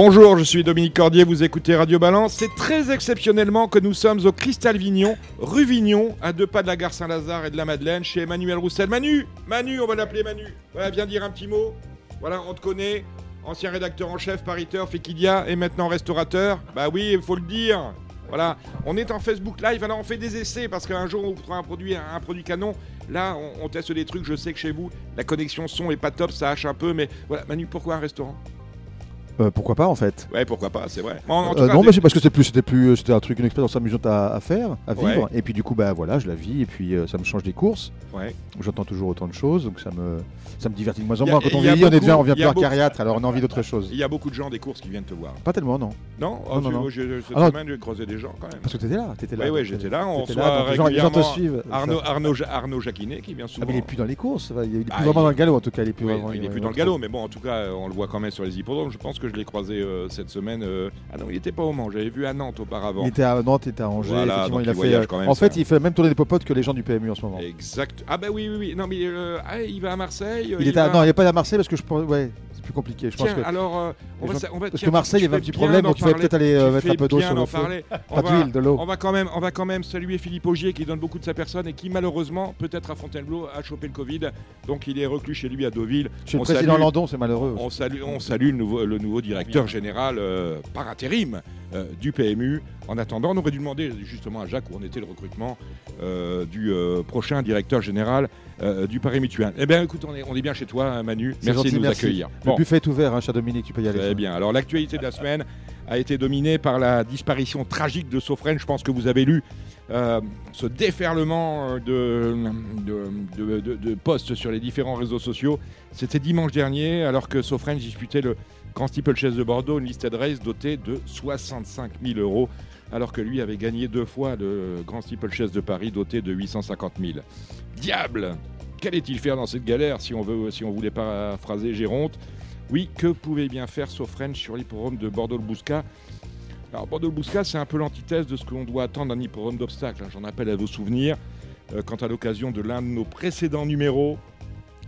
Bonjour, je suis Dominique Cordier, vous écoutez Radio Balance. C'est très exceptionnellement que nous sommes au Cristal Vignon, rue Vignon, à deux pas de la gare Saint-Lazare et de la Madeleine, chez Emmanuel Roussel. Manu, Manu, on va l'appeler Manu. Voilà, viens dire un petit mot. Voilà, on te connaît, ancien rédacteur en chef, pariteur, Fekidia et maintenant restaurateur. Bah oui, il faut le dire. Voilà, on est en Facebook Live, alors on fait des essais parce qu'un jour on vous un produit, un produit canon. Là, on, on teste des trucs. Je sais que chez vous, la connexion son est pas top, ça hache un peu, mais voilà. Manu, pourquoi un restaurant? Euh, pourquoi pas en fait Ouais, pourquoi pas, c'est vrai. Bon, en tout Euh, cas, non, mais c'est parce que c'était plus, c'était plus, c'était un truc, une expérience amusante à, à faire, à vivre. Ouais. Et puis du coup, bah voilà, je la vis et puis euh, ça me change des courses. Ouais. J'entends toujours autant de choses, donc ça me, ça me divertit de moins en moins. Quand on vieillit, on est déjà, on vient plus à beaucoup- cariatre, alors on a envie d'autre chose. Il y a beaucoup de gens des courses qui viennent te voir. Pas tellement, non. Non, Non, non, non. Je- je- Cette Ah non. semaine, j'ai croisé des gens quand même. Parce que t'étais là, t'étais là. Oui, oui, j'étais là. On reçoit régulièrement suivent. Arnaud, Arnaud, Arnaud Jacquinet qui vient souvent. Ah, mais il est plus dans les courses, il est plus Ah, vraiment dans le galop en tout cas. Il est plus il est plus dans le galop, mais bon, en tout cas, on le voit quand même sur les hippodromes. Je pense que je l'ai croisé euh, cette semaine. euh, Ah non, il était pas au Mans. J'avais vu à Nantes auparavant. Il était à Nantes, il était à Angers. Voilà, effectivement, donc il a fait. euh, quand même, en fait, ça. il fait même tourner des popotes que les gens du PMU en ce moment. Exact. Ah bah oui, oui, oui. Non, mais ah, il va à Marseille. Il était à... Non, il n'est pas à Marseille parce que je pense. Ouais, plus compliqué. Je pense que. alors, euh, on va, gens- sa- on va- Parce tiens, que Marseille, il avait un petit problème, donc tu vas parler. peut-être aller euh, mettre un fais peu d'eau sur le feu. On Pas va- d'huile, de l'eau. On va quand même, on va quand même saluer Philippe Augier qui donne beaucoup de sa personne et qui malheureusement, peut-être à Fontainebleau, a chopé le Covid. Donc il est reclus chez lui à Deauville. Chez le On président salue- Landon, c'est malheureux. On salue, on salue le, nouveau, le nouveau directeur général euh, par intérim euh, du PMU. En attendant, on aurait dû demander justement à Jacques où en était le recrutement euh, du euh, prochain directeur général euh, du Paris Mutuel. Eh bien, écoute, on est, on est bien chez toi, Manu. Merci gentil, de nous merci. accueillir. Le Bon. buffet est ouvert, hein, cher Dominique, tu peux y aller. Très bien. Alors l'actualité de la semaine a été dominée par la disparition tragique de Sofren. Je pense que vous avez lu ce déferlement de, de, de- de- de posts sur les différents réseaux sociaux. C'était dimanche dernier, alors que Sofren disputait le Grand Steeplechase de Bordeaux, une listed race dotée de 65 000 euros, alors que lui avait gagné deux fois le Grand Steeplechase de Paris doté de 850 000. Diable Qu'allait-il faire dans cette galère si on veut, si on voulait paraphraser Géronte? Oui, que pouvait bien faire Sofren sur l'hippodrome de Bordeaux-le-Bouscat? Alors, Bordeaux-le-Bouscat, c'est un peu l'antithèse de ce que l'on doit attendre d'un hippodrome d'obstacles. hein. J'en appelle à vos souvenirs. Euh, quant à l'occasion de l'un de nos précédents numéros,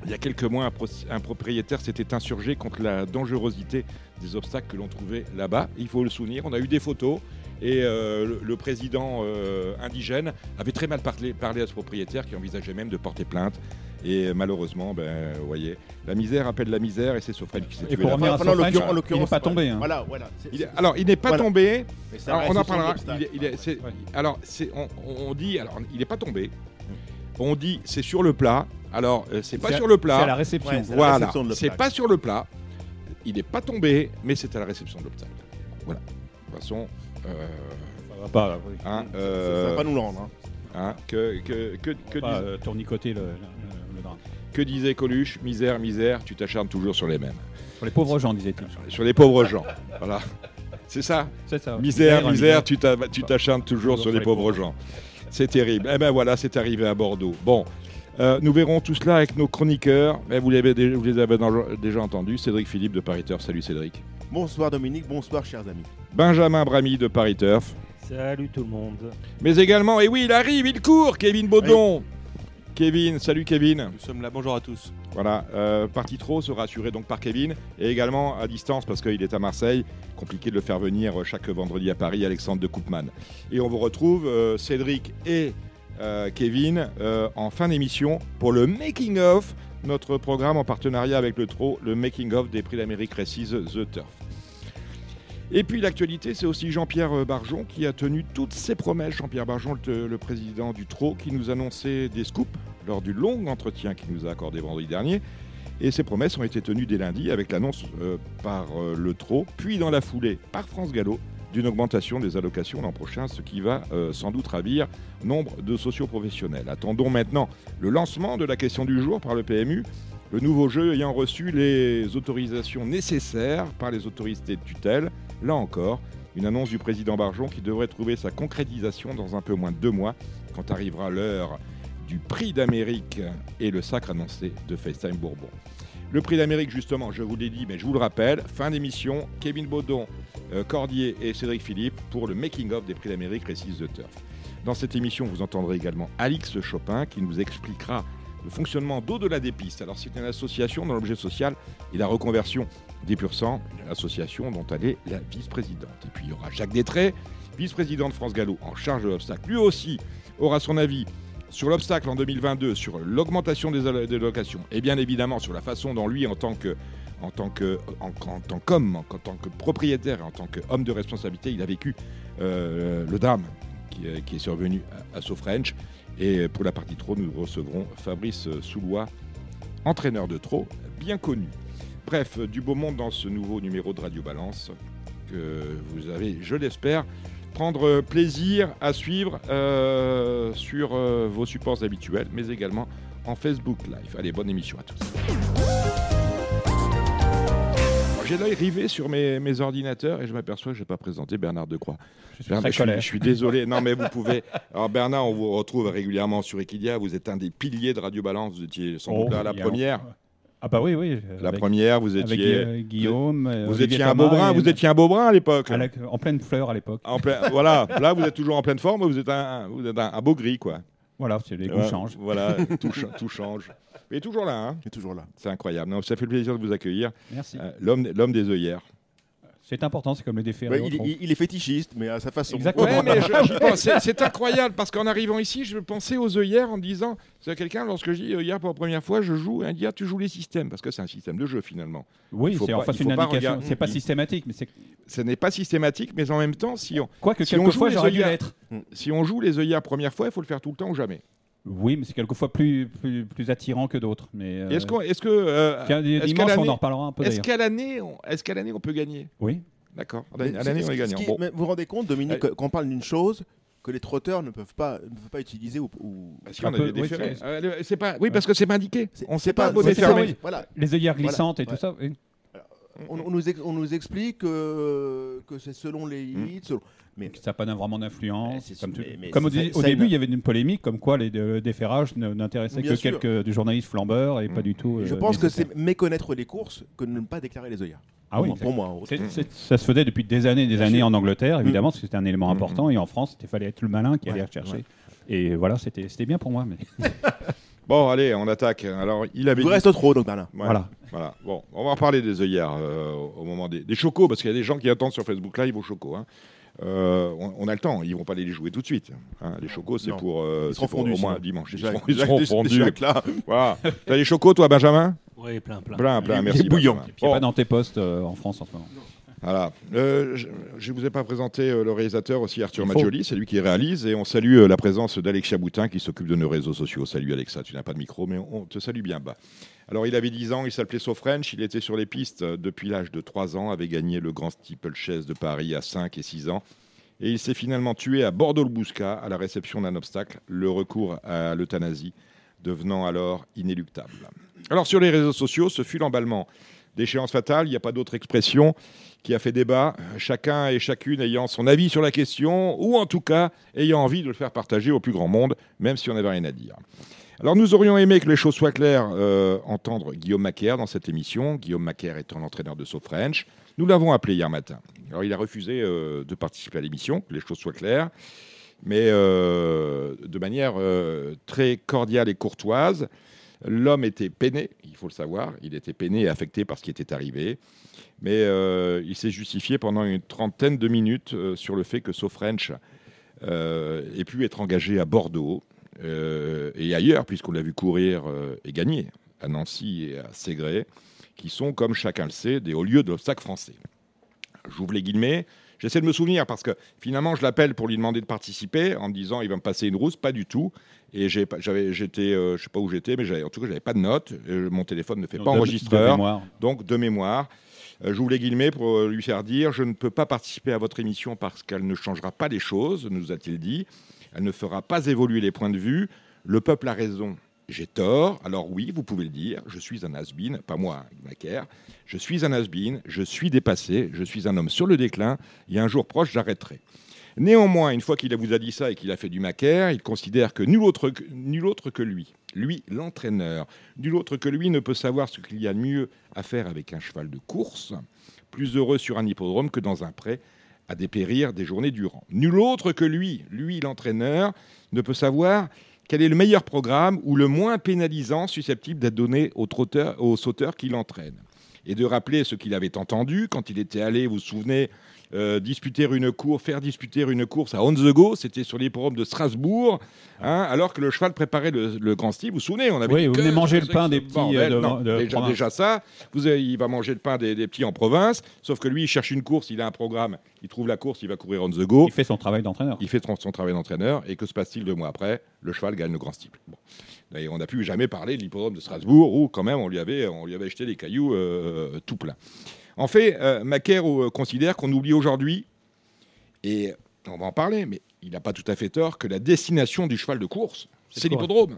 il y a quelques mois, un propriétaire s'était insurgé contre la dangerosité des obstacles que l'on trouvait là-bas. Il faut le souvenir, on a eu des photos. Et euh, le, le président euh, indigène avait très mal parlé, parlé à ce propriétaire qui envisageait même de porter plainte. Et euh, malheureusement, ben, vous voyez, la misère appelle la misère et c'est Sofren qui s'est Et tué pour revenir à Sofren, il n'est pas tombé. hein. Voilà, voilà. Est- alors, il n'est pas Voilà. tombé. Alors, on en parlera. d'obstacles. Il est- il est- c'est- Ouais. Alors, on, on dit, alors, il n'est pas tombé. On dit, c'est sur le plat. Alors, euh, c'est pas à- sur le C'est à la plat. réception. Ouais, Voilà, c'est pas sur le plat. Il n'est pas tombé, mais c'est à la réception de l'obstacle. Voilà. De toute façon, Ça va pas, oui. hein, Ça euh, va pas nous le rendre. hein. hein, que, que, que, que, Pas dis- euh, tournicoter le, le- le drap. que disait Coluche Misère, misère, tu t'acharnes toujours sur les mêmes. Pour les pauvres gens, disait-il. Sur les pauvres gens. Voilà. C'est ça C'est ça. Misère, Misère, misère, tu t'a- tu t'acharnes toujours sur les pauvres gens. C'est terrible. Eh ben voilà, c'est arrivé à Bordeaux. Bon, euh, nous verrons tout cela avec nos chroniqueurs. Eh, vous, dé- vous les avez déjà entendus. Cédric Philippe de Paris Turf. Salut Cédric. Bonsoir Dominique, bonsoir chers amis. Benjamin Bramy de Paris Turf. Salut tout le monde. Mais également, et oui, il arrive, il court, Kevin Baudon. Kevin, salut Kevin. Nous sommes là, bonjour à tous. Voilà, euh, parti trop sera assuré donc par Kevin et également à distance parce qu'il est à Marseille. Compliqué de le faire venir chaque vendredi à Paris, Alexandre de Koopman. Et on vous retrouve euh, Cédric et euh, Kevin euh, en fin d'émission pour le Making of, notre programme en partenariat avec le TRO, le Making of des Prix d'Amérique Races The Turf. Et puis l'actualité, c'est aussi Jean-Pierre Barjon qui a tenu toutes ses promesses. Jean-Pierre Barjon, le, le président du TRO, qui nous annonçait des scoops lors du long entretien qu'il nous a accordé vendredi dernier. Et ces promesses ont été tenues dès lundi avec l'annonce euh, par euh, le TRO, puis dans la foulée par France Gallo d'une augmentation des allocations l'an prochain, ce qui va euh, sans doute ravir nombre de socioprofessionnels. Attendons maintenant le lancement de la question du jour par le PMU, le nouveau jeu ayant reçu les autorisations nécessaires par les autorités de tutelle. Là encore, une annonce du président Barjon qui devrait trouver sa concrétisation dans un peu moins de deux mois, quand arrivera l'heure du prix d'Amérique et le sacre annoncé de FaceTime Bourbon. Le prix d'Amérique, justement, je vous l'ai dit, mais je vous le rappelle, fin d'émission, Kevin Baudon, euh, Cordier et Cédric Philippe pour le making-of des prix d'Amérique Récise The Turf. Dans cette émission, vous entendrez également Alix Chopin qui nous expliquera le fonctionnement d'au-delà des pistes. Alors, c'est une association dont l'objet social est la reconversion des pur sang, une association dont elle est la vice-présidente. Et puis, il y aura Jacques Détré, vice-président de France Gallo en charge de l'obstacle. Lui aussi aura son avis sur l'obstacle en 2022, sur l'augmentation des, des locations, et bien évidemment sur la façon dont lui, en tant en tant que en, tant qu'homme, en, tant que propriétaire, en tant qu'homme de responsabilité, il a vécu euh, le drame qui, est- qui est survenu à, à Sofrench. Et pour la partie trop, nous recevrons Fabrice Soulois, entraîneur de trop, bien connu. Bref, du beau monde dans ce nouveau numéro de Radio Balance que vous avez, je l'espère, prendre plaisir à suivre euh, sur euh, vos supports habituels, mais également en Facebook Live. Allez, bonne émission à tous. Alors, J'ai l'œil rivé sur mes, mes ordinateurs et je m'aperçois que je n'ai pas présenté Bernard Decroix. Je suis Bernard, très je, suis, je suis désolé. Non, mais vous pouvez. Alors, Bernard, on vous retrouve régulièrement sur Equidia. Vous êtes un des piliers de Radio Balance. Vous étiez sans doute Oh, là à la première. Ah bah oui, oui. La avec- première, vous Avec étiez. euh, Guillaume. euh, vous Olivier étiez un Thomas beau brun. et- Vous étiez un beau brun à l'époque. en pleine fleur à l'époque. En plein- voilà, là vous êtes toujours en pleine forme, vous êtes un, vous êtes un, un beau gris quoi. Voilà, les goûts Ouais, changent. Voilà, tout, cha- tout change. Mais toujours là, hein. Il est toujours là. c'est incroyable. Non, ça fait plaisir de vous accueillir. Merci. Euh, L'homme, l'homme des œillères. C'est important, c'est comme le défait. Ouais, il, il- il est fétichiste, mais à sa façon. Exactement. Ouais, c'est, incroyable parce qu'en arrivant ici, je pensais aux œillères en disant, c'est quelqu'un lorsque je dis œillères pour la première fois, je joue, il dit ah, tu joues les systèmes parce que c'est un système de jeu finalement. Oui, c'est c'est faut une pas indication. C'est pas systématique, mais c'est Ce n'est pas systématique, mais en même temps, si on, quoique Si quelquefois les j'aurais dû l'être. si on joue les œillères première fois, il faut le faire tout le temps ou jamais. Oui, mais c'est quelquefois plus, plus, plus attirant que d'autres. Mais euh, Est-ce, qu'on, est-ce que euh, tiens, est-ce qu'à dimanche, on l'année- en reparlera un peu Est-ce qu'à l'année, on, est-ce qu'à l'année on peut gagner? Oui. D'accord. À l'année, on est gagnant. qui- Bon. mais vous vous rendez compte, Dominique, Euh, qu'on parle d'une chose que les trotteurs ne peuvent pas, ne peuvent pas utiliser ou, ou- Bah, si, un on a peu, des oui, c'est- Euh, c'est pas, oui, parce que c'est pas indiqué. C'est- On ne sait pas, pas- c'est ça, oui. Voilà. Les œillères glissantes et Ouais. tout ça. oui. On, on nous, ex- on nous explique que, que c'est selon les hits. selon- Mais Ça n'a pas vraiment d'influence. Comme, sûr, tu- mais- mais comme au, ça- dé- au ça, début, il y avait une polémique comme quoi les euh, déferrages ne- n'intéressaient que sûr. quelques des journalistes flambeurs et Mm. pas du tout. je euh, pense que c'est méconnaître les courses que de ne pas déclarer les œillères. Ah oui, pour, moi- c'est- ça se faisait depuis des années et des Bien années sûr. en Angleterre, évidemment, parce que c'était un élément Mm. important. Et en France, il fallait être le malin qui allait rechercher. ouais. Et voilà, c'était c'était bien pour moi. Mais... Bon, allez, on attaque. Alors, il avait vous dit- reste trop, donc Bernard. Ouais, Voilà. Voilà. Bon, on va en parler des œillères euh, au moment des, des chocos, parce qu'il y a des gens qui attendent sur Facebook Live aux chocos. hein. Euh, on, on a le temps, ils vont pas aller les jouer tout de suite. hein. Les chocos, c'est pour, euh, pour fondus, au moins sinon. dimanche. Ils seront, ils seront fondus. là, Voilà. T'as les chocos, toi, Benjamin? Oui, plein, plein. Plein, plein, merci. bouillant. Il n'y a pas dans tes postes euh, en France en ce moment. Voilà. Euh, je ne vous ai pas présenté euh, le réalisateur aussi, Arthur. Maggioli, c'est lui qui réalise. Et on salue euh, la présence d'Alexia Boutin qui s'occupe de nos réseaux sociaux. Salut Alexa, tu n'as pas de micro, mais on te salue bien bas. Alors il avait 10 ans, il s'appelait Sofrench, il était sur les pistes euh, depuis l'âge de 3 ans, avait gagné le grand steeplechase de Paris à 5 et 6 ans. Et il s'est finalement tué à Bordeaux-le-Bouscat à la réception d'un obstacle, le recours à l'euthanasie devenant alors inéluctable. Alors sur les réseaux sociaux, ce fut l'emballement d'échéance fatale, il n'y a pas d'autre expression qui a fait débat, chacun et chacune ayant son avis sur la question, ou en tout cas ayant envie de le faire partager au plus grand monde, même si on n'avait rien à dire. Alors nous aurions aimé que les choses soient claires, euh, entendre Guillaume Macaire dans cette émission, Guillaume Macaire étant l'entraîneur de Saut French. Nous l'avons appelé hier matin. Alors il a refusé euh, de participer à l'émission, que les choses soient claires, mais euh, de manière très cordiale et courtoise. L'homme était peiné, il faut le savoir, il était peiné et affecté par ce qui était arrivé. Mais il s'est justifié pendant une trentaine de minutes sur le fait que Sofrench ait pu être engagé à Bordeaux euh, et ailleurs, puisqu'on l'a vu courir euh, et gagner à Nancy et à Ségré, qui sont, comme chacun le sait, des hauts lieux de l'obstacle français. J'ouvre les guillemets. J'essaie de me souvenir parce que finalement, je l'appelle pour lui demander de participer en me disant il va me passer une rousse. Pas du tout. Et j'avais, j'étais, euh, je sais pas où j'étais, mais en tout cas, j'avais pas de note. Euh, mon téléphone ne fait pas De- de enregistreur mémoire. donc de mémoire. Euh, J'ouvre les guillemets pour lui faire dire Je ne peux pas participer à votre émission parce qu'elle ne changera pas les choses, nous a-t-il dit. Elle ne fera pas évoluer les points de vue. Le peuple a raison. J'ai tort. Alors oui, vous pouvez le dire. Je suis un has pas moi, Macaire. Je suis un has je suis dépassé, je suis un homme sur le déclin. Et un jour proche, j'arrêterai. Néanmoins, une fois qu'il vous a dit ça et qu'il a fait du macaire, il considère que nul autre que, nul autre que lui, lui l'entraîneur, nul autre que lui ne peut savoir ce qu'il y a de mieux à faire avec un cheval de course, plus heureux sur un hippodrome que dans un pré à dépérir des journées durant. Nul autre que lui, lui l'entraîneur, ne peut savoir quel est le meilleur programme ou le moins pénalisant susceptible d'être donné au, trotteur, au sauteur qui l'entraîne. Et de rappeler ce qu'il avait entendu quand il était allé, vous vous souvenez, euh, disputer une course, faire disputer une course à On the Go, c'était sur l'hippodrome de Strasbourg, hein, alors que le cheval préparait le, le Grand Style. Vous vous souvenez, on avait Oui, vous venez manger le pain des petits, bordel. euh, de- Non, de déjà, ça, vous avez- il va manger le pain des, des petits en province, sauf que lui, il cherche une course, il a un programme, il trouve la course, il va courir On the Go. Il fait son travail d'entraîneur. Il fait son son travail d'entraîneur et que se passe-t-il deux mois après? Le cheval gagne le grand style. Bon. Et on n'a plus jamais parlé de l'hippodrome de Strasbourg où quand même on lui avait, on lui avait jeté des cailloux euh, tout plein. En fait, euh, Macaire euh, considère qu'on oublie aujourd'hui, et on va en parler, mais il n'a pas tout à fait tort, que la destination du cheval de course, c'est l'hippodrome.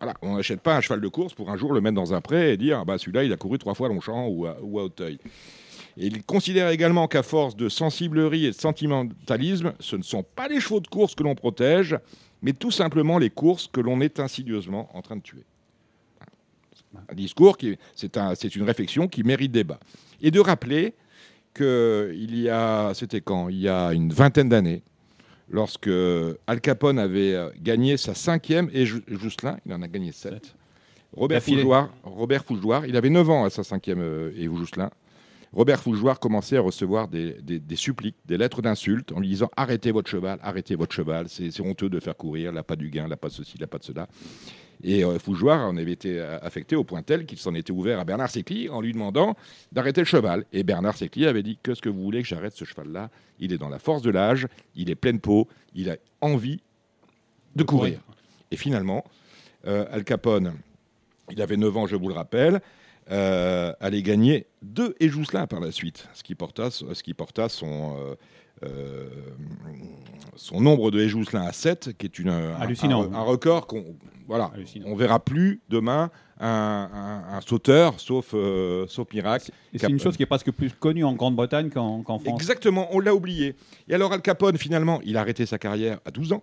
Voilà, on n'achète pas un cheval de course pour un jour le mettre dans un pré et dire ah bah celui-là il a couru trois fois Longchamp ou à, ou à Auteuil. Et il considère également qu'à force de sensiblerie et de sentimentalisme, ce ne sont pas les chevaux de course que l'on protège, mais tout simplement les courses que l'on est insidieusement en train de tuer. Un discours qui, c'est un, c'est une réflexion qui mérite débat. Et de rappeler que il y a, c'était quand? Il y a une vingtaine d'années, lorsque Al Capone avait euh, gagné sa cinquième et Jou- Jousselin, il en a gagné sept. Robert. Fougeoir, Robert Fougeoir, il avait 9 ans à sa cinquième euh, et Jousselin. Robert Fougeoir commençait à recevoir des, des- des suppliques, des lettres d'insultes en lui disant arrêtez votre cheval, arrêtez votre cheval, c'est honteux de faire courir, là pas du gain, là pas de ceci, là pas de cela. Et euh, Fougeoir en avait été euh, affecté au point tel qu'il s'en était ouvert à Bernard Sécli en lui demandant d'arrêter le cheval. Et Bernard Sécli avait dit que ce que vous voulez que j'arrête ce cheval-là? Il est dans la force de l'âge, il est plein de peau, il a envie de courir. Et finalement, euh, Al Capone, il avait 9 ans, je vous le rappelle, euh, allait gagner deux et Jousselin par la suite, ce qui porta, ce qui porta son, euh, euh, son nombre de Jousselin à 7, qui est une, un- Hallucinant. Un, un record qu'on voilà, Hallucinant. on verra plus demain un, un- un sauteur, sauf, euh, sauf miracle. C'est une chose qui est presque plus connue en Grande-Bretagne qu'en France. Exactement, on l'a oublié. Et alors Al Capone, finalement, il a arrêté sa carrière à 12 ans.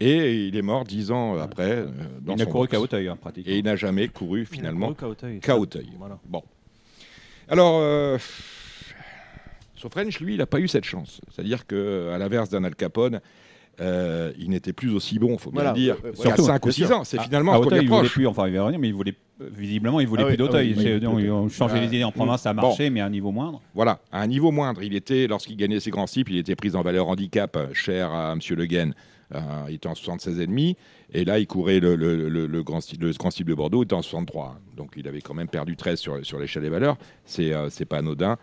Et il est mort 10 ans après. euh, dans Il n'a couru qu'à Hauteuil, hein, pratiquement. Et il n'a jamais couru finalement qu'à Auteuil. Auteuil. Voilà. Bon. Alors, Sofrench, lui, il n'a pas eu cette chance. C'est-à-dire qu'à l'inverse d'un Al Capone, euh, il n'était plus aussi bon, il faut bien Voilà. le dire, Euh, qu'il y a surtout, 5 ou bien 6 sûr. ans. C'est À- finalement à ce qu'on lui Auteuil, il voulait plus, enfin, il revenir, mais il voulait, visiblement, il voulait Ah plus oui, d'Auteuil. ah oui, C'est- oui, donc, oui. ils ont changé Euh, les idées en province, ça a bon. marché, mais à un niveau moindre. Voilà, à un niveau moindre. Il était, lorsqu'il gagnait ses grands cycles, il était pris en valeur handicap, euh, cher à M. Le Guen. Euh, il était en 76,5. Et là, il courait le, le- le- le grand, grand cycle de Bordeaux, il était en 63. Donc, il avait quand même perdu 13 sur, sur l'échelle des valeurs. C'est euh, c'est pas anodin.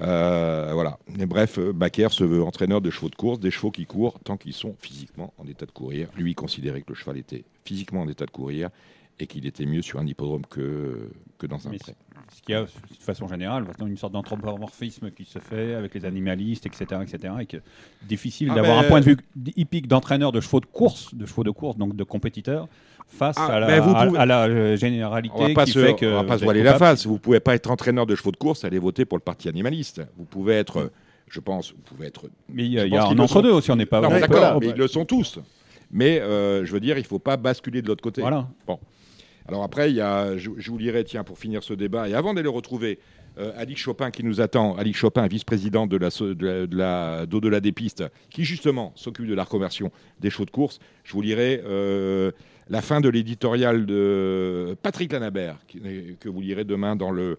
Euh, voilà. Mais bref, euh, Baker se veut entraîneur de chevaux de course, des chevaux qui courent tant qu'ils sont physiquement en état de courir. Lui, il considérait que le cheval était physiquement en état de courir et qu'il était mieux sur un hippodrome que, que dans un Mais pré. Ce qu'il y a, de façon générale, maintenant, une sorte d'anthropomorphisme qui se fait avec les animalistes, etc., etc., et que difficile Ah, d'avoir un point de vue hippique d'entraîneur de chevaux de course, de chevaux de course, donc de compétiteurs, face Ah, à la, mais vous à- pouvez- à la, euh, généralité On va pas qui se, fait que on va pas se voiler la face. Vous pouvez pas être entraîneur de chevaux de course, aller voter pour le parti animaliste. Vous pouvez être, je pense, vous pouvez être. Mais il y a, y a un le entre-deux aussi, on n'est pas. D'accord, mais ils le sont tous. Mais euh, je veux dire, il faut pas basculer de l'autre côté. Voilà. Alors après, il y a, je, je vous lirai, tiens, pour finir ce débat, et avant d'aller retrouver euh, Alix Chopin qui nous attend, Alix Chopin, vice-présidente de la, de la, de des pistes, qui justement s'occupe de la reconversion des chevaux de course, je vous lirai euh, la fin de l'éditorial de Patrick Lanabert, que vous lirez demain dans le,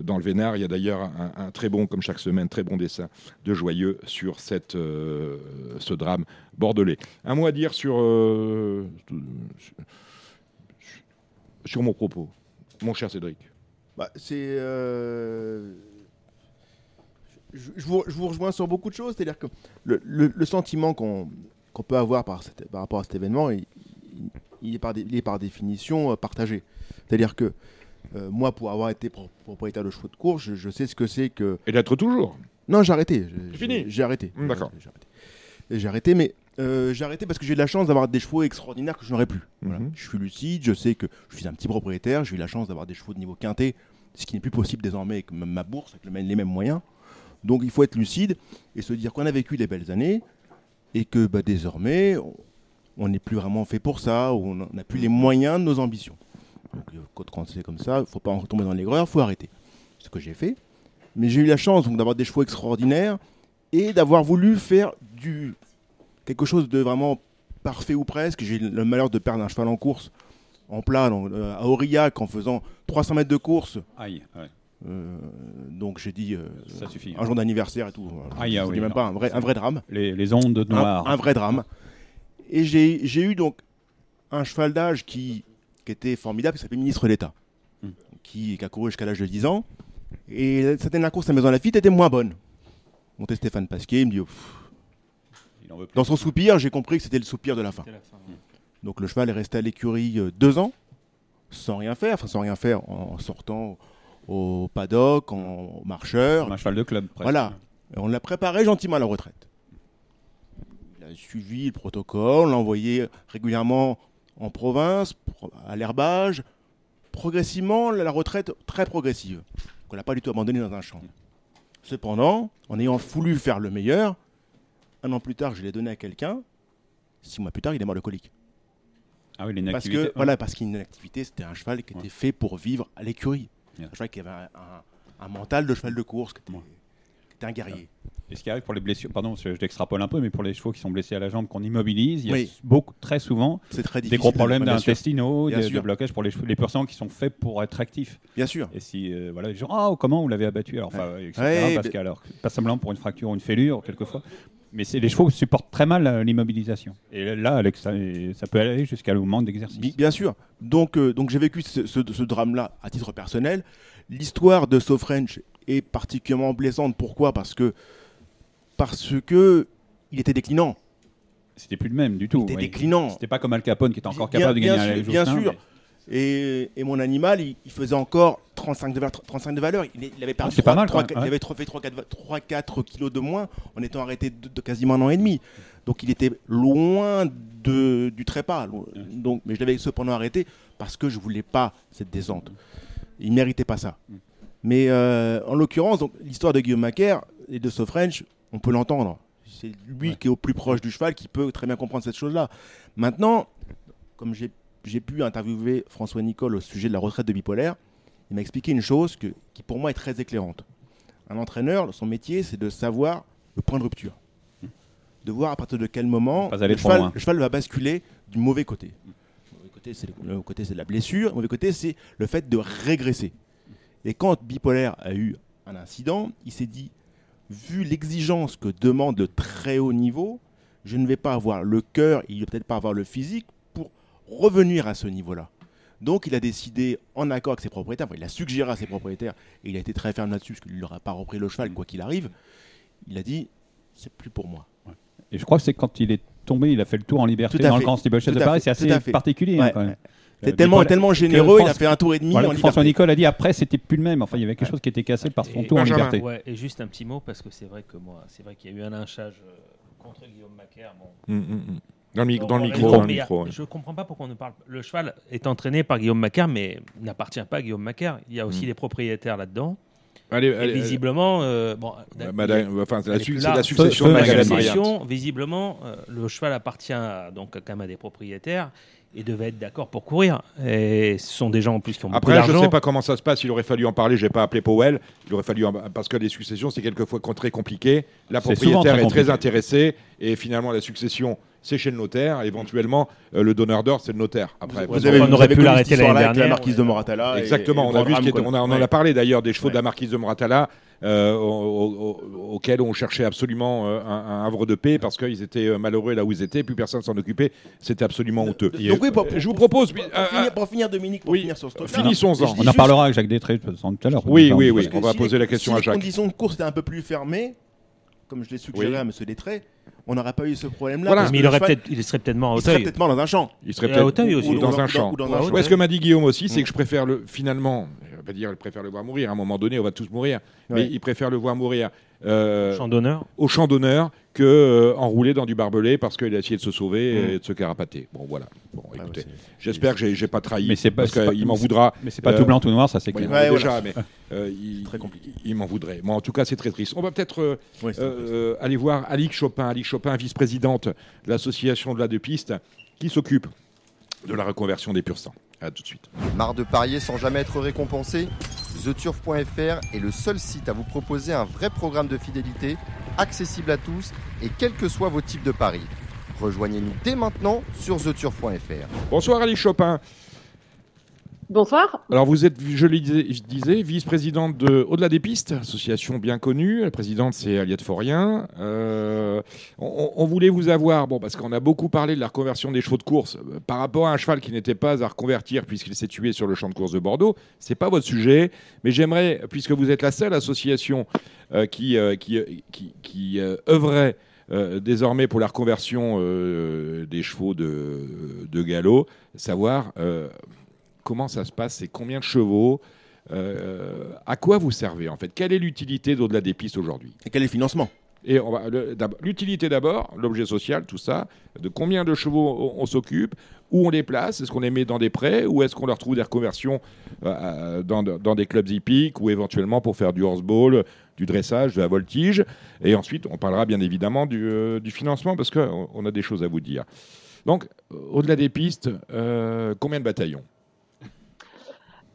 dans le Vénard. Il y a d'ailleurs un, un très bon, comme chaque semaine, très bon dessin de Joyeux sur cette, euh, ce drame bordelais. Un mot à dire sur, euh, sur mon propos, mon cher Cédric. Bah, c'est. euh, Je, je vous, je vous rejoins sur beaucoup de choses. C'est-à-dire que le, le- le sentiment qu'on qu'on peut avoir par, cette- par rapport à cet événement, il, est, par dé- il est par définition euh, partagé. C'est-à-dire que euh, moi, pour avoir été pro- propriétaire de chevaux de course, je, je sais ce que c'est que. Et d'être toujours? Non, j'ai arrêté. J'ai- fini J'ai arrêté. D'accord. J'ai arrêté. Et J'ai arrêté, mais euh, j'ai arrêté parce que j'ai de la chance d'avoir des chevaux extraordinaires que je n'aurais plus. Voilà. Mhm. Je suis lucide, je sais que je suis un petit propriétaire, j'ai eu la chance d'avoir des chevaux de niveau quintet, ce qui n'est plus possible désormais avec ma bourse, avec les mêmes moyens. Donc il faut être lucide et se dire qu'on a vécu des belles années et que bah, désormais, on- n'est plus vraiment fait pour ça, ou on n'a plus les moyens de nos ambitions. Donc euh, quand, quand c'est comme ça, il ne faut pas en retomber dans l'aigreur, il faut arrêter. C'est ce que j'ai fait. Mais j'ai eu la chance d'avoir des chevaux extraordinaires et d'avoir voulu faire du quelque chose de vraiment parfait ou presque. J'ai eu le malheur de perdre un cheval en course en plat donc, euh, à Aurillac en faisant 300 mètres de course. Aïe, ouais, Euh, donc j'ai dit euh, ça suffit. un jour d'anniversaire et tout. Aïe, ah Je oui, dis même non. pas un vrai, un vrai drame. Les, les ondes Un, noires. un vrai drame. Et j'ai eu donc un cheval d'âge qui, qui était formidable, qui s'appelait ministre d'État, Hmm. qui, qui a couru jusqu'à l'âge de 10 ans. Et cette dernière course à Maison Lafitte était moins bonne. Monté Stéphane Pasquier, il me dit, pff. Il en veut plus. dans son soupir, j'ai compris que c'était le soupir de la fin. La fin. Donc le cheval est resté à l'écurie euh, deux ans, sans rien faire, enfin sans rien faire, en sortant au paddock, en marcheur. Un cheval de club, presque. Voilà. Et on l'a préparé gentiment à la retraite. Il a suivi le protocole, on l'a envoyé régulièrement en province, pro- à l'herbage. Progressivement, la la retraite très progressive, qu'on n'a pas du tout abandonné dans un champ. Cependant, en ayant voulu faire le meilleur, un an plus tard, je l'ai donné à quelqu'un. Six mois plus tard, il est mort de colique. Ah oui, il Parce que, voilà, parce qu'il a une activité, c'était un cheval qui était fait pour vivre à l'écurie. Yeah. Un cheval qui avait un, un- un mental de cheval de course, qui était, Ouais. qui était un guerrier. Et ce qui arrive pour les blessures, pardon, je, l'extrapole un peu, mais pour les chevaux qui sont blessés à la jambe, qu'on immobilise, il y a Oui. beaucoup, très souvent très des gros problèmes d'intestinaux, des, des blocages pour les, chevaux, les personnes qui sont faits pour être actifs. Bien sûr. Et si, euh, voilà, les gens, ah, comment vous l'avez abattu? Alors. Ouais, parce mais- qu'alors, pas seulement pour une fracture ou une fêlure, quelquefois, mais c'est les chevaux supportent très mal euh, l'immobilisation. Et là, Alex, ça, ça peut aller jusqu'à le manque d'exercice. Bi- Bien sûr. Donc, euh, donc j'ai vécu ce, ce- ce drame-là à titre personnel. L'histoire de So French est particulièrement blessante. Pourquoi? Parce que parce que il était déclinant. C'était plus le même du tout. Il était déclinant. C'était pas comme Al Capone qui était encore Bien- capable de bien gagner sûr, un bien Joustin, sûr. mais- Et, et mon animal, il, il faisait encore 35 de, valeur- 35 de valeur. Il, avait perdu Ah, c'est pas 3, mal, quand même, il avait trop- fait 3-4 kilos de moins en étant arrêté de, de quasiment un an et demi. Donc il était loin de, du trépas. Donc, mais je l'avais cependant arrêté parce que je voulais pas cette descente. Il méritait pas ça. Mm. Mais euh, en l'occurrence, l'histoire de Guillaume Macaire et de So French, on peut l'entendre. C'est lui Ouais. qui est au plus proche du cheval qui peut très bien comprendre cette chose-là. Maintenant, comme j'ai j'ai pu interviewer François Nicole au sujet de la retraite de bipolaire, il m'a expliqué une chose que, qui pour moi est très éclairante. Un entraîneur, son métier, c'est de savoir le point de rupture. De voir à partir de quel moment le cheval, le cheval va basculer du mauvais côté. Le mauvais côté, c'est le, le côté, c'est de la blessure. Le mauvais côté, c'est le fait de régresser. Et quand Bipolaire a eu un incident, il s'est dit, vu l'exigence que demande le très haut niveau, je ne vais pas avoir le cœur, il ne va peut-être pas avoir le physique revenir à ce niveau-là. Donc il a décidé, en accord avec ses propriétaires, enfin, il a suggéré à ses propriétaires, et il a été très ferme là-dessus, parce qu'il n'aura pas repris le cheval, quoi qu'il arrive, il a dit, c'est plus pour moi. Et je crois que c'est quand il est tombé, il a fait le tour en liberté Tout à dans le fait. Grand Steeplechase Tout de Paris. C'est assez particulier. hein, Ouais, quand même. ouais. Euh, C'est tellement, tellement généreux, il a fait un tour et demi Voilà, en François liberté. Nicole a dit après c'était plus le même. Enfin, il y avait quelque chose qui était cassé par son Et- tour en Benjamin. liberté. Ouais, et juste un petit mot parce que c'est vrai que moi, c'est vrai qu'il y a eu un lynchage euh, contre Guillaume Macaire. Bon, hum. Dans le, dans micro. raison, dans le mais micro, ouais. Je comprends pas pourquoi on ne parle. Le cheval est entraîné par Guillaume Macaire, mais n'appartient pas à Guillaume Macaire. Il y a aussi Mm. des propriétaires là-dedans. Allez, Et allez, visiblement, euh, bon, allez. Madame- enfin, c'est la, est succession Feu- de feu la succession, visiblement, euh, le cheval appartient à- donc quand même à des propriétaires et devait être d'accord pour courir. Et ce sont des gens en plus qui ont beaucoup Après, je ne sais pas comment ça se passe. Il aurait fallu en parler. J'ai pas appelé Powell. Il aurait fallu en- parce que les successions, c'est quelquefois très compliqué. La propriétaire très est très intéressée et finalement la succession, c'est chez le notaire. Éventuellement, euh, le donneur d'ordre, c'est le notaire. Après, Vous avez, on vous aurait pu l'arrêter l'année avec la dernière. marquise de Moratala. Exactement, et on a vu ce drame qui était- qu'on- on, a- on en a parlé d'ailleurs des chevaux Ouais. de la marquise de Moratala euh, au- au- au- auxquels on cherchait absolument euh, un, un havre de paix parce qu'ils étaient euh, malheureux là où ils étaient, plus personne s'en occupait. C'était absolument honteux. Donc oui, pour- je vous propose. Pour, euh, pour finir, pour finir, Dominique, pour oui, finir sur ce truc finissons-en. On en parlera avec Jacques Détré tout à l'heure. Oui, oui, oui. On va si poser les- la question si à les Jacques. conditions de course étaient un peu plus fermées, comme je l'ai suggéré Oui. à M. Détré, on n'aurait pas eu ce problème-là. Voilà. Mais il, aurait peut-être, il serait peut-être mort à il serait Auteuil. peut-être mort dans un champ. Il serait à peut-être Auteuil aussi. ou Ou dans dans- un champ. ou dans un Ouais, ce que m'a dit Guillaume aussi, c'est que je préfère le finalement, je vais pas dire, il préfère le voir mourir. À un moment donné, on va tous mourir, mais il préfère le voir mourir euh, Champ d'honneur. au champ d'honneur que euh, enroulé dans du barbelé parce qu'il a essayé de se sauver Mm. et de se carapater. Bon, voilà. Bon, Ah, écoutez, bah, j'espère que j'ai pas trahi. Mais c'est pas- parce qu'il m'en voudra. Mais c'est pas Euh, tout blanc, tout noir, ça c'est clair. Ouais, déjà, voilà. mais euh, il, Très compliqué. il, il m'en voudrait. Bon, en tout cas, c'est très triste. On va peut-être euh, euh, euh, aller voir Alix Chopin. Alix Chopin, vice-présidente de l'association de la de piste, qui s'occupe de la reconversion des pur sang. À tout de suite. Marre de parier sans jamais être récompensé? TheTurf.fr est le seul site à vous proposer un vrai programme de fidélité, accessible à tous et quels que soient vos types de paris. Rejoignez-nous dès maintenant sur TheTurf.fr. Bonsoir Alix Chopin. Bonsoir. Alors vous êtes, je le disais, vice-présidente de Au-delà des pistes, association bien connue. La présidente c'est Aliette Forien. Euh, on, voulait vous avoir, bon parce qu'on a beaucoup parlé de la reconversion des chevaux de course euh, par rapport à un cheval qui n'était pas à reconvertir puisqu'il s'est tué sur le champ de course de Bordeaux. C'est pas votre sujet, mais j'aimerais, puisque vous êtes la seule association euh, qui, euh, œuvrait désormais pour la reconversion des chevaux de, galop, savoir comment ça se passe, c'est combien de chevaux, euh, à quoi vous servez en fait, quelle est l'utilité d'au-delà des pistes aujourd'hui? Et quel est le financement? Et l'utilité d'abord, l'objet social, tout ça, de combien de chevaux on, on s'occupe, où on les place, est-ce qu'on les met dans des prêts ou est-ce qu'on leur trouve des reconversions euh, dans, dans des clubs hippiques ou éventuellement pour faire du horseball, du dressage, de la voltige? Et ensuite, on parlera bien évidemment du, euh, du financement parce qu'on on a des choses à vous dire. Donc, euh, au-delà des pistes, euh, combien de bataillons?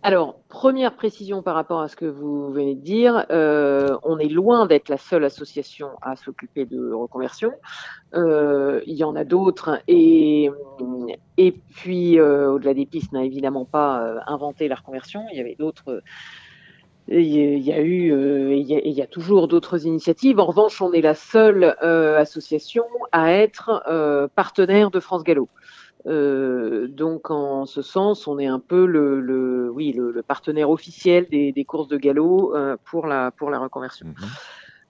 Alors, première précision par rapport à ce que vous venez de dire, euh, on est loin d'être la seule association à s'occuper de reconversion. Euh, il y en a d'autres et, et puis euh, au-delà des pistes n'a évidemment pas inventé la reconversion. Il y avait d'autres. Il y a- eu, euh, il y a, toujours d'autres initiatives. En revanche, on est la seule association à être partenaire de France Gallo. Euh, donc en ce sens, on est un peu le, le oui le, le partenaire officiel des, des courses de galop euh, pour la pour la reconversion.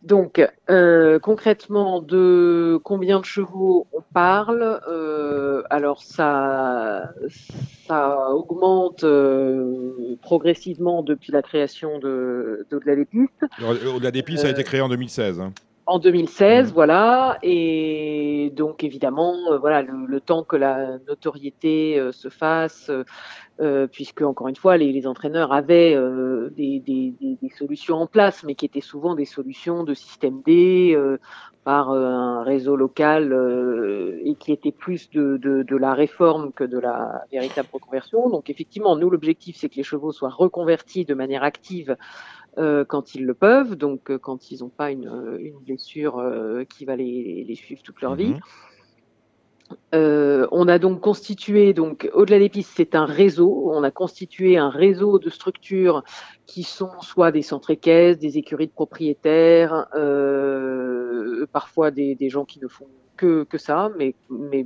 Donc euh, concrètement, de combien de chevaux on parle Alors ça ça augmente progressivement depuis la création de des pistes. Au-delà des pistes, ça a été créé en 2016. hein. En 2016, voilà, et donc évidemment, euh, voilà, le, le temps que la notoriété euh, se fasse, euh, puisque encore une fois, les, les entraîneurs avaient euh, des, des, des, des solutions en place, mais qui étaient souvent des solutions de système D euh, par un réseau local euh, et qui étaient plus de, de, de la réforme que de la véritable reconversion. Donc effectivement, nous, l'objectif, c'est que les chevaux soient reconvertis de manière active euh, quand ils le peuvent, donc quand ils n'ont pas une, une blessure euh, qui va les, les suivre toute leur vie. Euh, on a donc constitué, donc au-delà des pistes, c'est un réseau. On a constitué un réseau de structures qui sont soit des centres équestres, des écuries de propriétaires, euh, parfois des, des gens qui ne font que, que ça, mais, mais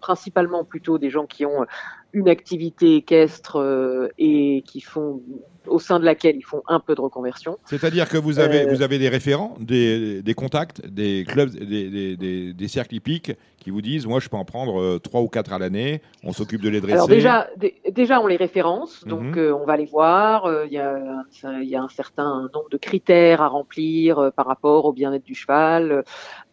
principalement plutôt des gens qui ont une activité équestre euh, et qui font au sein de laquelle ils font un peu de reconversion. C'est-à-dire que vous avez, Euh, vous avez des référents, des, des contacts, des clubs, des, des, cercles hippiques qui vous disent Moi, je peux en prendre euh, trois ou quatre à l'année, on s'occupe de les dresser. Alors déjà, dé- déjà on les référence, donc Mhm. euh, on va les voir. euh, Il y, y a un certain nombre de critères à remplir euh, par rapport au bien-être du cheval, euh,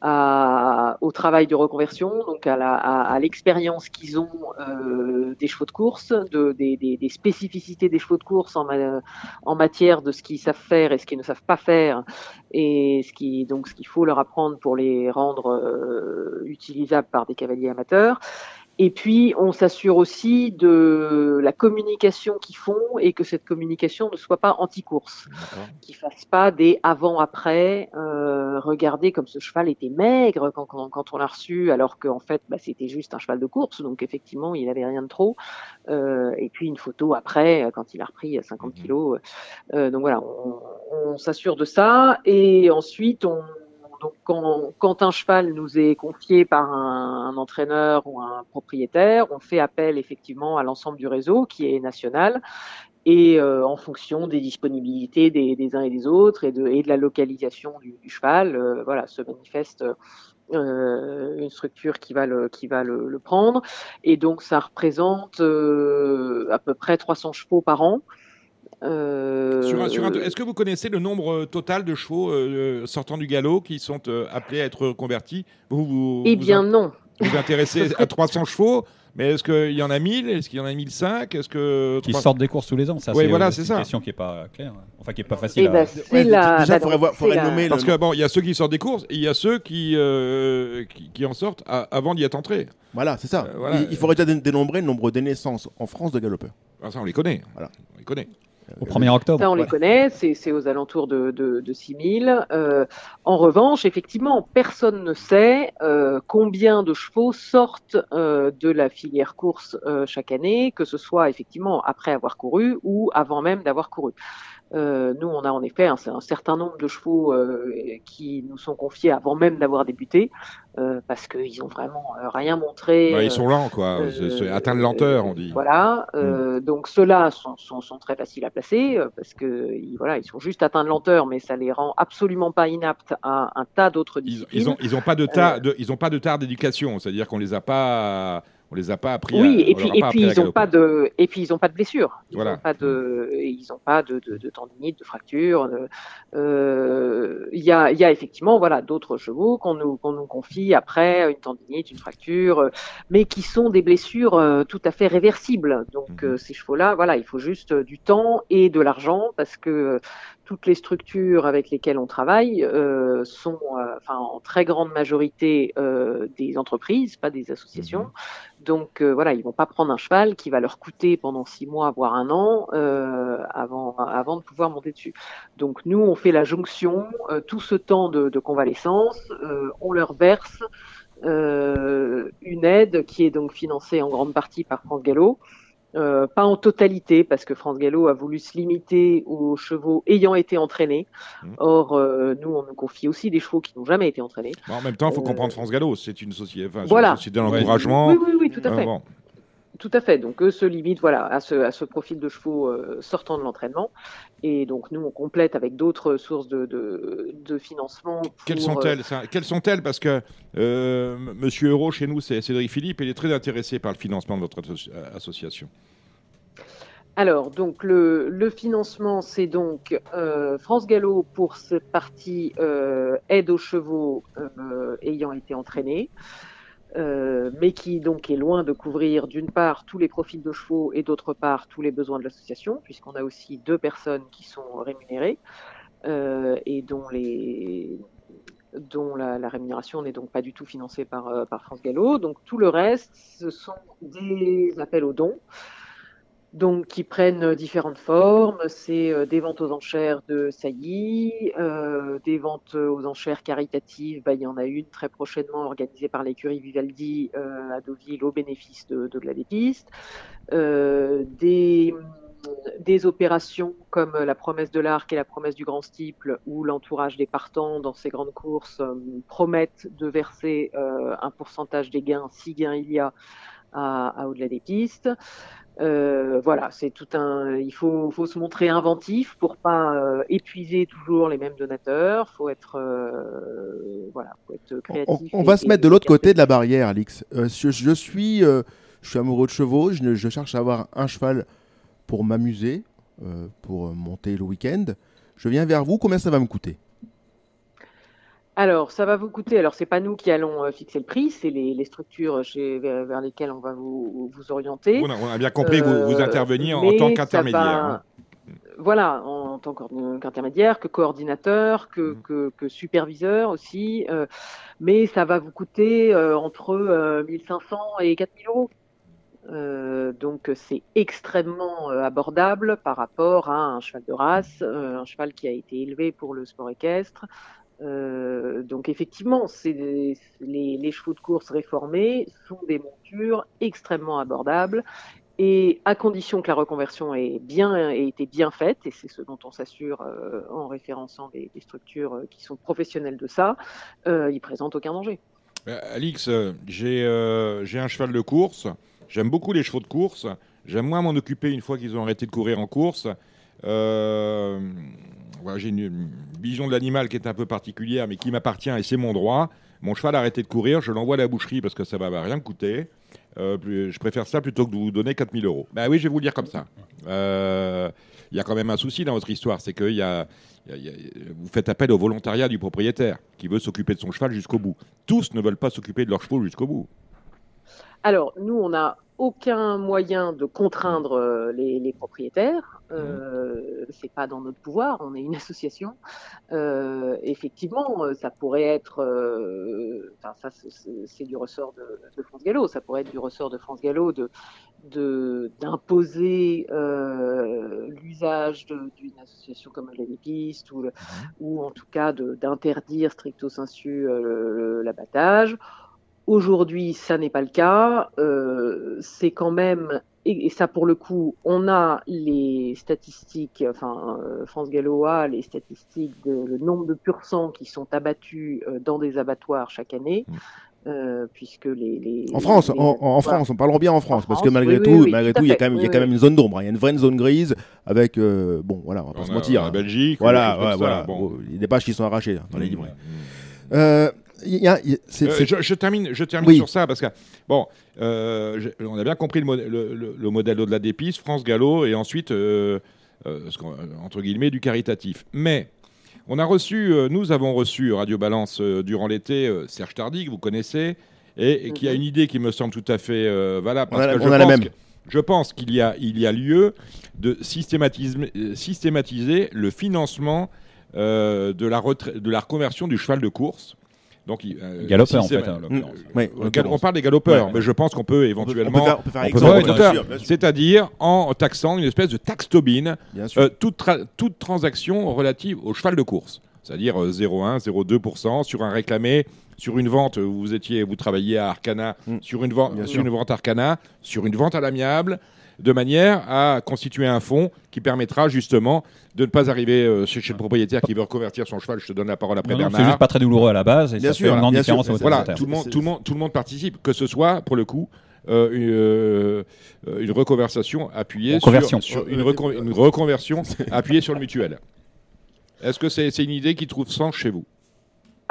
à- au travail de reconversion, donc à la- à à l'expérience qu'ils ont euh, des chevaux de course, de, des, des- des spécificités des chevaux de course en, ma- en matière de ce qu'ils savent faire et ce qu'ils ne savent pas faire, et ce donc ce qu'il faut leur apprendre pour les rendre euh, utilisables par des cavaliers amateurs. Et puis, on s'assure aussi de la communication qu'ils font et que cette communication ne soit pas anti-course, qu'ils fassent pas des avant-après. Euh, regardez comme ce cheval était maigre quand, quand, quand on l'a reçu, alors qu'en fait, bah, c'était juste un cheval de course, donc effectivement, il avait rien de trop. Euh, et puis une photo après, quand il a repris 50 kilos. Euh, donc voilà, on, on s'assure de ça. Et ensuite, on donc quand, quand un cheval nous est confié par un, un entraîneur ou un propriétaire, on fait appel effectivement à l'ensemble du réseau qui est national et euh, en fonction des disponibilités des, des uns et des autres et de, et de la localisation du, du cheval, euh, voilà, se manifeste euh, une structure qui va le qui va le, le prendre. Et donc ça représente euh, à peu près 300 chevaux par an Euh, Sur un- sur un- Est-ce que vous connaissez le nombre euh, total de chevaux euh, sortant du galop qui sont euh, appelés à être convertis? Vous vous, Eh vous bien in- non. vous vous intéressez à 300 chevaux, mais est-ce qu'il y en a 1000 Est-ce qu'il y en a 1005 Est-ce que Qui sortent des courses tous les ans. Ça, Oui, c'est voilà, c'est une ça. question qui n'est pas claire. Enfin, qui n'est pas facile Eh à. ben, c'est Ouais, la. déjà, bah faudrait voir- c'est faudrait la- nommer le- Parce que bon, il y a ceux qui sortent des courses, et il y a ceux qui, euh, qui, qui en sortent à- avant d'y être entrés. Voilà, c'est ça. Euh, voilà. il, il faudrait déjà dé- dénombrer le nombre de naissances en France de galopeurs. Ah, ça, on les connaît. Voilà. On les connaît. Au 1er octobre. Ça, on les connaît, c'est aux alentours de, de, de 6 000. Euh, en revanche, effectivement, personne ne sait euh, combien de chevaux sortent euh, de la filière course chaque année, que ce soit effectivement après avoir couru ou avant même d'avoir couru. Euh, nous, on a en effet un, un certain nombre de chevaux euh, qui nous sont confiés avant même d'avoir débuté, euh, parce qu'ils ont vraiment rien montré. Bah, ils sont lents, quoi. Atteint de lenteur, on dit. Voilà, euh, donc ceux-là sont, sont, sont très faciles à placer parce que voilà, ils sont juste atteints de lenteur, mais ça les rend absolument pas inaptes à un tas d'autres Ils, disciplines. ils ont, ils ont pas de tas, de, ils ont pas de tard d'éducation, c'est-à-dire qu'on les a pas, on les a pas appris. à- oui, et on puis, et puis à ils ont pas de, et puis ils ont pas de blessures. Ils Voilà. ont pas de, ils ont pas de, de, de tendinite, de fracture. euh, Il y a, il y a effectivement, voilà, d'autres chevaux qu'on nous, qu'on nous confie après une tendinite, une fracture, euh, mais qui sont des blessures euh, tout à fait réversibles. Donc Mhm. ces chevaux-là, voilà, il faut juste du temps et de l'argent parce que toutes les structures avec lesquelles on travaille euh, sont, euh, enfin, en très grande majorité euh, des entreprises, pas des associations. Donc euh, voilà, ils vont pas prendre un cheval qui va leur coûter pendant six mois, voire un an, euh, avant, avant de pouvoir monter dessus. Donc nous, on fait la jonction, euh, tout ce temps de, de convalescence, on leur verse une aide qui est donc financée en grande partie par France Gallo. Euh, pas en totalité, parce que France Gallo a voulu se limiter aux chevaux ayant été entraînés. Mhm. Or, euh, nous, on nous confie aussi des chevaux qui n'ont jamais été entraînés. Bon, en même temps, il faut Euh, comprendre France Gallo. C'est une société, enfin, c'est Voilà. une société d'encouragement. Oui, oui, oui, tout à Euh, fait. bon. Tout à fait. Donc eux se limitent voilà à ce, à ce profil de chevaux euh, sortant de l'entraînement. Et donc nous on complète avec d'autres sources de, de, de financement. pour, Quelles euh, sont-elles ça Quelles sont-elles? Parce que euh, M- Monsieur Euro, chez nous, c'est Cédric Philippe, il est très intéressé par le financement de votre asso- association. Alors, donc le, le financement, c'est donc euh, France Gallo pour cette partie euh, aide aux chevaux euh, ayant été entraînés, euh, mais qui donc est loin de couvrir d'une part tous les profils de chevaux et d'autre part tous les besoins de l'association, puisqu'on a aussi deux personnes qui sont rémunérées euh, et dont les dont la, rémunération n'est donc pas du tout financée par, euh, par France Gallo. Donc tout le reste, ce sont des appels aux dons donc qui prennent euh, différentes formes. C'est euh, des ventes aux enchères de saillies, euh, des ventes aux enchères caritatives. Bah, il y en a une très prochainement organisée par l'écurie Vivaldi à Deauville au bénéfice de, de la dépiste. Euh, des des opérations comme la promesse de l'arc et la promesse du grand steeple, où l'entourage des partants dans ces grandes courses promettent de verser un pourcentage des gains, si gains il y a, à, à au-delà des pistes. Euh, voilà, c'est tout un. Il faut, faut se montrer inventif pour pas euh, épuiser toujours les mêmes donateurs. Faut être, euh, voilà, faut être créatif. on va se et- mettre de l'autre côté de la barrière, Alix. Je, je suis, je suis amoureux de chevaux. Je, je cherche à avoir un cheval pour m'amuser, pour monter le week-end. Je viens vers vous. Combien ça va me coûter? Alors, ça va vous coûter. Alors, c'est pas nous qui allons euh, fixer le prix, c'est les, les structures chez, vers, vers lesquelles on va vous, vous orienter. On a, on a bien compris que vous, vous Euh, interveniez en, tant qu'intermédiaire. va- hein. Voilà, en tant qu'intermédiaire, que coordinateur, que, que, que superviseur aussi. euh, mais ça va vous coûter entre euh, 1500 et 4000 euros. Euh, donc c'est extrêmement euh, abordable par rapport à un cheval de race, euh, un cheval qui a été élevé pour le sport équestre. Euh, donc effectivement, les, chevaux de course réformés sont des montures extrêmement abordables et à condition que la reconversion ait été bien faite, et c'est ce dont on s'assure euh, en référençant des, structures euh, qui sont professionnelles de ça, euh, ils présentent aucun danger. Alix, j'ai un cheval de course. J'aime beaucoup les chevaux de course. J'aime moins m'en occuper une fois qu'ils ont arrêté de courir en course. J'ai une, vision de l'animal qui est un peu particulière, mais qui m'appartient et c'est mon droit. Mon cheval a arrêté de courir, je l'envoie à la boucherie parce que ça va va rien me coûter. Euh, je préfère ça plutôt que de vous donner 4000 euros. Bah oui, je vais vous le dire comme ça. Euh, il y a quand même un souci dans votre histoire, c'est que y a- vous faites appel au volontariat du propriétaire qui veut s'occuper de son cheval jusqu'au bout. Tous ne veulent pas s'occuper de leurs chevaux jusqu'au bout. Alors, nous, on n'a aucun moyen de contraindre euh, les, les propriétaires. Euh, c'est pas dans notre pouvoir. On est une association. Euh, effectivement, euh, ça pourrait être. euh, Enfin, ça, c'est- du ressort de, de France Gallo. Ça pourrait être du ressort de France Gallo de d'imposer euh, l'usage d'une association comme la Piste ou, le- ou en tout cas de- d'interdire stricto sensu l'abattage. Aujourd'hui, ça n'est pas le cas. Euh, c'est quand même, et, et ça pour le coup, on a les statistiques, enfin euh, France Gallo a les statistiques de le nombre de pur sang qui sont abattus euh, dans des abattoirs chaque année, euh, puisque les, les- En France, les en, France, on parlons bien en France, En parce que malgré oui, tout, oui, oui, malgré tout il y a quand même, il y a Oui, quand oui. même une zone d'ombre. hein. Il y a une vraie zone grise avec, euh, bon, voilà, on va pas On se a- mentir. La hein. Belgique, Voilà, ouais, voilà. ça, bon. Bon, il y a des pages qui sont arrachées hein, dans les Mmh, livrets. mmh. Euh, y a- il y a- c'est- Euh, je, je termine, je termine Oui. sur ça parce que bon, euh, je- on a bien compris le, modè- le, le- le modèle au-delà des pistes, France Gallo, et ensuite euh, euh, entre guillemets du caritatif. Mais on a reçu, euh, nous avons reçu Radio Balance euh, durant l'été euh, Serge Tardy que vous connaissez et, et qui a Mhm. une idée qui me semble tout à fait euh, valable. On parce a la- que on je a la pense même. que- je pense qu'il y a, il y a lieu de systématiser, le financement euh, de, la retra- de la reconversion du cheval de course. Donc, euh, Galopeur, en fait, hein. Mmh. Euh, gal- on parle des galopeurs, Ouais, ouais. mais je pense qu'on peut on peut- éventuellement. on peut faire, on peut on peut C'est-à-dire en taxant une espèce de taxe Tobin, euh, toute, tra- toute transaction relative au cheval de course. C'est-à-dire euh, 0,1, 0,2% sur un réclamé, sur une vente, euh, vous étiez, vous travailliez à Arcana, Mm. sur, une vente, sur une vente Arcana, sur une vente à l'amiable, de manière à constituer un fonds qui permettra justement de ne pas arriver euh, chez, chez le propriétaire qui veut reconvertir son cheval. Je te donne la parole après Non, non, C'est Bernard. juste pas très douloureux à la base et Bien ça sûr, fait une grande bien sûr, différence Voilà, tout le, monde, tout, le monde, tout le monde participe, que ce soit, pour le coup, euh, une, euh, une reconversion appuyée sur, sur une, recon- une reconversion appuyée sur le mutuel. Est-ce que c'est c'est une idée qui trouve sens chez vous?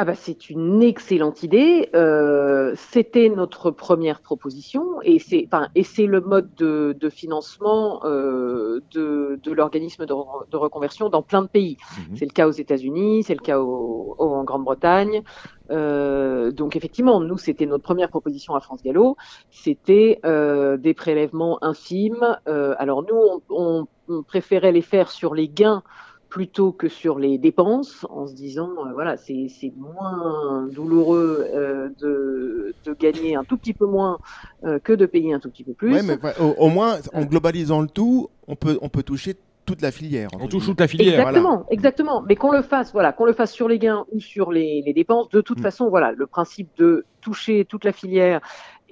Ah bah c'est une excellente idée. Euh, C'était notre première proposition et c'est enfin et c'est le mode de, de financement euh, de, de l'organisme de, re- de reconversion dans plein de pays. Mhm. C'est le cas aux États-Unis, c'est le cas au, au- en Grande-Bretagne. Euh, donc effectivement, nous c'était notre première proposition à France Gallo. C'était euh, des prélèvements infimes. Euh, alors nous on, on- on préférait les faire sur les gains plutôt que sur les dépenses, en se disant, euh, voilà, c'est c'est moins douloureux euh, de, de gagner un tout petit peu moins euh, que de payer un tout petit peu plus. Ouais, mais ouais, au, au moins, en globalisant le tout, on peut, on peut toucher toute la filière. On touche toute la filière. Exactement, exactement. Mais qu'on le fasse, voilà, qu'on le fasse sur les gains ou sur les, les dépenses, de toute Mm. façon, voilà, le principe de toucher toute la filière.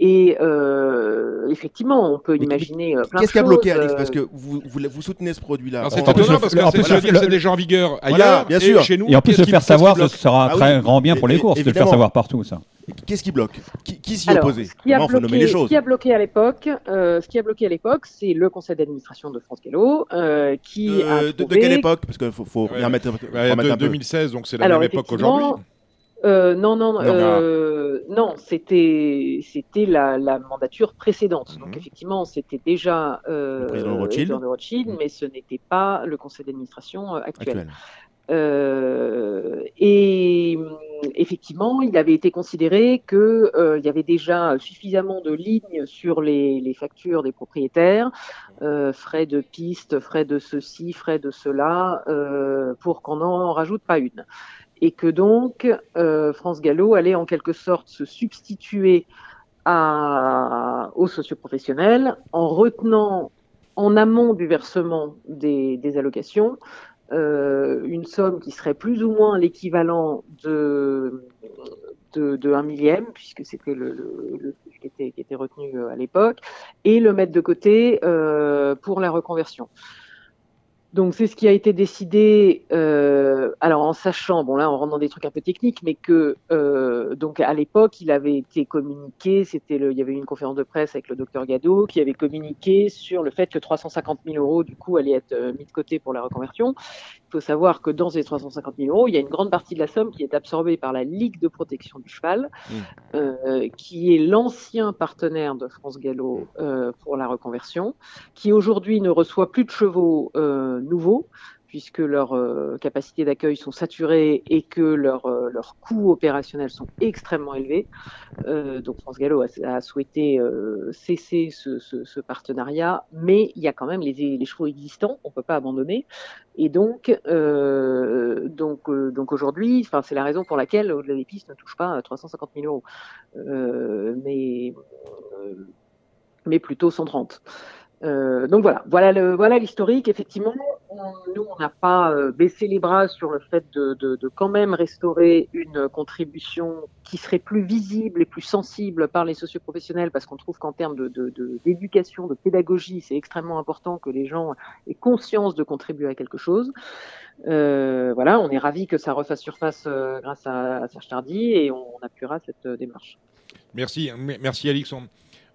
Et euh, effectivement, on peut Mais- imaginer euh, plein Qu'est-ce de qui a bloqué, euh, Parce que vous, vous, vous soutenez ce produit-là. C'est étonnant parce que en c'est- déjà en vigueur Voilà, ailleurs bien et sûr. chez nous. Et en plus, qui- faire savoir, ce sera Ah très grand bien pour les courses de le faire savoir partout, ça. Qu'est-ce qui bloque Qui, qui s'y Alors, opposait ce qui a Comment faut nommer bloqué, les ce choses qui a bloqué à l'époque, euh, ce qui a bloqué à l'époque, c'est le conseil d'administration de France Gallo, euh, qui a de, de- de trouvé quelle époque Parce qu'il faut, faut Ouais. bien mettre, faut Ouais, remettre de- un peu. 2016, donc c'est la Alors, même époque qu'aujourd'hui. Euh, non, non, Non, euh, non, c'était c'était la, la mandature précédente. Mhm. Donc effectivement, c'était déjà euh, Le président de Rothschild. président de Rothschild, Mhm. mais ce n'était pas le conseil d'administration euh, actuel. Actuel. Euh, et hum, effectivement, il avait été considéré que euh, il y avait déjà suffisamment de lignes sur les, les factures des propriétaires, euh, frais de piste, frais de ceci, frais de cela, euh, pour qu'on n'en rajoute pas une. Et que donc euh, France Gallo allait en quelque sorte se substituer aux socioprofessionnels en retenant en amont du versement des, allocations euh, une somme qui serait plus ou moins l'équivalent de, 1 millième, puisque c'était le, le, qui était, retenu euh, à l'époque, et le mettre de côté pour la reconversion. Donc c'est ce qui a été décidé, euh, alors en sachant, bon là on rentre dans des trucs un peu techniques, mais que euh, donc à l'époque il avait été communiqué, c'était le, il y avait eu une conférence de presse avec le docteur Gado qui avait communiqué sur le fait que 350 000 euros du coup allaient être euh, mis de côté pour la reconversion. Il faut savoir que dans ces 350 000 euros, il y a une grande partie de la somme qui est absorbée par la Ligue de protection du cheval, euh, qui est l'ancien partenaire de France Gallo euh, pour la reconversion, qui aujourd'hui ne reçoit plus de chevaux euh, nouveaux puisque leurs euh, capacités d'accueil sont saturées et que leurs euh, coûts opérationnels sont extrêmement élevés. Euh, donc France Gallo a, souhaité cesser ce, partenariat, mais il y a quand même les, chevaux existants, on peut pas abandonner. Et donc, donc, donc aujourd'hui, c'est la raison pour laquelle au-delà ne touche pas à 350 000 euros, mais mais plutôt 130. Euh, donc voilà, voilà l'historique. Effectivement, nous on n'a pas euh, baissé les bras sur le fait de, quand même restaurer une contribution qui serait plus visible et plus sensible par les socioprofessionnels, parce qu'on trouve qu'en termes d'éducation, de, pédagogie, c'est extrêmement important que les gens aient conscience de contribuer à quelque chose. Euh, voilà, on est ravi que ça refasse surface grâce à, à Serge Tardy et on, on appuiera cette démarche. Merci, m- merci Alix.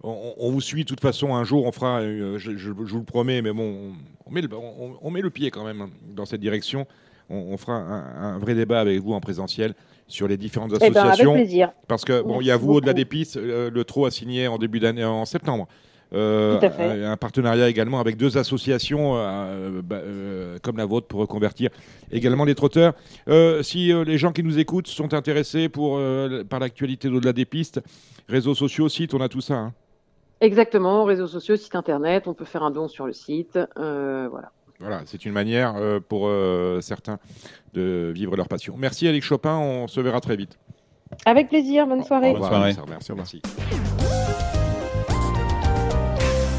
On, vous suit de toute façon. Un jour, on fera, euh, je, je- je vous le promets, mais bon, on, on met, le, on, on met le pied quand même hein, dans cette direction. On, fera un, un vrai débat avec vous en présentiel sur les différentes Eh ben, avec associations. plaisir. parce que bon, il y a vous au-delà des pistes. euh, le TRO a signé en début d'année, en septembre. euh, Tout à fait. un, un partenariat également avec deux associations euh, bah, euh, comme la vôtre pour reconvertir également les trotteurs. Si les gens qui nous écoutent sont intéressés pour, par l'actualité d'au-delà des pistes, réseaux sociaux, sites, on a tout ça. hein. Exactement, réseaux sociaux, site internet, on peut faire un don sur le site, euh, voilà. Voilà, c'est une manière euh, pour euh, certains de vivre leur passion. Merci Alex Chopin, on se verra très vite. Avec plaisir, bonne soirée. Au revoir, soirée. Alex Herbert. Merci.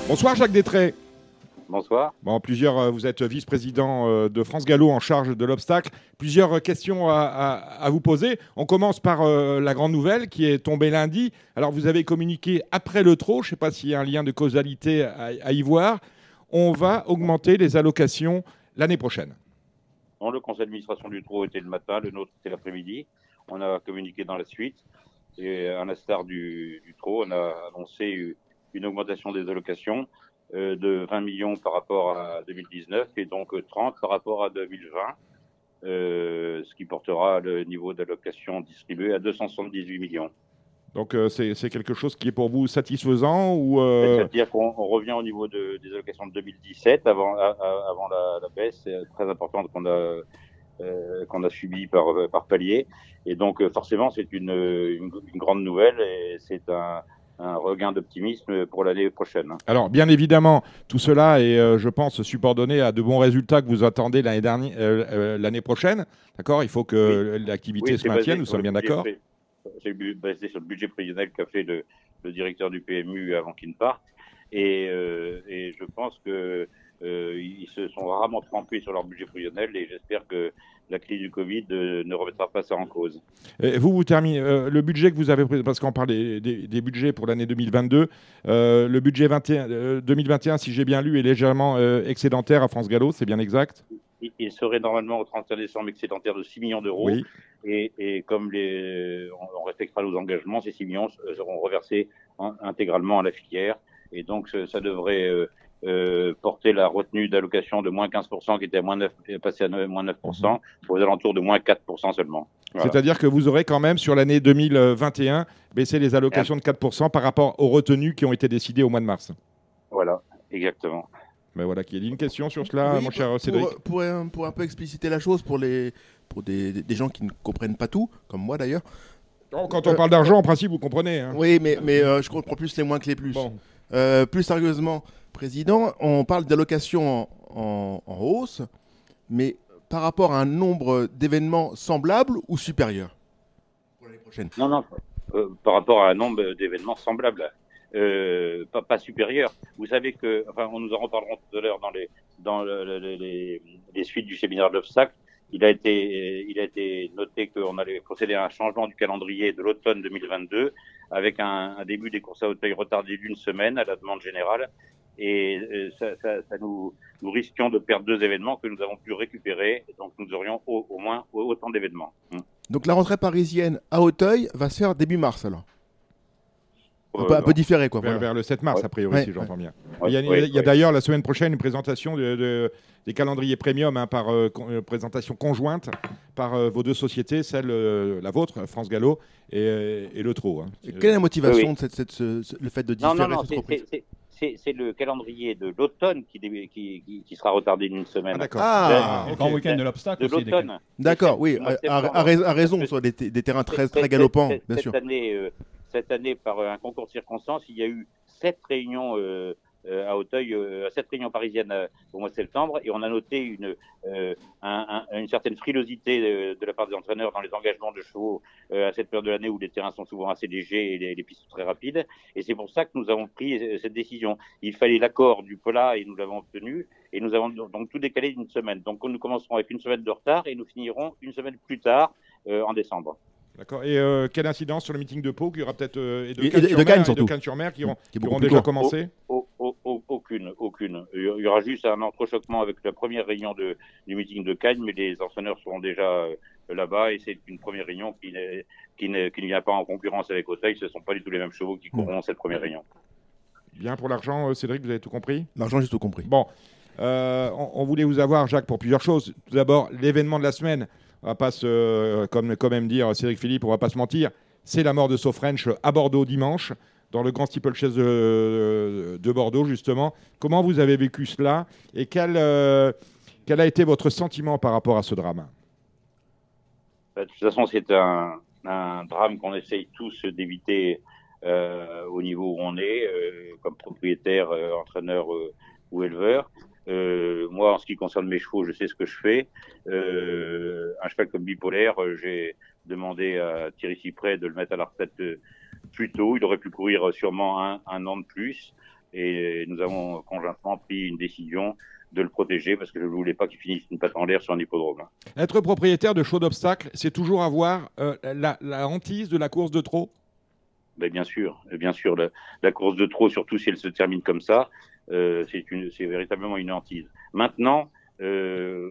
Bonsoir Jacques Détré. Bonsoir. Bon, plusieurs, euh, vous êtes vice-président euh, de France Gallo en charge de l'obstacle. Plusieurs euh, questions à, à- à vous poser. On commence par euh, la grande nouvelle qui est tombée lundi. Alors, vous avez communiqué après le trot, je ne sais pas s'il y a un lien de causalité à, à y voir. On va augmenter les allocations l'année prochaine. Bon, le conseil d'administration du trot était le matin, le nôtre était l'après-midi. On a communiqué dans la suite. Et à l'instar du, du trot, on a annoncé une augmentation des allocations de 20 millions par rapport à 2019 et donc 30 par rapport à 2020. euh, ce qui portera le niveau d'allocation distribué à 278 millions. Donc, euh, c'est quelque chose qui est pour vous satisfaisant ou euh, C'est-à-dire qu'on on revient au niveau de- des allocations de 2017, avant, à- à- avant la, la baisse euh, très importante qu'on a, euh, qu'on a subie par, euh, par palier. Et donc, euh, forcément, c'est une, une, une grande nouvelle et c'est un, un regain d'optimisme pour l'année prochaine. Alors, bien évidemment, tout cela est, euh, je pense, subordonné à de bons résultats que vous attendez l'année dernière, euh, euh, l'année prochaine. D'accord? Il faut que l'activité Oui, se maintienne. Nous sommes bien d'accord? C'est basé sur le budget prévisionnel qu'a fait le, le directeur du PMU avant qu'il ne parte. Et, euh, et je pense que euh, ils se sont rarement trempés sur leur budget prévisionnel et j'espère que la crise du Covid euh, ne remettra pas ça en cause. Et vous, vous terminez euh, le budget que vous avez pris, parce qu'on parle des, des- des budgets pour l'année 2022. euh, le budget 21, euh, 2021, si j'ai bien lu, est légèrement excédentaire à France Gallo, c'est bien exact? Il, il serait normalement au 31 décembre excédentaire de 6 millions d'euros. Oui. Et, et comme les, on, on respectera nos engagements, ces 6 millions seront reversés en- intégralement à la filière. Et donc, ça devrait euh, euh, porter la retenue d'allocation de moins 15%, qui était à moins 9, est passé à moins 9%, aux alentours de moins 4% seulement. Voilà. C'est-à-dire que vous aurez quand même, sur l'année 2021, baissé les allocations de 4% par rapport aux retenues qui ont été décidées au mois de mars. Voilà, exactement. Mais voilà, qu'il y ait une question sur cela, Oui, mon cher pour- Cédric Pour, pour un, pour un peu expliciter la chose pour, les, pour des, des gens qui ne comprennent pas tout, comme moi d'ailleurs. Oh, Quand on parle d'argent, en principe, vous comprenez. hein. Oui, mais, mais euh, je comprends plus les moins que les plus. Bon. Euh, plus sérieusement, Président, on parle d'allocations en, hausse, mais par rapport à un nombre d'événements semblables ou supérieurs pour l'année prochaine? Non, non, euh, par rapport à un nombre d'événements semblables, euh, pas, pas supérieurs. Vous savez que, enfin, on nous en reparlerons tout à l'heure dans les dans le- le- le- les, suites du séminaire d'obstacles. Il a été il a été noté qu'on allait procéder à un changement du calendrier de l'automne 2022 avec un, début des courses à hauteuil retardé d'une semaine à la demande générale. Et euh, ça, ça, ça nous, nous risquions de perdre deux événements que nous avons pu récupérer. Donc nous aurions au, au moins autant d'événements. Mm. Donc la rentrée parisienne à Auteuil va se faire début mars alors Un Euh, peu, un peu différé quoi. Vers, voilà. vers le 7 mars, Ouais. a priori, Ouais, si j'entends ouais. bien. Ouais, il y a, d'ailleurs la semaine prochaine une présentation de, de- des calendriers premium hein, par euh, con- euh, présentation conjointe par euh, vos deux sociétés, celle euh, la vôtre, France Gallo, et, euh, et le TRO. hein. Quelle est la motivation Oui, de cette, cette- ce- ce- le fait de Non, différer non, non, cette c'est- le calendrier de l'automne qui, dé- qui, qui, qui sera retardé d'une semaine. Ah, d'accord. Ah, Le grand week-end de l'obstacle de l'automne. D'accord, oui, a raison, sur des, des terrains très, galopants, cette- bien cette sûr. Année, euh, cette année, par un concours de circonstances, il y a eu sept réunions euh, euh, à Auteuil, euh, sept réunions parisiennes euh, au mois de septembre, et on a noté une, euh, un- un- une certaine frilosité euh, de la part des entraîneurs dans les engagements de chevaux euh, à cette période de l'année où les terrains sont souvent assez légers et les, les pistes très rapides. Et c'est pour ça que nous avons pris euh, cette décision. Il fallait l'accord du POLA et nous l'avons obtenu. Et nous avons donc tout décalé d'une semaine. Donc nous commencerons avec une semaine de retard et nous finirons une semaine plus tard euh, en décembre. D'accord. Et euh, quelle incidence sur le meeting de Pau qu'il y aura peut-être euh, et de Cannes sur de Cannes, mer de Cannes-sur-Mer qui, auront- Qui qui auront déjà court. commencé Au- au- au- aucune, aucune. Il y aura juste un entrechoquement avec la première réunion de, du meeting de Cannes, mais les entraîneurs seront déjà euh, là-bas et c'est une première réunion qui, qui, qui ne vient pas en concurrence avec Auteuil. Ce ne sont pas du tout les mêmes chevaux qui courront cette première réunion. Bien pour l'argent, euh, Cédric, vous avez tout compris? L'argent, j'ai tout compris. Bon, euh, on, on voulait vous avoir, Jacques, pour plusieurs choses. Tout d'abord, l'événement de la semaine, on va pas se, comme quand même dire Cédric Philippe, on va pas se mentir, c'est la mort de Sofrench à Bordeaux dimanche, dans le grand steeplechase de, de Bordeaux, justement. Comment vous avez vécu cela et quel, euh, quel a été votre sentiment par rapport à ce drame? Bah, De toute façon, c'est un, drame qu'on essaye tous d'éviter euh, au niveau où on est, euh, comme propriétaire, entraîneur ou éleveur. Euh, moi, en ce qui concerne mes chevaux, je sais ce que je fais. Euh, un cheval comme bipolaire, euh, j'ai demandé à Thierry Cyprès de le mettre à la retraite plus tôt. Il aurait pu courir sûrement un, un an de plus. Et nous avons conjointement pris une décision de le protéger parce que je ne voulais pas qu'il finisse une patte en l'air sur un hippodrome. Être propriétaire de chevaux d'obstacle, c'est toujours avoir euh, la, la hantise de la course de trop Ben, bien sûr, bien sûr. La, la course de trop, surtout si elle se termine comme ça, c'est une, c'est véritablement une hantise. Maintenant, euh,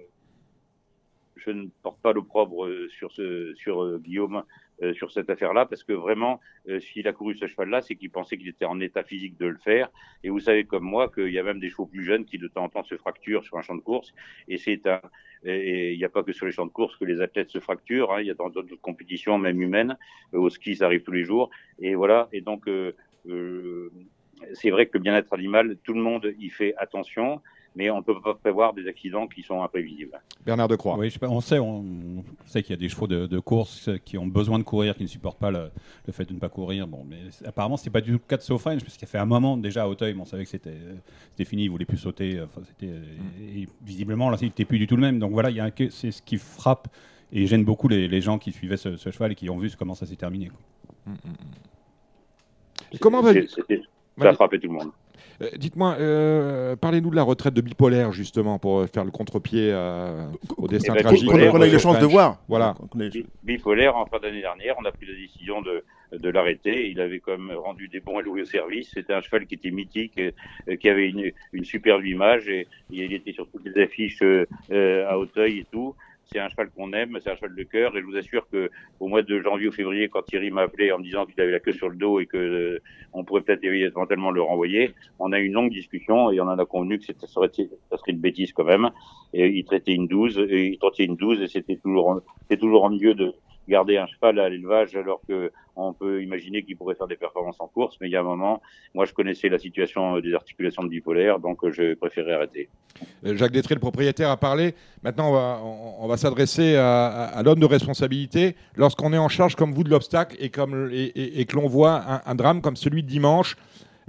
je ne porte pas l'opprobre euh, sur ce, sur euh, Guillaume, euh, sur cette affaire-là, parce que vraiment, euh, s'il a couru ce cheval-là, c'est qu'il pensait qu'il était en état physique de le faire. Et vous savez comme moi qu'il y a même des chevaux plus jeunes qui de temps en temps se fracturent sur un champ de course. Et c'est un, et il n'y a pas que sur les champs de course que les athlètes se fracturent. hein. Il y a dans d'autres compétitions, même humaines, euh, au ski, ça arrive tous les jours. Et voilà. Et donc, euh, euh, c'est vrai que le bien-être animal, tout le monde y fait attention, mais on ne peut pas prévoir des accidents qui sont imprévisibles. Bernard Decroix. Oui, je sais pas, on sait, on, on sait qu'il y a des chevaux de, de course qui ont besoin de courir, qui ne supportent pas le, le fait de ne pas courir. Bon, mais apparemment, c'est pas du tout le cas de Sofrench, parce qu'il y a fait un moment déjà à Auteuil, on savait que c'était fini, il voulait plus sauter. Enfin, et visiblement là, il n'était plus du tout le même. Donc voilà, c'est ce qui frappe et gêne beaucoup les, les gens qui suivaient ce, ce cheval et qui ont vu comment ça s'est terminé. quoi. Et comment C'est- va- Ça a frappé tout le monde. Euh, Dites-moi, euh, parlez-nous de la retraite de bipolaire, justement, pour euh, faire le contre-pied euh, au destin ben, tragique. Qu'on a eu la chance de voir. Voilà. Bipolaire, en fin d'année dernière, on a pris la décision de, de l'arrêter. Il avait quand même rendu des bons loués au service. C'était un cheval qui était mythique, qui avait une, une superbe image et, il était sur toutes les affiches à Auteuil et tout. C'est un cheval qu'on aime, c'est un cheval de cœur et je vous assure que au mois de janvier ou février, quand Thierry m'a appelé en me disant qu'il avait la queue sur le dos et que euh, on pourrait peut-être éventuellement le renvoyer, on a eu une longue discussion et on en a convenu que ça serait, une bêtise quand même. Et il traitait une 12 et il une 12 et c'était toujours, c'est toujours ennuyeux de garder un cheval à l'élevage alors que on peut imaginer qu'il pourrait faire des performances en course, mais il y a un moment, moi je connaissais la situation des articulations de bipolaire, donc euh, je préférais arrêter. Euh, Jacques Détré, le propriétaire, a parlé. Maintenant, on va, s'adresser à, l'homme de responsabilité. Lorsqu'on est en charge, comme vous, de l'obstacle et, comme, et, que l'on voit un, drame comme celui de dimanche,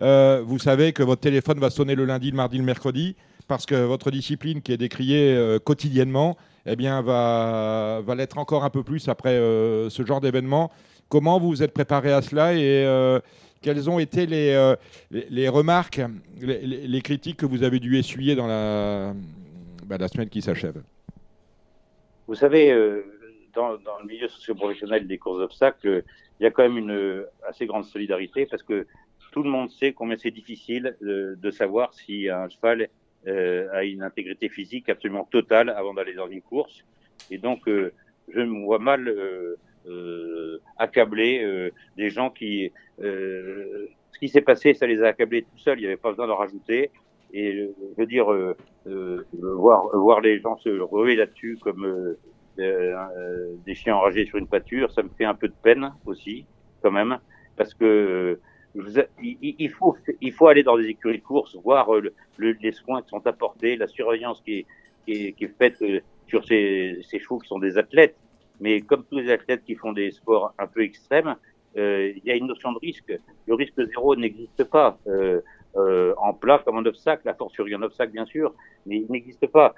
euh, vous savez que votre téléphone va sonner le lundi, le mardi, le mercredi, parce que votre discipline, qui est décriée euh, quotidiennement, eh bien, va, l'être encore un peu plus après euh, ce genre d'événement. Comment vous vous êtes préparé à cela et euh, quelles ont été les, euh, remarques, les, critiques que vous avez dû essuyer dans la, bah, semaine qui s'achève? Vous savez, dans, le milieu socio-professionnel des courses d'obstacles, il y a quand même une assez grande solidarité parce que tout le monde sait combien c'est difficile de, de savoir si un cheval euh, a une intégrité physique absolument totale avant d'aller dans une course. Et donc, euh, je me vois mal euh, euh, accabler euh, des gens qui... euh, ce qui s'est passé, ça les a accablés tout seuls, il n'y avait pas besoin d'en rajouter. Et je veux dire, voir, voir les gens se ruer là-dessus comme des chiens enragés sur une pâture, ça me fait un peu de peine aussi, quand même, parce que il, faut, il faut aller dans des écuries de course, voir euh, le- le- les soins qui sont apportés, la surveillance qui est, qui est, qui est faite euh, sur ces, ces chevaux qui sont des athlètes. Mais comme tous les athlètes qui font des sports un peu extrêmes, euh, il y a une notion de risque. Le risque zéro n'existe pas. Euh, euh, en plat comme en obstacle, à fortiori en obstacle bien sûr, mais il n'existe pas.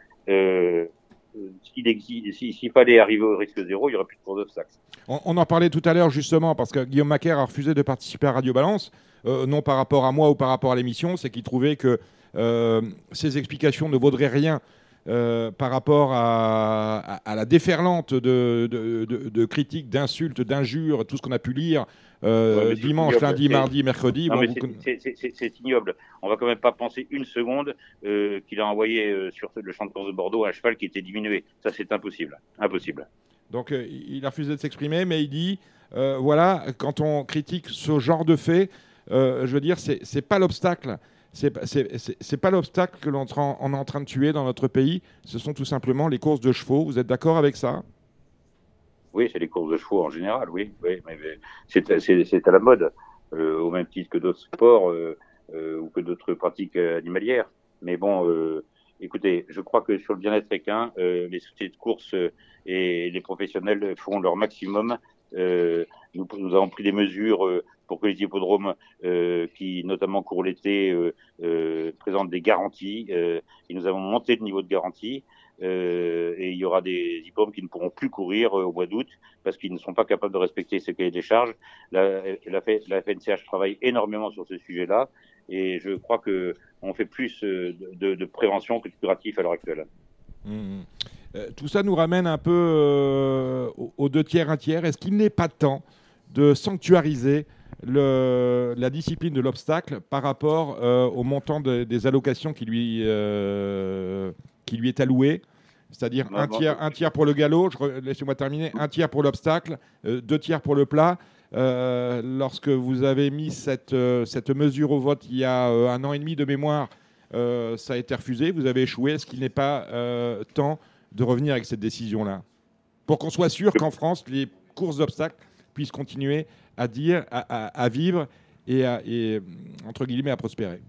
Euh, euh, s'il fallait arriver au risque zéro, il y aurait plus de cours d'obstacles. On, on en parlait tout à l'heure justement parce que Guillaume Macaire a refusé de participer à Radio Balance, euh, non par rapport à moi ou par rapport à l'émission, c'est qu'il trouvait que euh, ses explications ne vaudraient rien euh, par rapport à, à- à la déferlante de, de- de- de critiques, d'insultes, d'injures, tout ce qu'on a pu lire euh, Ouais, dimanche, lundi, mardi, mercredi. Bon, vous c'est- ignoble. On va quand même pas penser une seconde euh, qu'il a envoyé sur le champ de course de Bordeaux un cheval qui était diminué. Ça, c'est impossible. Impossible. Donc il a refusé de s'exprimer, mais il dit voilà, quand on critique ce genre de fait, je veux dire, c'est c'est pas l'obstacle. C'est c'est pas l'obstacle que l'on est en- train de tuer dans notre pays. Ce sont tout simplement les courses de chevaux. Vous êtes d'accord avec ça? Oui, c'est les courses de chevaux en général, oui. oui mais, c'est à la mode, euh, au même titre que d'autres sports euh, euh, ou que d'autres pratiques animalières. Mais bon, écoutez, je crois que sur le bien-être équin, les sociétés de course et les professionnels font leur maximum. Euh, nous, avons pris des mesures euh, pour que les hippodromes, euh, qui notamment courent l'été, présentent des garanties. Et nous avons monté le niveau de garantie. Et il y aura des hippodromes qui ne pourront plus courir au mois d'août parce qu'ils ne sont pas capables de respecter ce cahier des charges. La, FNCH travaille énormément sur ce sujet-là et je crois que on fait plus de, prévention que de curatif à l'heure actuelle. Mhm. Euh, Tout ça nous ramène un peu euh, aux- deux tiers, un tiers. Est-ce qu'il n'est pas temps de sanctuariser le- la discipline de l'obstacle par rapport euh, au montant de- des allocations qui lui, qui lui est alloué? C'est-à-dire un non. tiers, un tiers pour le galop, laissez-moi terminer, un tiers pour l'obstacle, deux tiers pour le plat. Euh, lorsque vous avez mis cette, euh, cette mesure au vote il y a euh, un an et demi de mémoire, ça a été refusé, vous avez échoué. Est-ce qu'il n'est pas temps de revenir avec cette décision-là Pour qu'on soit sûr qu'en France, les courses d'obstacles puissent continuer à dire, à, vivre et, à, entre guillemets, à prospérer.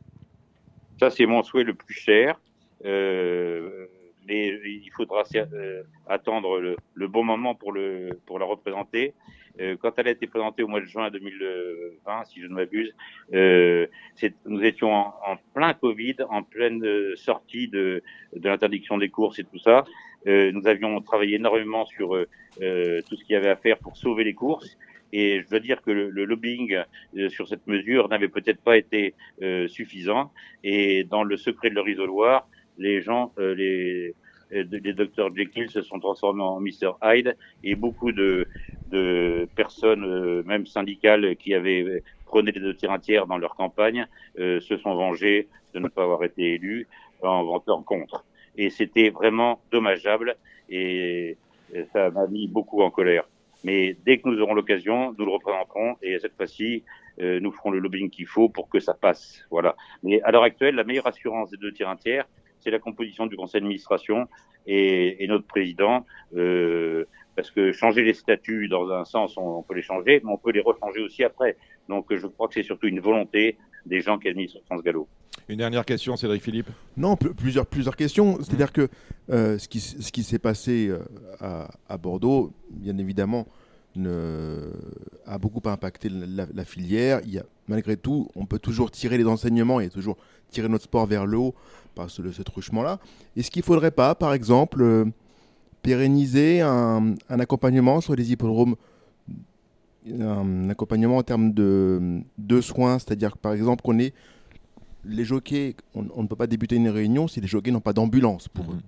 Ça, c'est mon souhait le plus cher. Euh, mais il faudra euh, attendre le, bon moment pour, le, pour la représenter. Euh, quand elle a été présentée au mois de juin 2020, si je ne m'abuse, nous étions en, plein Covid, en pleine sortie de l'interdiction des courses et tout ça. Euh, nous avions travaillé énormément sur euh, tout ce qu'il y avait à faire pour sauver les courses. Et je dois dire que le, le lobbying euh, sur cette mesure n'avait peut-être pas été euh, suffisant. Et dans le secret de leur isoloir, les gens, euh, les, les docteurs Jekyll se sont transformés en Mr Hyde et beaucoup de, de personnes, euh, même syndicales, qui avaient prôné les deux tiers tiers dans leur campagne, euh, se sont vengés de ne pas avoir été élus en votant contre. Et c'était vraiment dommageable et, ça m'a mis beaucoup en colère. Mais dès que nous aurons l'occasion, nous le représenterons et cette fois-ci, euh, nous ferons le lobbying qu'il faut pour que ça passe. Voilà. Mais à l'heure actuelle, la meilleure assurance des deux tiers tiers, c'est la composition du conseil d'administration et, et, notre président. Euh, parce que changer les statuts, dans un sens, on, on, peut les changer, mais on peut les rechanger aussi après. Donc je crois que c'est surtout une volonté des gens qui administrent France Gallo. Une dernière question, Cédric Philippe Non, plusieurs, plusieurs questions. C'est-à-dire que euh, ce qui, ce qui s'est passé euh, à, à, Bordeaux, bien évidemment, ne, a beaucoup impacté la, la, la, filière. Il y a, malgré tout, on peut toujours tirer les enseignements et toujours tirer notre sport vers le haut par ce, ce truchement-là. Est-ce qu'il ne faudrait pas, par exemple, euh, pérenniser un, un, accompagnement sur les hippodromes un accompagnement en termes de, de soins, c'est-à-dire que par exemple qu'on ait les jockeys, on, on, ne peut pas débuter une réunion si les jockeys n'ont pas d'ambulance pour eux.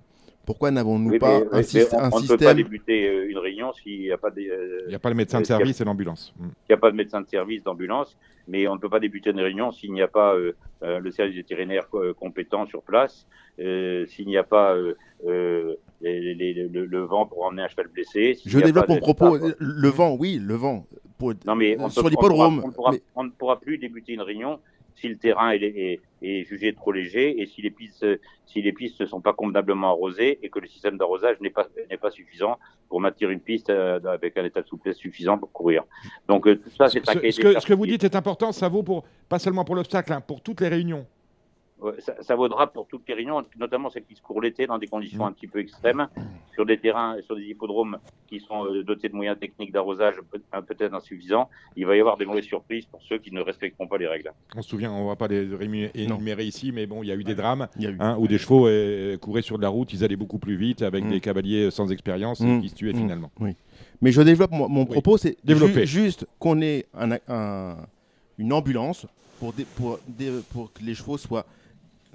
Pourquoi n'avons-nous oui, pas mais, un, mais syst on, un on système ne peut pas débuter euh, une réunion s'il n'y a pas de, euh, il n'y a pas le médecin de service et l'ambulance. Il n'y a pas de médecin de service d'ambulance, mais on ne peut pas débuter une réunion s'il n'y a pas euh, le service vétérinaire compétent sur place, euh, s'il n'y a pas les, les, le, le, vent pour emmener un cheval blessé. Je développe mon propos. Le vent, oui, le vent. Pour, non, mais on sur l'hippodrome. On, on, on, ne pourra plus débuter une réunion si le terrain est, est- est jugé trop léger et si les pistes si les pistes ne sont pas convenablement arrosées et que le système d'arrosage n'est pas n'est pas suffisant pour maintenir une piste euh, avec un état de souplesse suffisant pour courir. Donc euh, tout ça c'est Ce, que, des ce que vous dites est important, ça vaut pour pas seulement pour l'obstacle, hein, pour toutes les réunions. Ça, ça vaudra pour toutes les réunions, notamment celles qui se courent l'été dans des conditions Mm. un petit peu extrêmes, sur des terrains, sur des hippodromes qui sont euh, dotés de moyens techniques d'arrosage un- peut-être insuffisants. Il va y avoir des mauvaises surprises pour ceux qui ne respecteront pas les règles. On se souvient, on va pas les énumérer ici, mais bon, il y a eu des drames Il y a eu. hein, où des chevaux euh, couraient sur de la route, ils allaient beaucoup plus vite avec Mm. des cavaliers sans expérience et Mm. qui se tuaient Mm. finalement. Mais je développe mon, mon Oui. propos, c'est ju- juste qu'on ait un, un- une ambulance pour, dé- pour, dé- pour que les chevaux soient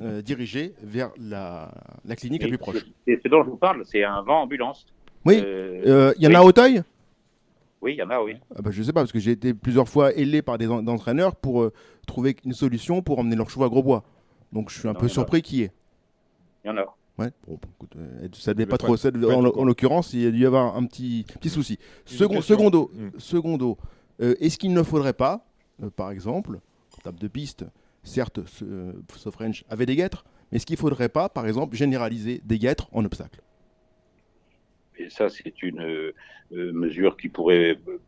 euh, dirigés vers la, la clinique la plus proche. c'est- ce dont je vous parle, c'est un vent ambulance. Oui, Euh, Euh, il y en oui. a à Auteuil oui, il y en a, oui. ah bah, Je sais pas, parce que j'ai été plusieurs fois ailé par des en- entraîneurs pour euh, trouver une solution pour emmener leurs chevaux à Grosbois. Donc je suis un Non, peu surpris qu'il y ait. Il y en a. Ouais, bon, bon, écoute, ça devait pas trop. ça devait- en, l'occurrence, il y a dû y avoir un petit, petit souci. Second, secondo, Mm. secondo euh, est-ce qu'il ne faudrait pas, euh, par exemple, en table de piste, certes, ce, euh, ce French avait des guêtres, mais est-ce qu'il ne faudrait pas, par exemple, généraliser des guêtres en obstacle Et ça, c'est une euh, euh, mesure qui pourrait euh,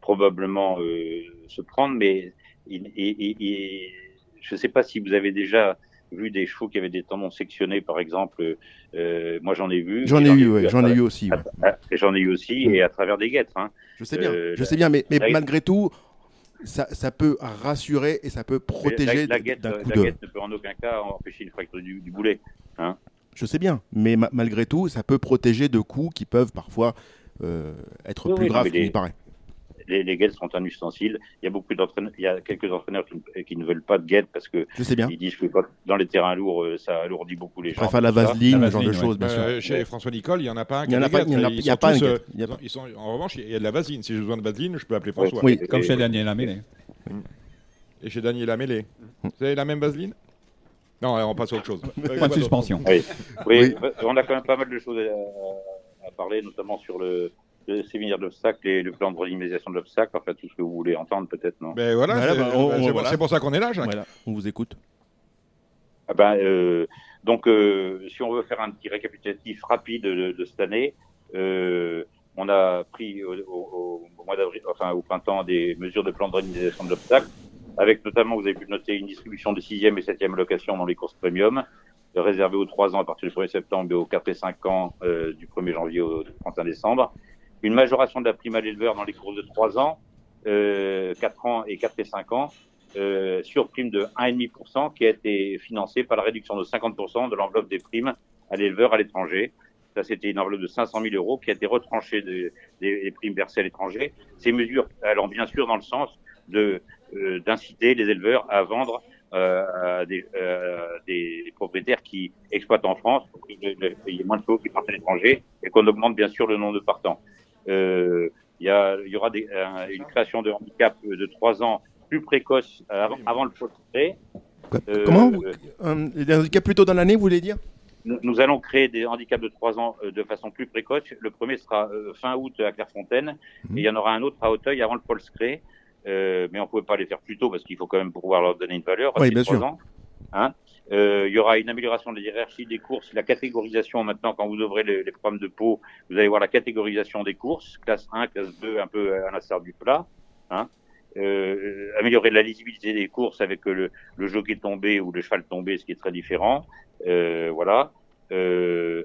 probablement euh, se prendre, mais il- il- il- il- je ne sais pas si vous avez déjà vu des chevaux qui avaient des tendons sectionnés, par exemple. euh, moi, j'en ai vu. J'en ai eu, ouais, j'en ai eu aussi. ouais. J'en ai eu aussi, et à travers des guêtres. Hein. Je sais bien, Euh, je sais bien, mais, malgré tout, ça, ça peut rassurer et ça peut protéger d'un coup la guette ne peut en aucun cas empêcher une fracture du, du boulet. Je sais bien, mais ma- malgré tout, ça peut protéger de coups qui peuvent parfois euh, être Oui, plus oui, graves qu'il les- paraît. Les, les guettes sont un ustensile. Il y a beaucoup d'entraîneurs, il y a quelques entraîneurs qui, ne- qui ne veulent pas de guettes parce que Je sais bien. ils disent que quand- dans les terrains lourds, euh, ça alourdit beaucoup les jambes. préfère la vaseline, ce genre de choses, bien sûr. Euh, chez François Nicole, il y en a pas un qui a des il y en a- pas en revanche, il y a de la vaseline. Si j'ai besoin de vaseline, je peux appeler François. Oui. Comme chez Daniel Amélé. Et chez Daniel Amélé. Vous avez la même vaseline? Non, on passe à autre chose. Point de suspension. Oui, Oui. on a quand même pas mal de choses à, à parler, notamment sur le, le séminaire d'obstacles et le plan de redynamisation de l'obstacle, enfin tout ce que vous voulez entendre peut-être, non? Ben voilà, Voilà, c'est bah, on- ben, voilà. c'est pour ça qu'on est là, Jacques. Voilà, on vous écoute. Ah ben, euh, donc, euh, si on veut faire un petit récapitulatif rapide de, de cette année, euh, on a pris au, au- au mois d'avril, enfin au printemps, des mesures de plan de réalisation de l'obstacle, avec notamment, vous avez pu noter, une distribution de sixième et septième location dans les courses premium, réservées aux 3 ans à partir du 1er septembre et aux 4 et 5 ans euh, du 1er janvier au 31 décembre. Une majoration de la prime à l'éleveur dans les courses de 3 ans, euh, 4 ans et 4 et 5 ans, euh, sur prime de 1,5% qui a été financée par la réduction de 50% de l'enveloppe des primes à l'éleveur à l'étranger. Ça, c'était une enveloppe de 500 000 euros qui a été retranchée de- des, des primes versées à l'étranger. Ces mesures allant bien sûr dans le sens de euh, d'inciter les éleveurs à vendre euh, à des, euh, des propriétaires qui exploitent en France pour qu'il y ait moins de chevaux qui partent à l'étranger et qu'on augmente bien sûr le nombre de partants. Euh, Il y, a- il y aura des, un- une création de handicap de 3 ans plus précoce euh, avant, avant le post-cré. Euh, Comment euh, Un des handicaps plus tôt dans l'année, vous voulez dire? Nous, nous allons créer des handicaps de 3 ans euh, de façon plus précoce. Le premier sera euh, fin août à Clairefontaine Mhm. et il y en aura un autre à Auteuil avant le Polscré. Euh, mais on ne pouvait pas les faire plus tôt parce qu'il faut quand même pouvoir leur donner une valeur. à Oui, ces bien sûr. ans. Hein Euh, il y aura une amélioration de la hiérarchie des courses, la catégorisation maintenant quand vous ouvrez les, programmes de Pau, vous allez voir la catégorisation des courses, classe 1, classe 2, un peu à l'instar du plat. Hein euh, améliorer la lisibilité des courses avec le, le jockey tombé ou le cheval tombé, ce qui est très différent. Euh, voilà. Euh,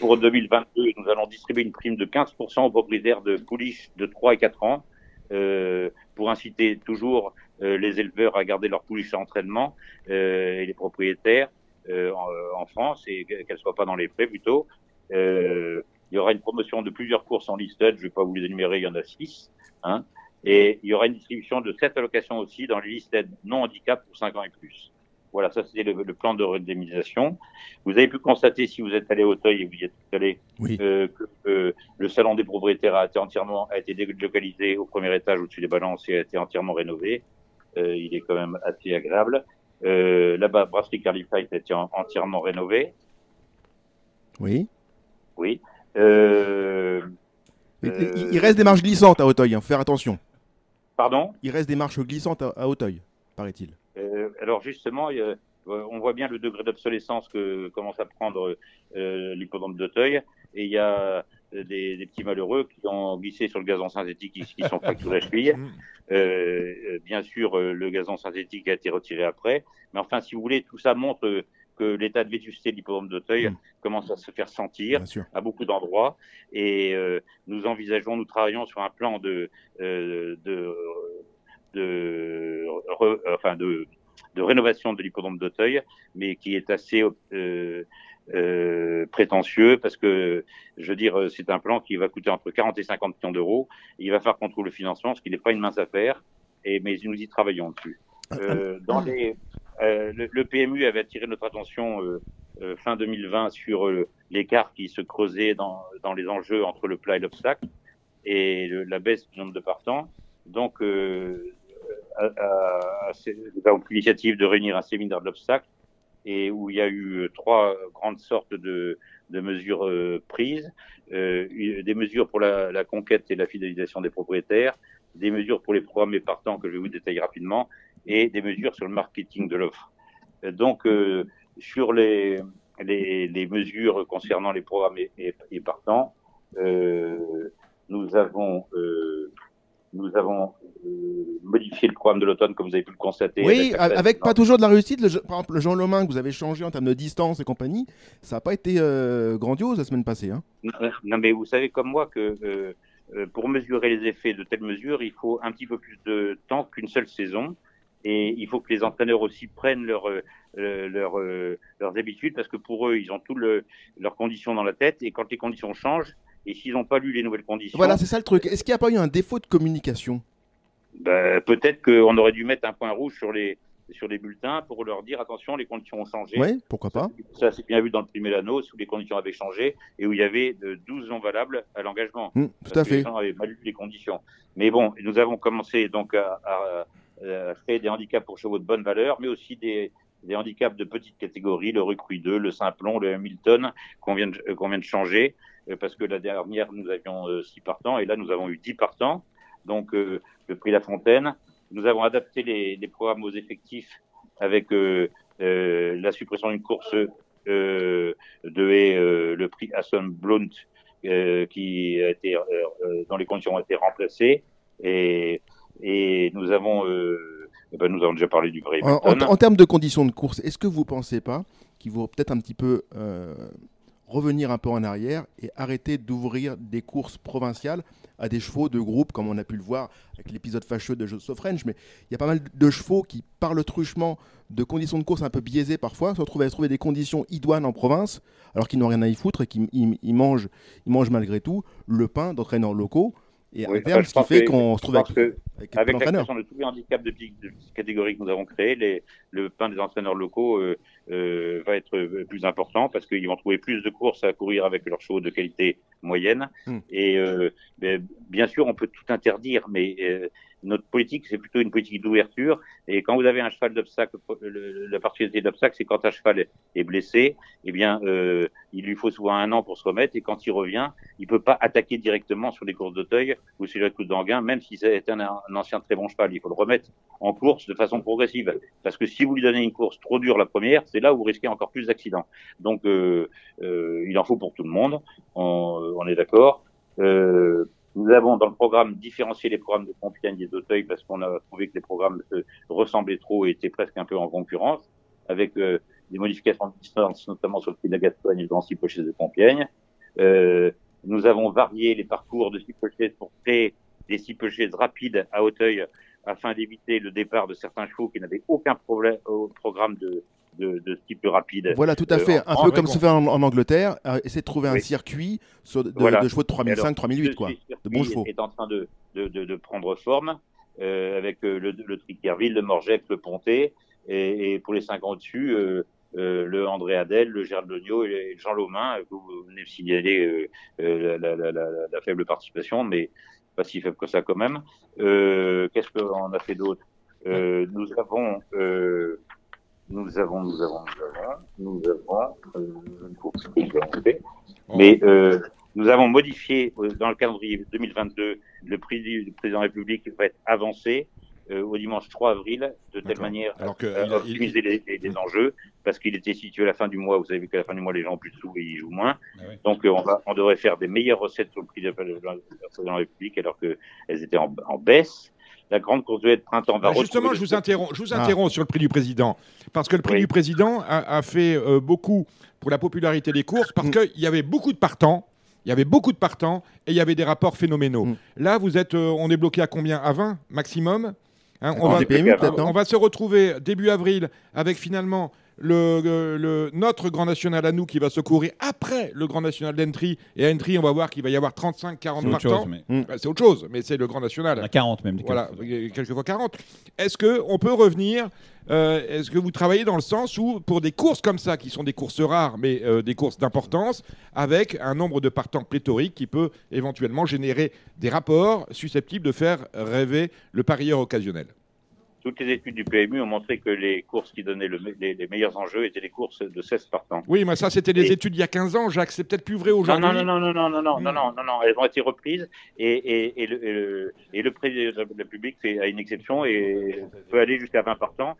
pour 2022, nous allons distribuer une prime de 15% aux propriétaires de pouliches de 3 et 4 ans pour inciter toujours les éleveurs à garder leurs pouliches à entraînement euh, et les propriétaires euh, en, en France et qu'elles soient pas dans les prés plutôt. Euh, il y aura une promotion de plusieurs courses en listed, je vais pas vous les énumérer, il y en a 6. Hein, et il y aura une distribution de 7 allocations aussi dans les listed non handicap pour 5 ans et plus. Voilà, ça c'était le, le plan de redémisation. Vous avez pu constater, si vous êtes allé au Auteuil et vous y êtes allé, Oui. euh, que euh, le salon des propriétaires a été entièrement a été délocalisé au premier étage au-dessus des balances et a été entièrement rénové. Euh, il est quand même assez agréable. Euh, Là-bas, Brasserie Carlify a été en- entièrement rénové. Oui. Oui. Euh, Il reste des marches glissantes à Auteuil, hein, faut faire attention. pardon? Il reste des marches glissantes à, à Auteuil. paraît-il. Alors justement, on voit bien le degré d'obsolescence que commence à prendre euh, l'hippodrome d'Auteuil. Et il y a des, des petits malheureux qui ont glissé sur le gazon synthétique, qui, qui sont fracturés la cheville. Mm. Euh, euh, bien sûr, euh, le gazon synthétique a été retiré après. Mais enfin, si vous voulez, tout ça montre que l'état de vétusté de l'hippodrome d'Auteuil Mm. commence à se faire sentir à beaucoup d'endroits. Et euh, nous envisageons, nous travaillons sur un plan de, euh, de, de, re- enfin de, de rénovation de l'hippodrome d'Auteuil, mais qui est assez euh, euh, prétentieux parce que, je veux dire, c'est un plan qui va coûter entre 40 et 50 millions d'euros. Il va falloir qu'on trouve le financement, ce qui n'est pas une mince affaire, et, mais nous y travaillons dessus. Euh, dans les, euh, le, le PMU avait attiré notre attention euh, euh, fin 2020 sur euh, l'écart qui se creusait dans, dans les enjeux entre le plat et l'obstacle et le- la baisse du nombre de partants. Donc, euh, à, à- nous avons pris l'initiative de réunir un séminaire de l'obstacle et où il y a eu euh, trois grandes sortes de, de mesures euh, prises, euh, des mesures pour la, la conquête et la fidélisation des propriétaires, des mesures pour les programmes et partants que je vais vous détailler rapidement, et des mesures sur le marketing de l'offre. Euh, Donc, euh, sur les, les, les mesures concernant les programmes et, et, et partants, euh, nous avons, nous avons euh, modifié le programme de l'automne, comme vous avez pu le constater. Oui, avec, pas toujours de la réussite. Le, par exemple, le Jean Lomain que vous avez changé en termes de distance et compagnie, ça n'a pas été euh, grandiose la semaine passée. Hein. Non, mais vous savez comme moi que euh, pour mesurer les effets de telles mesures, il faut un petit peu plus de temps qu'une seule saison. Et il faut que les entraîneurs aussi prennent leur, euh, euh, leur, euh, leurs habitudes parce que pour eux, ils ont toutes le, leurs conditions dans la tête. Et quand les conditions changent, et s'ils n'ont pas lu les nouvelles conditions, Voilà, c'est ça le truc. Est-ce qu'il n'y a pas eu un défaut de communication? Ben, peut-être qu'on aurait dû mettre un point rouge sur les, sur les bulletins pour leur dire attention, les conditions ont changé. Oui, pourquoi pas Ça, c'est bien vu dans le prix Mélano, où les conditions avaient changé et où il y avait de 12 non valables à l'engagement. Hmm, Tout parce à que Les fait. gens avaient mal lu les conditions. Mais bon, nous avons commencé donc à, à- à créer des handicaps pour chevaux de bonne valeur, mais aussi des, des handicaps de petite catégorie, le recrue 2, le Simplon, le Hamilton, qu'on vient, de- qu'on vient de changer, parce que la dernière, nous avions 6 partants, et là, nous avons eu 10 partants. Donc, euh, le prix La Fontaine. Nous avons adapté les, les programmes aux effectifs avec euh, euh, la suppression d'une course euh, de haie, euh, le prix Aston Blunt, euh, qui a été, euh, euh, dont les conditions ont été remplacées. Et, et nous avons, euh, eh ben, nous avons déjà parlé du vrai En, en- Hamilton. en termes de conditions de course, est-ce que vous pensez pas qu'il vaut peut-être un petit peu euh, revenir un peu en arrière et arrêter d'ouvrir des courses provinciales à des chevaux de groupe, comme on a pu le voir avec l'épisode fâcheux de Joseph French, mais il y a pas mal de chevaux qui, par le truchement de conditions de course un peu biaisées parfois, se retrouvent à trouver des conditions idoines en province, alors qu'ils n'ont rien à y foutre et qu'ils ils- ils mangent, ils mangent malgré tout le pain d'entraîneurs locaux. Et Oui, à terme, ce qui fait qu'on se trouve avec, avec, Avec la création de tous les handicaps de catégories que nous avons créés, les, le pain des entraîneurs locaux euh, euh, va être plus important parce qu'ils vont trouver plus de courses à courir avec leurs chevaux de qualité moyenne. Mm. Et euh, ben, bien sûr, on peut tout interdire, mais euh, notre politique, c'est plutôt une politique d'ouverture. Et quand vous avez un cheval d'obstacle, le- la particularité de l'obstacle, c'est quand un cheval est- est blessé, eh bien, euh, il lui faut souvent un an pour se remettre. Et quand il revient, il peut pas attaquer directement sur les courses d'Auteuil ou sur les coups d'Anguin, même si c'est un, un ancien très bon cheval. Il faut le remettre en course de façon progressive. Parce que si vous lui donnez une course trop dure la première, c'est là où vous risquez encore plus d'accidents. Donc, euh, euh, il en faut pour tout le monde. On, on est d'accord. Euh, nous avons dans le programme différencié les programmes de Compiègne et d'Auteuil parce qu'on a trouvé que les programmes se ressemblaient trop et étaient presque un peu en concurrence, avec euh, des modifications de distance, notamment sur le prix de la Gascogne et le Grand Six Pochets de Compiègne. Euh, nous avons varié les parcours de six pochets pour créer des six pochets rapides à Auteuil afin d'éviter le départ de certains chevaux qui n'avaient aucun problème au programme de, de, de type rapide. Voilà, tout à Euh, fait. Un peu comme se fait en, en Angleterre, euh, essayer de trouver un circuit sur de, de- Voilà. de chevaux de 3005, Alors, 3008, ce quoi. De bons chevaux. est en train de, de, de, de prendre forme euh, avec le, le Trickerville, le Morgex, le Pontet, et, et pour les cinq ans au-dessus, euh, euh, le André Adel, le Gérald Legnaud et le Jean Lomain, que vous venez de signaler la, la, la, la, la faible participation, mais pas si faible que ça quand même. Qu'est-ce qu'on a fait d'autre? Nous avons... Nous avons, nous avons, nous avons, nous avons, euh. Mais euh, nous avons modifié euh, dans le calendrier 2022 le prix du, président de la République va être avancé euh, au dimanche 3 avril, de telle manière Alors que à il- optimiser les, les- les enjeux, parce qu'il était situé à la fin du mois. Vous savez qu'à la fin du mois, les gens ont plus de sous et ils jouent moins. Ah oui. Donc, euh, on, va, on devrait faire des meilleures recettes sur le prix de la de la de la République, alors qu'elles étaient en, en baisse. La grande course de haie de printemps va Ah, justement, je vous interromps, je vous Ah. interromps sur le prix du président. Parce que le prix Oui. du président a, a fait euh, beaucoup pour la popularité des courses, parce Mm. qu'il y avait beaucoup de partants. Il y avait beaucoup de partants et il y avait des rapports phénoménaux. Mm. Là, vous êtes, euh, on est bloqué à combien? À 20 maximum Hein, on, va se retrouver début avril avec finalement le, le- le- notre Grand National à nous qui va se courir après le Grand National d'Entry. Et à Entry, on va voir qu'il va y avoir 35-40 C'est autre partants. mais Bah, C'est autre chose, mais c'est le Grand National. a 40 même. Voilà, euh, quelquefois 40. Est-ce qu'on peut revenir euh, Est-ce que vous travaillez dans le sens où, pour des courses comme ça, qui sont des courses rares, mais euh, des courses d'importance, avec un nombre de partants pléthorique qui peut éventuellement générer des rapports susceptibles de faire rêver le parieur occasionnel? Toutes les études du PMU ont montré que les courses qui donnaient le me- les, les meilleurs enjeux étaient les courses de 16 partants. Oui, mais ça, c'était des Et- études il y a 15 ans, Jacques. C'est peut-être plus vrai aujourd'hui. non, non, non, non, non, non, non, Hmm. non, non, non, non, elles ont été reprises et, et, et, le, le, et le président de la République fait à une exception et peut aller jusqu'à 20 partants.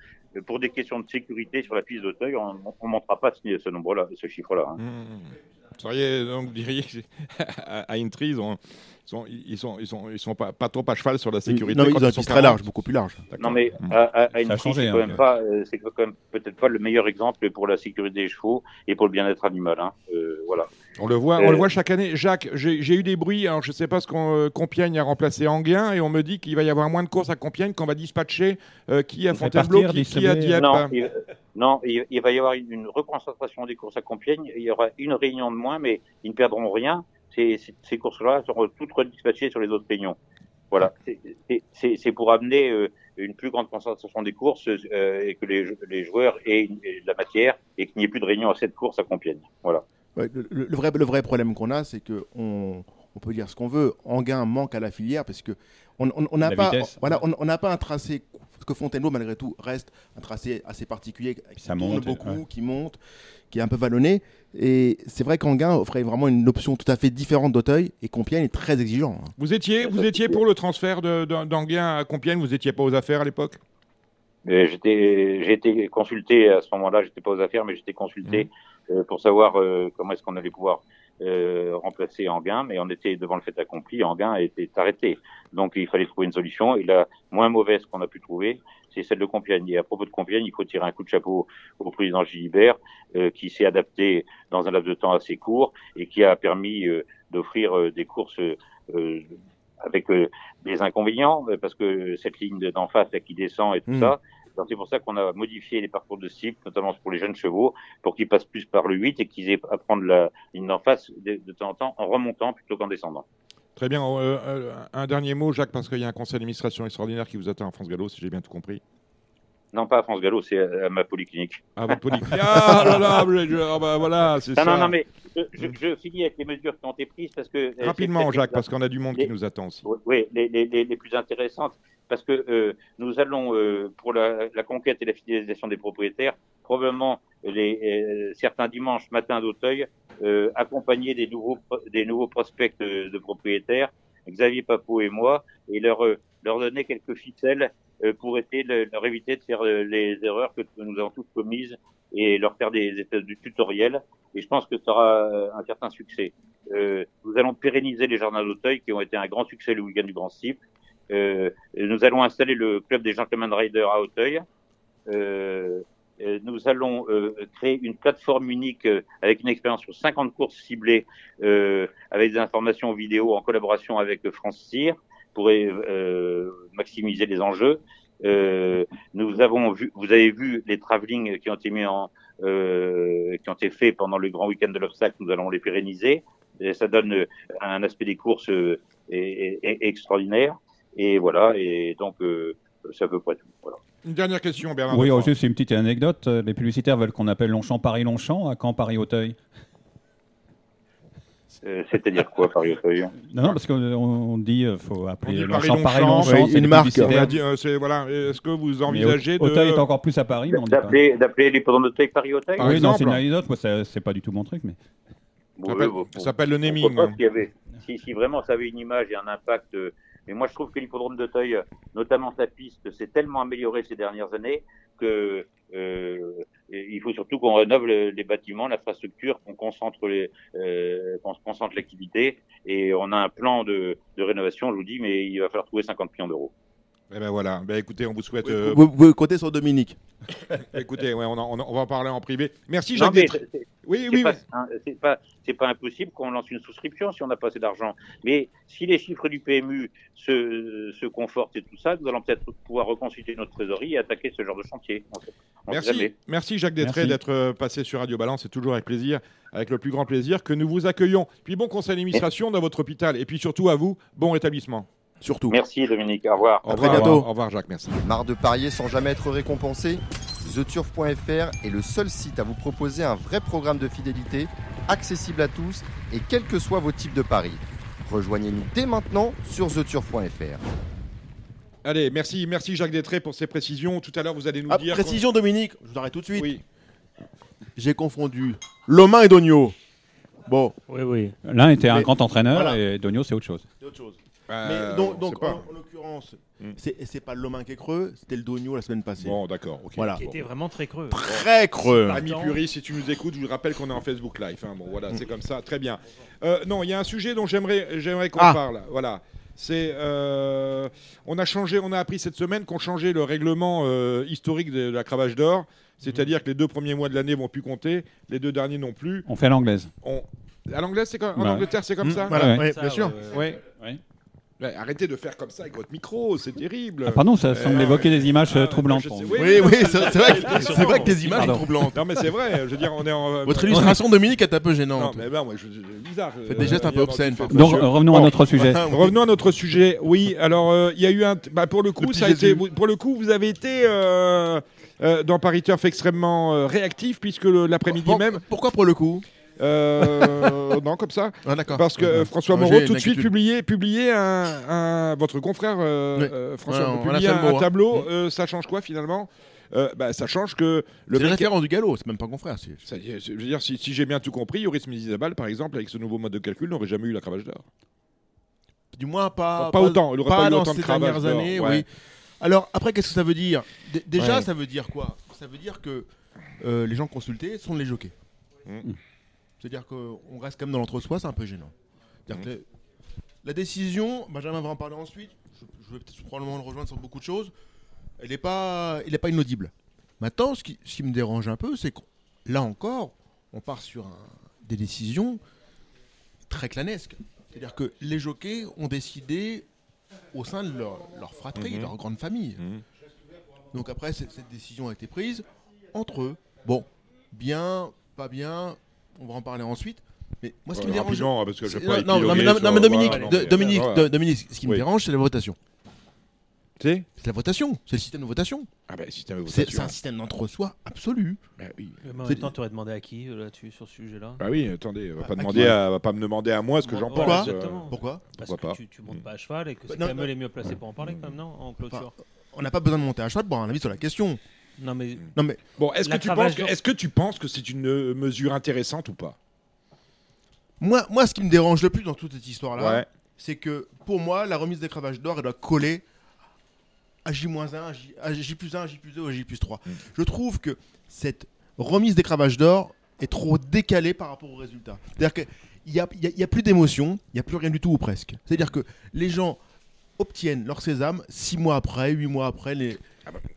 Pour des questions de sécurité sur la piste d'Auteuil, on ne montera pas ce, ce nombre-là, ce chiffre-là. hein. Mmh. Vous seriez donc diriez à Intry, ils ont, ils sont, ils sont, ils sont, ils sont pas, pas trop à cheval sur la sécurité. Non, mais ils ont sont piste très 40. large, beaucoup plus large. Non mais à, c'est quand hein, même que- pas, euh, c'est quand même peut-être pas le meilleur exemple pour la sécurité des chevaux et pour le bien-être animal. Hein. Euh, voilà. On le voit, on Euh, le voit chaque année. Jacques, j'ai eu des bruits. Alors, je sais pas ce qu'on euh, Compiègne a remplacé Anguin, et on me dit qu'il va y avoir moins de courses à Compiègne, qu'on va dispatcher euh, qui à Fontainebleau, qui, qui à. Dieppe. Non, il, va y avoir une, reconcentration des courses à Compiègne. Il y aura une réunion de moins, mais ils ne perdront rien. Ces, courses-là seront toutes redispatchées sur les autres réunions. Voilà. C'est- pour amener euh, une plus grande concentration des courses euh, et que les, joueurs aient, la matière et qu'il n'y ait plus de réunion à cette course à Compiègne. Voilà. Le, vrai, problème qu'on a, c'est que on, peut dire ce qu'on veut. Anguin manque à la filière parce que on on- on n'a pas, vitesse. voilà, on on n'a pas un tracé. Parce que Fontainebleau, malgré tout, reste un tracé assez particulier, qui ça tourne monte, beaucoup, ouais. qui monte, qui est un peu vallonné. Et c'est vrai qu'Anguin offrait vraiment une option tout à fait différente d'Auteuil et Compiègne est très exigeant. hein. Vous étiez, vous étiez pour le transfert d'Anguin à Compiègne. Vous étiez pas aux affaires à l'époque? J'étais, j'ai été consulté à ce moment-là. J'étais pas aux affaires, mais j'étais consulté euh, pour savoir euh, comment est-ce qu'on allait pouvoir euh, remplacer Anguin. Mais on était devant le fait accompli. Anguin était arrêté, donc il fallait trouver une solution. Et la moins mauvaise qu'on a pu trouver, c'est celle de Compiègne. Et à propos de Compiègne, il faut tirer un coup de chapeau au président Gilibert, euh, qui s'est adapté dans un laps de temps assez court et qui a permis euh, d'offrir euh, des courses. euh, avec euh, des inconvénients, parce que cette ligne de- d'en face là, qui descend et tout Mm. ça, c'est pour ça qu'on a modifié les parcours de cible, notamment pour les jeunes chevaux, pour qu'ils passent plus par le 8 et qu'ils aient à prendre la ligne d'en face de, de temps en temps en remontant plutôt qu'en descendant. Très bien. euh, euh, un dernier mot, Jacques, parce qu'il y a un conseil d'administration extraordinaire qui vous attend en France Gallo, si j'ai bien tout compris. Non, pas à France Gallo, c'est à, à ma polyclinique. Ah, votre politique. Ah là là, je- ah bah voilà, c'est ça. non, non, mais je, je, je finis avec les mesures qui ont été prises parce que... euh, Rapidement, Jacques, parce qu'on a du monde qui nous attend aussi. Oui, les, les, les plus intéressantes, parce que euh, nous allons, euh, pour la, la conquête et la fidélisation des propriétaires, probablement les, euh, certains dimanches matin d'Auteuil, euh, accompagner des nouveaux, des nouveaux prospects de, propriétaires, Xavier Papot et moi, et leur, euh, leur donner quelques ficelles euh, pour leur éviter de faire les erreurs que nous avons toutes commises et leur faire des espèces de tutoriels. Et je pense que ça aura un certain succès. Euh, nous allons pérenniser les jardins d'Auteuil qui ont été un grand succès le week-end du Grand. Euh, nous allons installer le club des Gentlemen Riders à Auteuil. Euh, nous allons euh, créer une plateforme unique avec une expérience sur 50 courses ciblées avec des informations vidéo en collaboration avec France Cyr pour maximiser les enjeux. Vous avez vu les travelling qui ont été faits pendant le grand week-end de l'obstacle. Nous allons les pérenniser. Ça donne un aspect des courses extraordinaire. Et voilà. Et donc euh, c'est à peu près tout. Voilà. Une dernière question, Bernard. Oui, juste c'est une petite anecdote. Euh, Les publicitaires veulent qu'on appelle Longchamp Paris-Longchamp à Caen Paris-Auteuil? Euh, C'est-à-dire quoi, Paris-Auteuil? Non, non, parce qu'on on dit euh, faut appeler Longchamp Paris-Longchamp, Paris-Longchamp. oui, c'est une marque. Euh, voilà. Est-ce que vous Mais envisagez de. Auteuil est encore plus à Paris, mais on dit pas. D'appeler l'hippodrome d'Auteuil Paris-Auteuil? Par Oui, non, c'est une anecdote. Moi, c'est pas du tout mon truc, mais Ça s'appelle- bon, le naming. pas, hein. s'il y avait- si, si vraiment ça avait une image et un impact euh, Mais moi, je trouve que l'hippodrome d'Auteuil, notamment sa piste, s'est tellement améliorée ces dernières années que euh, il faut surtout qu'on rénove le- les bâtiments, l'infrastructure, qu'on concentre les, euh, l'activité. Et on a un plan de, de rénovation, je vous dis, mais il va falloir trouver 50 millions d'euros. Eh ben voilà. Ben écoutez, on vous souhaite. euh, Vous, vous pouvez compter sur Dominique. écoutez, ouais, on, en- va en parler en privé. Merci Non, Jacques c'est- Oui, c'est oui, pas, oui. hein, c'est pas, c'est pas impossible qu'on lance une souscription si on n'a pas assez d'argent. Mais si les chiffres du PMU se, se confortent et tout ça, nous allons peut-être pouvoir reconstituer notre trésorerie et attaquer ce genre de chantier. On on Merci, merci Jacques Détré d'être euh, passé sur Radio Balance. C'est toujours avec plaisir, avec le plus grand plaisir que nous vous accueillons. Puis bon conseil d'administration dans votre hôpital. Et puis surtout à vous, bon rétablissement. Surtout. Merci Dominique, au revoir. Au À revoir, très au bientôt. revoir, Au revoir Jacques, merci. Marre de parier sans jamais être récompensé TheTurf.fr est le seul site à vous proposer un vrai programme de fidélité, accessible à tous et quels que soient vos types de paris. Rejoignez-nous dès maintenant sur TheTurf.fr. Allez, merci, merci Jacques Détré pour ces précisions. Tout à l'heure, vous allez nous Ah, dire. qu'on- précision, Dominique, je vous arrête tout de suite. Oui. J'ai confondu Lomain et Dogno. Bon, Oui, oui. L'un était un grand entraîneur voilà. et Donio, c'est autre chose. c'est autre chose. Euh, Mais donc, en, en l'occurrence, Hmm. c'est c'est pas Lomain qui est creux, c'était le Dogno la semaine passée. Bon, d'accord. ok. Voilà. Qui était vraiment très creux. Très creux. Ami Puri, si tu nous écoutes, je vous rappelle qu'on est en Facebook Live. hein. Bon, voilà, c'est comme ça. Très bien. Euh, non, il y a un sujet dont j'aimerais, j'aimerais qu'on Ah. parle. Voilà. C'est, euh, on a changé, on a appris cette semaine qu'on changeait le règlement euh, historique de la cravache d'or. C'est-à-dire que les deux premiers mois de l'année vont plus compter, les deux derniers non plus. On fait à l'anglaise. On... À l'anglaise, c'est comme... en Ouais. Angleterre, c'est comme Hmm, ça? Voilà, Ouais. ouais, Ça, bien sûr. ouais, arrêtez de faire comme ça avec votre micro, c'est terrible. Ah, pardon, ça semble Euh, évoquer des images euh, troublantes. oui. Oui, oui, c'est vrai, que- c'est vrai que tes images sont Pardon. troublantes. Non mais c'est vrai, je veux dire, on est en. Votre illustration, Dominique, est un peu Non gênante. mais ben, moi, je, je- bizarre. Faites des gestes un peu obscènes. Donc, euh, revenons à notre sujet. Oui. Revenons à notre sujet. Oui, alors euh, il y a eu un. bah, pour le coup, ça a été. Pour le coup, vous avez été euh, euh, dans Paris Turf extrêmement euh, réactif puisque l'après-midi même. Pourquoi pour le coup? Euh, non, comme ça. Ah, d'accord. Parce que euh, François Ah, Moreau tout de suite publié, publié un, un- votre confrère euh, Oui. euh, François Ouais, on publié un, le mot, un hein. tableau. Mm. Euh, ça change quoi finalement? Euh, bah, ça change que le mec- référent du galop, c'est même pas confrère. c'est- Ça je veux dire, si, si j'ai bien tout compris, Yoris Mézizabal, par exemple, avec ce nouveau mode de calcul, n'aurait jamais eu la cravache d'or. Du moins pas. Pas autant, il aurait pas eu dans autant de ces cravache dernières d'or, années, ouais. oui. Alors après, qu'est-ce que ça veut dire? D- Déjà, Ouais. ça veut dire quoi? Ça veut dire que euh, les gens consultés sont les jockeys. Mm. C'est-à-dire qu'on reste quand même dans l'entre-soi, c'est un peu gênant. Mm. que la décision, Benjamin va en parler ensuite. Je, je vais peut-être probablement le rejoindre sur beaucoup de choses. Elle n'est pas, elle est pas inaudible. Maintenant, ce qui, ce qui me dérange un peu, c'est que là encore, on part sur un- des décisions très clanesques. C'est-à-dire que les jockeys ont décidé au sein de leur, leur fratrie, de leur grande famille. Mhm. Donc après, cette, cette décision a été prise entre eux. Bon, bien, pas bien, on va en parler ensuite. Mais moi, ce qui me dérange... parce que je vais c'est- pas non, non, mais, non, mais Dominique, voilà, Dominique, voilà. de- Dominique, ce qui me Oui. dérange, c'est la votation. Tu sais C'est la votation, c'est le système de votation. Ah ben, système de C'est votation. c'est un système d'entre-soi absolu. Bah oui. Mais en C'est- même temps, tu aurais demandé à qui euh, là-dessus, sur ce sujet-là? Bah oui, attendez, on va À- pas, à demander à, va pas me demander à moi ce que j'en pense. Pourquoi euh, Exactement. Pourquoi? Parce Pourquoi que pas tu, tu montes pas à cheval et que c'est Bah, non, quand même les mieux placés pour en parler, quand même, non? En clôture. On n'a pas besoin de monter à cheval pour avoir un avis sur la question. Non, mais Non mais Bon, est-ce que, tu penses que, est-ce que tu penses que c'est une euh, mesure intéressante ou pas? Moi, moi, ce qui me dérange le plus dans toute cette histoire-là, Ouais. c'est que pour moi, la remise des cravaches d'or, elle doit coller à J-1, à J, plus 1, à J plus 2, à J plus 3. Mm. Je trouve que cette remise des cravaches d'or est trop décalée par rapport au résultat. C'est-à-dire qu'il n'y a, il y a- il y a plus d'émotion, il n'y a plus rien du tout ou presque. C'est-à-dire que les gens obtiennent leur sésame 6 mois après, 8 mois après. Les...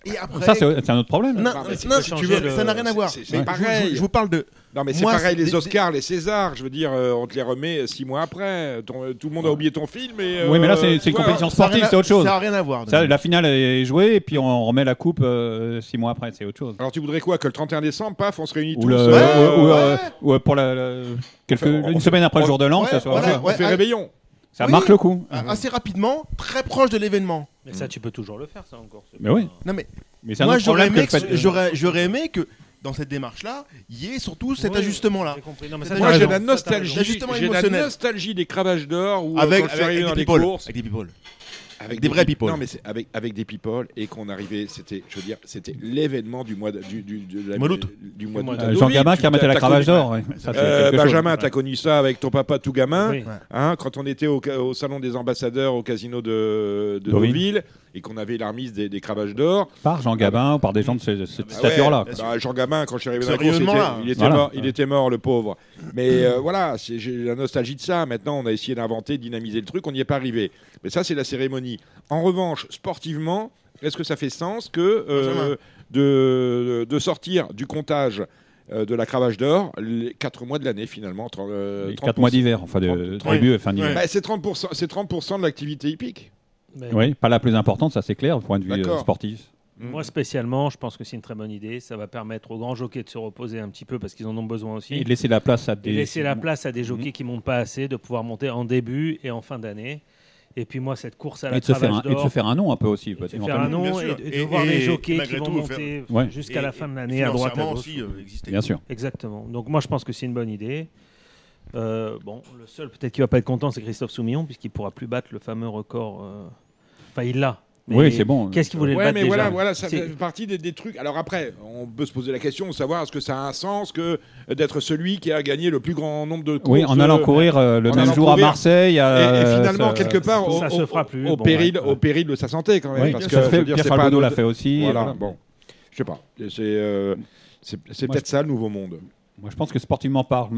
Et après... Ça, c'est un autre problème. non, mais c'est non, si tu veux, le- ça n'a rien à voir. c'est- pareil. Je, je vous parle de... Non, mais c'est pareil, les Oscars, les Césars, je veux dire, euh, on te les remet six mois après. Ton- tout le monde a oublié ton film. Et, Oui, mais là, euh, c'est une compétition sportive, c'est autre chose. Ça n'a rien à voir. Ça, la finale est jouée et puis on remet la coupe euh, six mois après, c'est autre chose. Alors tu voudrais quoi Que le 31 décembre, paf, on se réunit Ou, tous le- euh, ou- ou, ouais. euh, ou, pour la, la- quelques, Enfin, on une fait- semaine après le jour de l'an, ça soit. on fait réveillon. Ça Oui. marque le coup. Ah, assez rapidement, très proche de l'événement. mais ça, tu peux toujours le faire, ça encore. Mais oui. Non mais Mais moi j'aurais aimé, que- de- j'aurais, j'aurais aimé que dans cette démarche-là, il y ait surtout cet Oui, ajustement-là. Moi, j'ai la nostalgie, L'ajustement j'ai la émotionnel. nostalgie des cravaches d'or euh, Avec, des people. courses. Avec des people. Avec Des vrais people. Non, mais c'est avec, avec des people et qu'on arrivait, c'était, je veux dire, c'était l'événement du mois de, du, du, de la- Mois d'août. du mois Du mois d'août. Euh, Oui, Jean Gabin tu- qui remettait t'as- la cravache d'or. ouais. Euh. Benjamin, t'as connu ça avec ton papa tout gamin, Oui. hein, quand on était au, au salon des ambassadeurs au casino de, de Deauville. Et qu'on avait la remise des, des cravaches d'or. Par Jean Gabin ou par des gens de ce- cette Ah stature-là. ouais, bah, Jean Gabin, quand je suis arrivé dans la course, il était, rayonnement-là. il était Voilà. mort, il était mort, le pauvre. Mais euh, voilà, c'est- j'ai la nostalgie de ça. Maintenant, on a essayé d'inventer, dynamiser le truc, on n'y est pas arrivé. Mais ça, c'est la cérémonie. En revanche, sportivement, est-ce que ça fait sens que euh, de, de sortir du comptage euh, de la cravache d'or les 4 mois de l'année finalement entre, euh, Les 30%. 4 mois d'hiver, enfin de début et fin d'hiver. Bah, c'est 30%, c'est 30% de l'activité hippique. Mais Oui, pas la plus importante, ça c'est clair, du point de vue euh, sportif. Moi, spécialement, je pense que c'est une très bonne idée. Ça va permettre aux grands jockeys de se reposer un petit peu parce qu'ils en ont besoin aussi. Et laisser la place à des. Et laisser la place à des jockeys qui montent pas assez, de pouvoir monter en début et en fin d'année. Et puis moi, cette course à la Et de, se faire un, et de se faire un nom un peu aussi. et de se faire un nom et de, voir et les jockeys qui vont monter Ouais. jusqu'à la fin de l'année à droite à aussi euh, exister. Bien sûr. Exactement. Donc moi, je pense que c'est une bonne idée. Euh, bon, le seul peut-être qui va pas être content, c'est Christophe Soumillon, puisqu'il pourra plus battre le fameux record. euh, Enfin, il l'a. Mais Oui, c'est bon. Qu'est-ce qu'il voulait le Ouais, battre mais déjà voilà, voilà, ça C'est- fait partie des, des trucs. Alors après, on peut se poser la question de savoir est-ce que ça a un sens que d'être celui qui a gagné le plus grand nombre de courses. Oui, en allant euh, courir euh, le même jour à. Marseille. Et, à- et finalement, ça- quelque part, ça au- se fera plus. au Bon, péril, ouais. au péril de sa santé quand même. Oui, parce que, fait, dire, Pierre l'a fait aussi. Voilà, voilà. bon, je sais pas. C'est euh, peut-être ça le nouveau monde. Moi, je pense que sportivement parlant,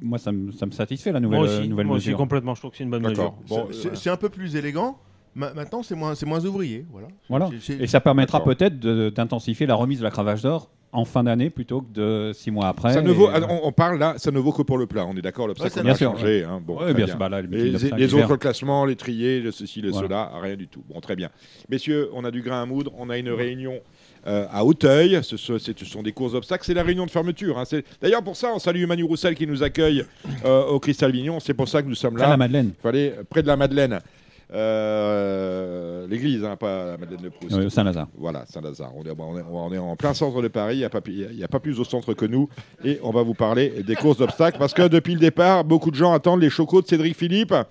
moi, ça me, ça me satisfait la nouvelle, Moi aussi, nouvelle moi aussi, complètement. Je trouve que c'est une bonne mesure. Bon, C'est- euh, c'est un peu plus élégant. Ma- Maintenant, c'est moins, c'est moins ouvrier. Voilà. Voilà. Et ça permettra peut-être d'intensifier la remise de la cravache d'or en fin d'année plutôt que de six mois après. ça ne vaut, on, on parle là, ça ne vaut que pour le plat. On est d'accord, Ouais, l'obstacle bien a sûr, changé. hein. Bon, Ouais, bien bien. sûr, bah là, le les, autres classements, les triés, le ceci, le Voilà. cela, rien du tout. Bon, très bien. Messieurs, on a du grain à moudre. On a une réunion euh, à Auteuil. Ce, ce- c'est- ce sont des courses d'obstacles. C'est la réunion de fermeture. hein. D'ailleurs, pour ça, on salue Manu Roussel qui nous accueille euh, au Cristal Vignon. C'est pour ça que nous sommes Près de là. la Madeleine, Il fallait près de la Madeleine. Euh, L'église, hein, pas la Madeleine de Proust. au Saint-Lazare. Voilà, Saint-Lazare. On est, on, est, on est en plein centre de Paris. Il n'y a, pas- a plus au centre que nous. Et on va vous parler des courses d'obstacles. Parce que depuis le départ, beaucoup de gens attendent les chocos de Cédric Philippe. À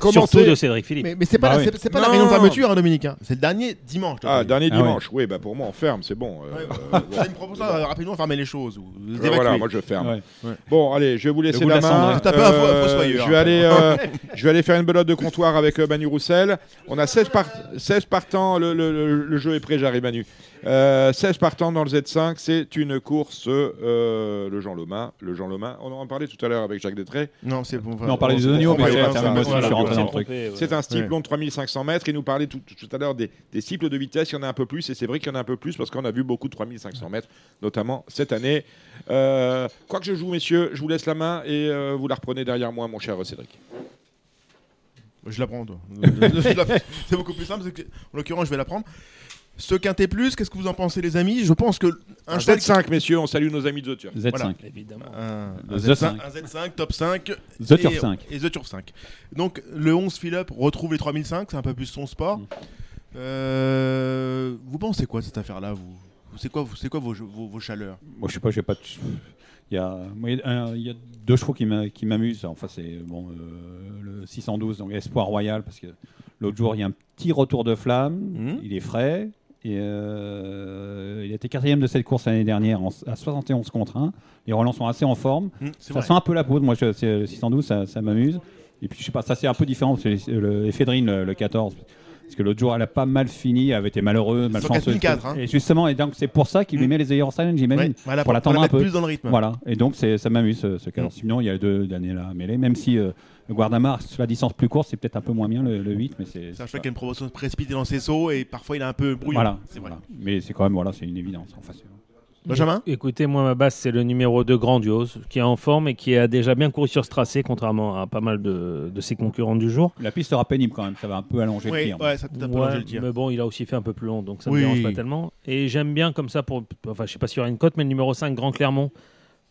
Surtout commencer. de Cédric Philippe. Mais, mais c'est pas, Bah la- oui. c'est- c'est pas la Non. réunion de fermeture, hein, Dominique. hein. C'est le dernier dimanche. Ah, dernier Ah dimanche. Oui, bah pour moi, on ferme, c'est bon. Euh, Ouais, Vous avez une proposition euh, rapidement fermer les choses. ou euh, voilà, moi je ferme. Ouais. Bon, allez, je vais vous laisser la main. je vais hein. aller, je vais aller faire une belote de comptoir avec euh, Manu Roussel. On a 16, par- 16 partants. Le, le- le- le jeu est prêt, j'arrive Manu. Euh, 16 partants dans le Z5. C'est une course, euh, le Jean Loma. Le Jean Loma. On en parlait tout à l'heure avec Jacques Détré. Non, c'est bon. On parlait des oignons, mais c'est va pas faire ça. ça. Moi aussi, je suis Voilà, rentré dans le voilà. truc. C'est un Ouais. long de 3500 mètres. Il nous parlait tout, tout à l'heure des, des cycles de vitesse. Il y en a un peu plus. Et c'est vrai qu'il y en a un peu plus parce qu'on a vu beaucoup de 3500 mètres, notamment cette année. Euh, quoi que je joue, messieurs, je vous laisse la main et euh, vous la reprenez derrière moi, mon cher Cédric. Je la prends, toi. Je c'est beaucoup plus simple. que- En l'occurrence, je vais la prendre. Ce quintet plus, qu'est-ce que vous en pensez, les amis? Je pense que un Un cheval Z5, messieurs, on salue nos amis de The Turf. Z5. Voilà. Évidemment. Un, Le un The5. Z5, un Z5, top 5. The Turf et, 5. Et The Turf 5. Donc, le 11 Philippe retrouve les 3005, c'est un peu plus son sport. Mm. Euh, vous pensez quoi de cette affaire-là vous? C'est quoi, vous- c'est quoi vos, vos, vos chaleurs? Moi, je sais pas, j'ai pas. Il y a, un- il y deux chevaux qui m'a- qui m'amusent. Enfin, c'est bon, euh, le 612, donc Espoir Royal, parce que l'autre jour, il y a un petit retour de flamme. Mhm. Il est frais. Et euh, il a été quatrième de cette course l'année dernière en- à 71 contre 1. Les Rolands sont assez en forme. C'est Ça vrai. sent un peu la poudre. Moi, je, le 612, ça, ça m'amuse. Et puis, je sais pas, ça c'est un peu différent. Le Ephedrine, le, le 14. Parce que l'autre jour, elle a pas mal fini. Elle avait été malheureuse, malchanceuse. 4004, hein. Et justement, et donc c'est pour ça qu'il lui Mm. met les en silent, j'imagine. Ouais, voilà, pour l'attendre la un peu. plus dans le rythme. Voilà, et donc ça m'amuse ce, ce cas. Mm. Sinon, il y a deux années là à mêler, même si euh, le Guardamar, sur la distance plus courte, c'est peut-être un peu moins bien le, le 8, mais c'est. C'est un cheval qui a une promotion précipitée dans ses sauts et parfois il est un peu brouillon. Voilà. Mais c'est quand même, voilà, c'est une évidence. Enfin, Benjamin Écoutez, moi, ma base, c'est le numéro 2 Grandiose, qui est en forme et qui a déjà bien couru sur ce tracé, contrairement à pas mal de, de ses concurrents du jour. La piste sera pénible quand même, ça va un peu allonger le Oui, tir. ouais, ça peut un peu Ouais, allonger le tir. mais bon, il a aussi fait un peu plus long, donc ça ne Oui. me dérange pas tellement. Et j'aime bien comme ça, pour, enfin, je sais pas s'il y aura une cote, mais le numéro 5, Grand Clermont,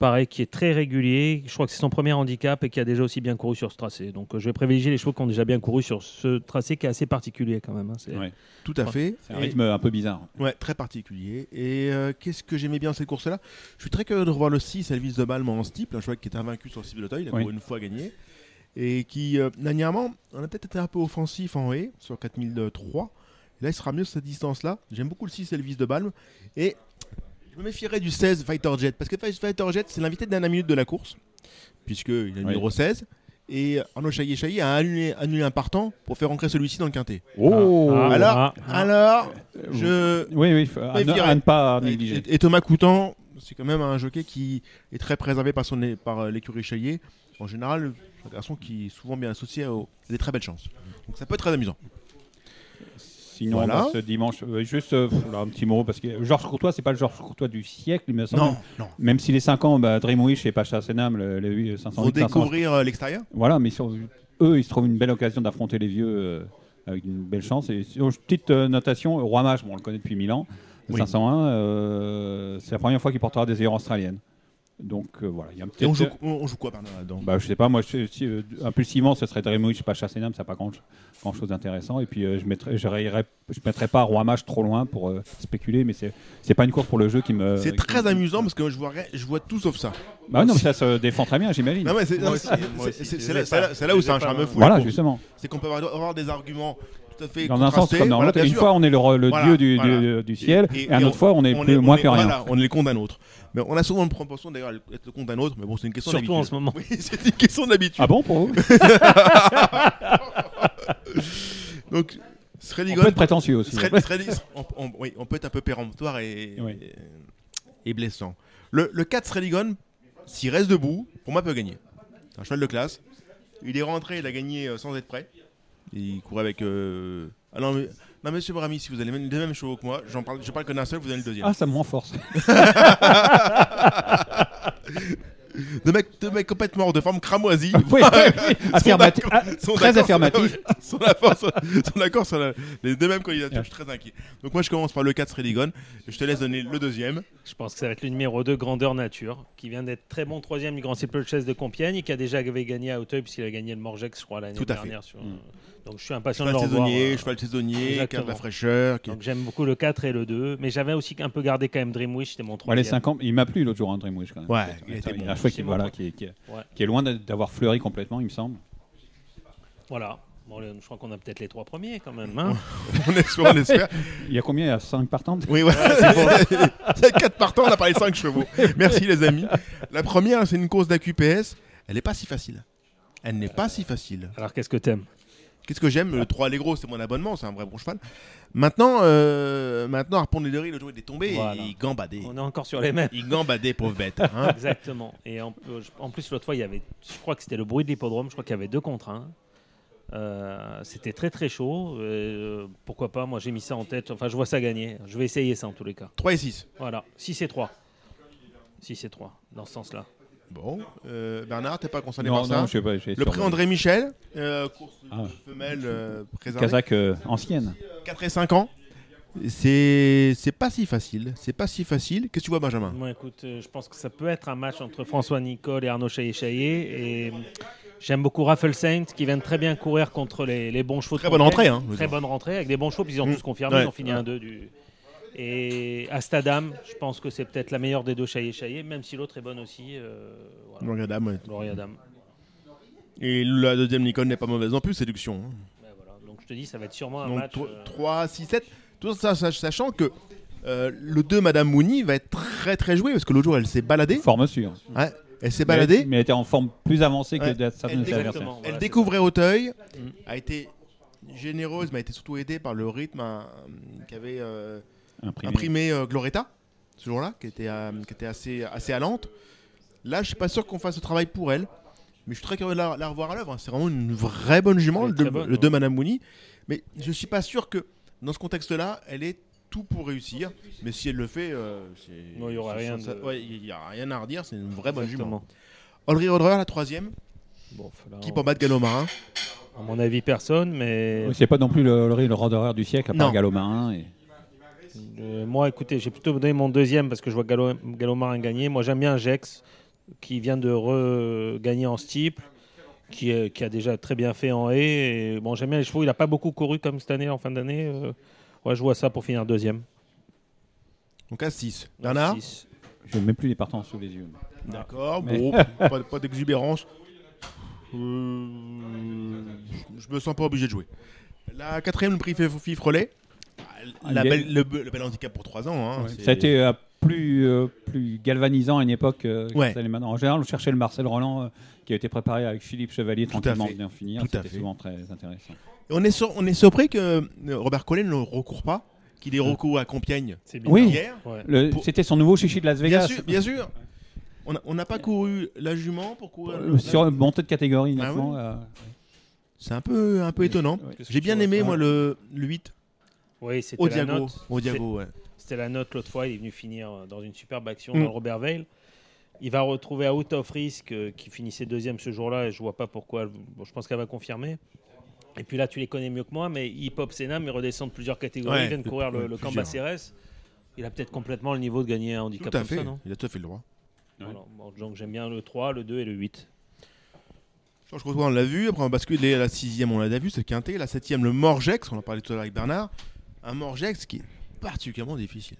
pareil, qui est très régulier. Je crois que c'est son premier handicap et qui a déjà aussi bien couru sur ce tracé. Donc euh, je vais privilégier les chevaux qui ont déjà bien couru sur ce tracé qui est assez particulier quand même. hein. Ouais. Tout à fait. C'est un Et- rythme un peu bizarre. Ouais, très particulier. Et euh, qu'est-ce que j'aimais bien cette course-là Je suis très curieux de revoir le 6, Elvis de Balme en steeple, un cheval qui était invaincu sur le cible d'Auteuil, il a Oui. une fois gagné. et qui, euh, dernièrement, on a peut-être été un peu offensif en haie sur 4003. Là, il sera mieux sur cette distance-là. J'aime beaucoup le 6 Elvis de Balme. Et me méfierais du 16 Fighter Jet. Parce que Fighter Jet, c'est l'invité de dernière minute de la course. Puisqu'il a le numéro 16. Et Arnaud Chaillet Chaillet a annulé, annulé un partant pour faire ancrer celui-ci dans le quintet. Oh Ah, alors, ah, alors, je. Oui, oui, à, ne- à ne pas négliger. Et, et Thomas Coutan, c'est quand même un jockey qui est très préservé par, son, par euh, l'écurie Chaillet. En général, un garçon qui est souvent bien associé à des très belles chances. Donc ça peut être très amusant. Sinon, Voilà. bah, ce dimanche, euh, juste euh, là, un petit mot, parce que Georges Courtois, c'est pas le Georges Courtois du siècle, il me semble. Non, non. Même si les 5 ans, bah, Dreamwish et Pacha Senam, le, le 8, 508, Faut 500. découvrir euh, l'extérieur. Voilà, mais sur- eux, ils se trouvent une belle occasion d'affronter les vieux euh, avec une belle chance. Et petite notation, Roi Mage, bon, on le connaît depuis 1000 ans, le Oui. 501, euh, c'est la première fois qu'il portera des œillères australiennes. Donc euh, voilà, il y a un petit. Et on joue, on, on joue quoi pardon, là-dedans? Bah, je sais pas, moi, je, si, euh, impulsivement, ce serait Dreamwish, Pacha Senam, ça n'a pas grand, grand chose d'intéressant. Et puis, euh, je mettrais, je rayerais- je mettrais pas Roi Mage trop loin pour euh, spéculer, mais c'est c'est pas une course pour le jeu qui me. C'est très me- amusant parce que je vois, je vois tout sauf ça. Bah non, mais ça se défend très bien, j'imagine. Non, mais c'est là, pas- où c'est un pas, charme fou. Voilà, justement. C'est qu'on peut avoir, avoir des arguments tout à fait Dans un sens comme dans l'autre. Une fois, on est le, re- le Voilà, dieu du, voilà. du- du ciel, et, un et autre fois, on est on plus, est- moins on est- que rien. Voilà, on est le compte d'un autre. Mais on a souvent une proportion d'ailleurs à être le compte d'un autre, mais bon, c'est une question Surtout en ce moment. Oui, c'est une question d'habitude. Ah bon pour vous Donc, On peut être prétentieux aussi. Sreli- on, on- oui, on peut être un peu péremptoire et, Oui. et, et blessant. Le, le 4 Sreligon, s'il reste debout, pour moi, peut gagner. C'est un cheval de classe. Il est rentré, il a gagné euh, sans être prêt. Il courait avec. euh, Ah non, mais, non, monsieur Brami, si vous avez les mêmes, les mêmes chevaux que moi, j'en parle, je parle que d'un seul, vous avez le deuxième. Ah, ça me renforce. Deux mecs, deux mecs complètement hors de forme, cramoisis. Oui, oui. Affirmati- ah, sont très d'accord sur- affirmatif. sont d'accord sur, sont d'accord sur la- les deux mêmes candidatures. Je suis très inquiet. Donc, moi, je commence par le 4 Sreligon. Je te laisse donner le deuxième. Je pense que ça va être le numéro 2, Grandeur Nature, qui vient d'être très bon troisième du Grand Steeplechase de Compiègne et qui a déjà avait gagné à Auteuil puisqu'il a gagné le Morgex, je crois, l'année Tout à fait. dernière. sur- Donc je suis impatient de Cheval le revoir. saisonnier, cheval saisonnier, qui a de la fraîcheur. qui- Donc j'aime beaucoup le 4 et le 2, mais j'avais aussi un peu gardé quand même Dreamwish, c'était mon Ouais, troisième. les 5 ans, il m'a plu l'autre jour, hein, Dreamwish quand même. Ouais, il était il y bon. a un choix qui, voilà, est, qui est- Ouais. qui est loin d'avoir fleuri complètement, il me semble. Voilà. Bon, le- je crois qu'on a peut-être les trois premiers quand même. hein. on espère, on espère. Il y a combien? Il y a 5 partantes? Oui, voilà, c'est bon. Il y a 4 partants, on a parlé 5 chevaux. Merci les amis. La première, c'est une course d'AQPS. Elle n'est pas si facile. Elle n'est pas si facile. Alors qu'est-ce que t'aimes? Qu'est-ce que j'aime Le 3 Allegro, c'est mon abonnement, c'est un vrai bon cheval. Maintenant, euh, maintenant Harpon de Lery, le jour il est tombé Voilà. et il gambadait. On est encore sur les mêmes. Il gambadait, pauvre bête. hein. Exactement. Et en plus, l'autre fois, il y avait, je crois que c'était le bruit de l'hippodrome, je crois qu'il y avait deux contre un. Euh, c'était très très chaud. Euh, pourquoi pas Moi j'ai mis ça en tête. Enfin, je vois ça gagner. Je vais essayer ça en tous les cas. 3 et 6. Voilà. 6 et 3. 6 et 3, dans ce sens-là. Bon, euh, Bernard, t'es pas concerné Non, par ça non, je sais pas. Le prix André Michel, euh, course Ah. femelle euh, préservée. Kazakh euh, ancienne. 4 et 5 ans. C'est c'est pas si facile. C'est pas si facile. Qu'est-ce que tu vois, Benjamin? Moi, écoute, euh, je pense que ça peut être un match entre François Nicole et Arnaud Chaillet-Chaillet. Et j'aime beaucoup Raffle Saint qui vient de très bien courir contre les, les bons chevaux. de Très bonne rentrée, hein, Très bonne rentrée avec des bons chevaux. Puis ils ont Mm. tous confirmé. Ouais. Ils ont fini un 2 du. Et Astadam, je pense que c'est peut-être la meilleure des deux Chaillet-Chaillet, même si l'autre est bonne aussi. euh, voilà. Gloria Dame, ouais. Gloria Dame. Et la deuxième Nicole n'est pas mauvaise non plus, séduction. hein. Ben voilà. Donc je te dis, ça va être sûrement un Donc match. euh, 3, 6, 7. Tout ça, sach- sachant que euh, le 2, Madame Mouni, va être très très joué parce que l'autre jour elle s'est baladée. Forme sûre. Ouais, elle s'est baladée. Mais elle était en forme plus avancée que Ouais. de certaines Elle de ses découvre- adversaires. Exactement. Elle c'est découvrait Auteuil, Mm. a été généreuse, mais a été surtout aidée par le rythme hein, qu'avait euh, Imprimé. imprimé euh, Gloretta ce jour-là, qui était, euh, qui était assez, assez allante. Là, je suis pas sûr qu'on fasse ce travail pour elle, mais je suis très curieux de la, la revoir à l'œuvre. hein. C'est vraiment une vraie bonne jument, est le, bonne, le ouais. deux Madame Mouni. Mais je suis pas sûr que dans ce contexte-là, elle ait tout pour réussir. Mais si elle le fait, euh, Non, il y aura rien de- ouais, il y a rien à redire. C'est une vraie bonne jument. Audrey Rodrer, la troisième, Bon, là, qui on- pour battre Gallo Marin. À mon avis, personne, mais Oui, C'est pas non plus le, le, le du siècle, à part Non. Gallo Marin. Et... Euh, moi, écoutez, j'ai plutôt donné mon deuxième parce que je vois Gallo, Gallo Marin gagner. Moi, j'aime bien Jex, qui vient de regagner en steeple, qui, est- qui a déjà très bien fait en haie. Et, bon, j'aime bien les chevaux. Il n'a pas beaucoup couru comme cette année, en fin d'année. Euh, ouais, je vois ça pour finir deuxième. Donc à 6. Bernard Six. Je n'ai même plus les partants sous les yeux. D'accord, Mais- bon, pas, pas d'exubérance. Euh, je me sens pas obligé de jouer. La quatrième, le prix Fif Relais. La belle- le, le bel handicap pour 3 ans. hein, Ça a été euh, plus, euh, plus galvanisant à une époque euh, que Ouais. ça l'est maintenant. En général, on cherchait le Marcel Roland euh, qui a été préparé avec Philippe Chevalier Tout tranquillement bien finir. C'était souvent très intéressant. Et on, est sur- on est surpris que Robert Collet ne recourt pas, qu'il ait recours à Compiègne. Oui. hier. Ouais. Le- Pour- C'était son nouveau chichi de Las Bien Vegas. sûr, bien sûr. On n'a pas couru la jument pour courir. Euh, Sur une montée de catégorie, Ah euh, C'est un peu, un peu étonnant. J'ai bien aimé, moi, le, le 8 Oui, c'était la note. Au Diago, ouais. C'était la note l'autre fois. Il est venu finir dans une superbe action Mm. dans le Robert Veil. Il va retrouver Out of Risk euh, qui finissait deuxième ce jour-là et je vois pas pourquoi. Bon, je pense qu'elle va confirmer. Et puis là, tu les connais mieux que moi, mais Hip Hop Senam, il redescend de plusieurs catégories. Ouais, il vient de courir le, le camp plusieurs. Bacérès. Il a peut-être complètement le niveau de gagner un handicap Tout à comme fait. ça, non Il a tout à fait le droit. Voilà. Bon, Donc j'aime bien le 3, le 2 et le 8. Georges Crotoy, on l'a vu. Après, on bascule à la sixième, on l'a vu, c'est Quintet. La septième, le Morgex. On en parlait tout à l'heure avec Bernard. Un Morgex qui est particulièrement difficile.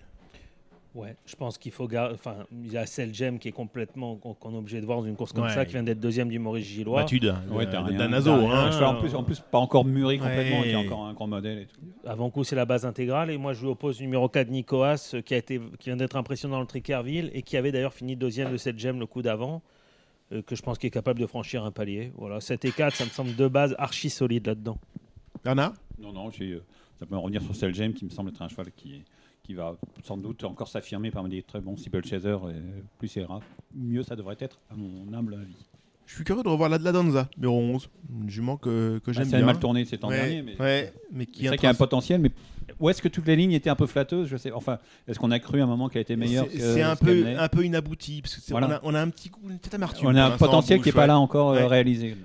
Ouais, je pense qu'il faut garder. Enfin, il y a Selgem qui est complètement. qu'on est obligé de voir dans une course comme Ouais. ça, qui vient d'être deuxième du Maurice Gillois. Battu d'un Ouais. T'as hein. en, plus, en plus, pas encore mûri complètement, Ouais. qui est encore un grand modèle et tout. Avant coup, c'est la base intégrale. Et moi, je lui oppose le numéro 4, Nicoas, euh, qui, a été, qui vient d'être impressionnant dans le Trickerville et qui avait d'ailleurs fini deuxième de cette gemme le coup d'avant, euh, que je pense qu'il est capable de franchir un palier. Voilà, 7 et 4, ça me semble deux bases archi solides là-dedans. Bernard? Non, non, j'ai, euh, ça peut revenir sur Selgem qui me semble être un cheval qui, qui va sans doute encore s'affirmer parmi des très bons steeplechasers. Et plus c'est rare, mieux ça devrait être, à mon humble avis. Je suis curieux de revoir la de la Danza, numéro 11. Une jument que, que Ah, j'aime ça a bien. mal tourné ces temps Ouais, derniers, mais ouais, mais qui c'est a vrai qu'il y a un potentiel. Mais où est-ce que toutes les lignes étaient un peu flatteuses Je sais. Enfin, est-ce qu'on a cru à un moment qu'elle était meilleure C'est un ce peu, un peu inabouti. Parce que Voilà. on, a, on a un petit coup, une petite amertume. On a un potentiel qui n'est pas là encore euh, réalisé.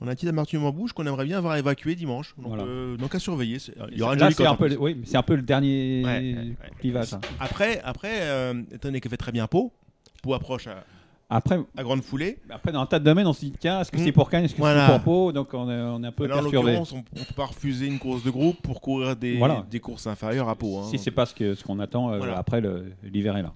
On a une petite amertume en bouche qu'on aimerait bien avoir évacué dimanche. Donc, Voilà. euh, donc à surveiller. C'est- Il y aura une Là, c'est un en peu, oui, c'est un peu le dernier Ouais, ouais. clivage. hein. Après, après euh, étant donné qu'elle fait très bien Pau, Pau approche à, Après, à grande foulée. après, dans un tas de domaines, on se dit tiens, est-ce que c'est pour Cannes, est-ce que Voilà. c'est pour Pau? Donc on est, on est un peu Là, en perturbé. l'occurrence, on ne peut pas refuser une course de groupe pour courir des, Voilà. des courses inférieures à Pau. hein. Si c'est pas ce qu'on attend, euh, après l'hiver est là.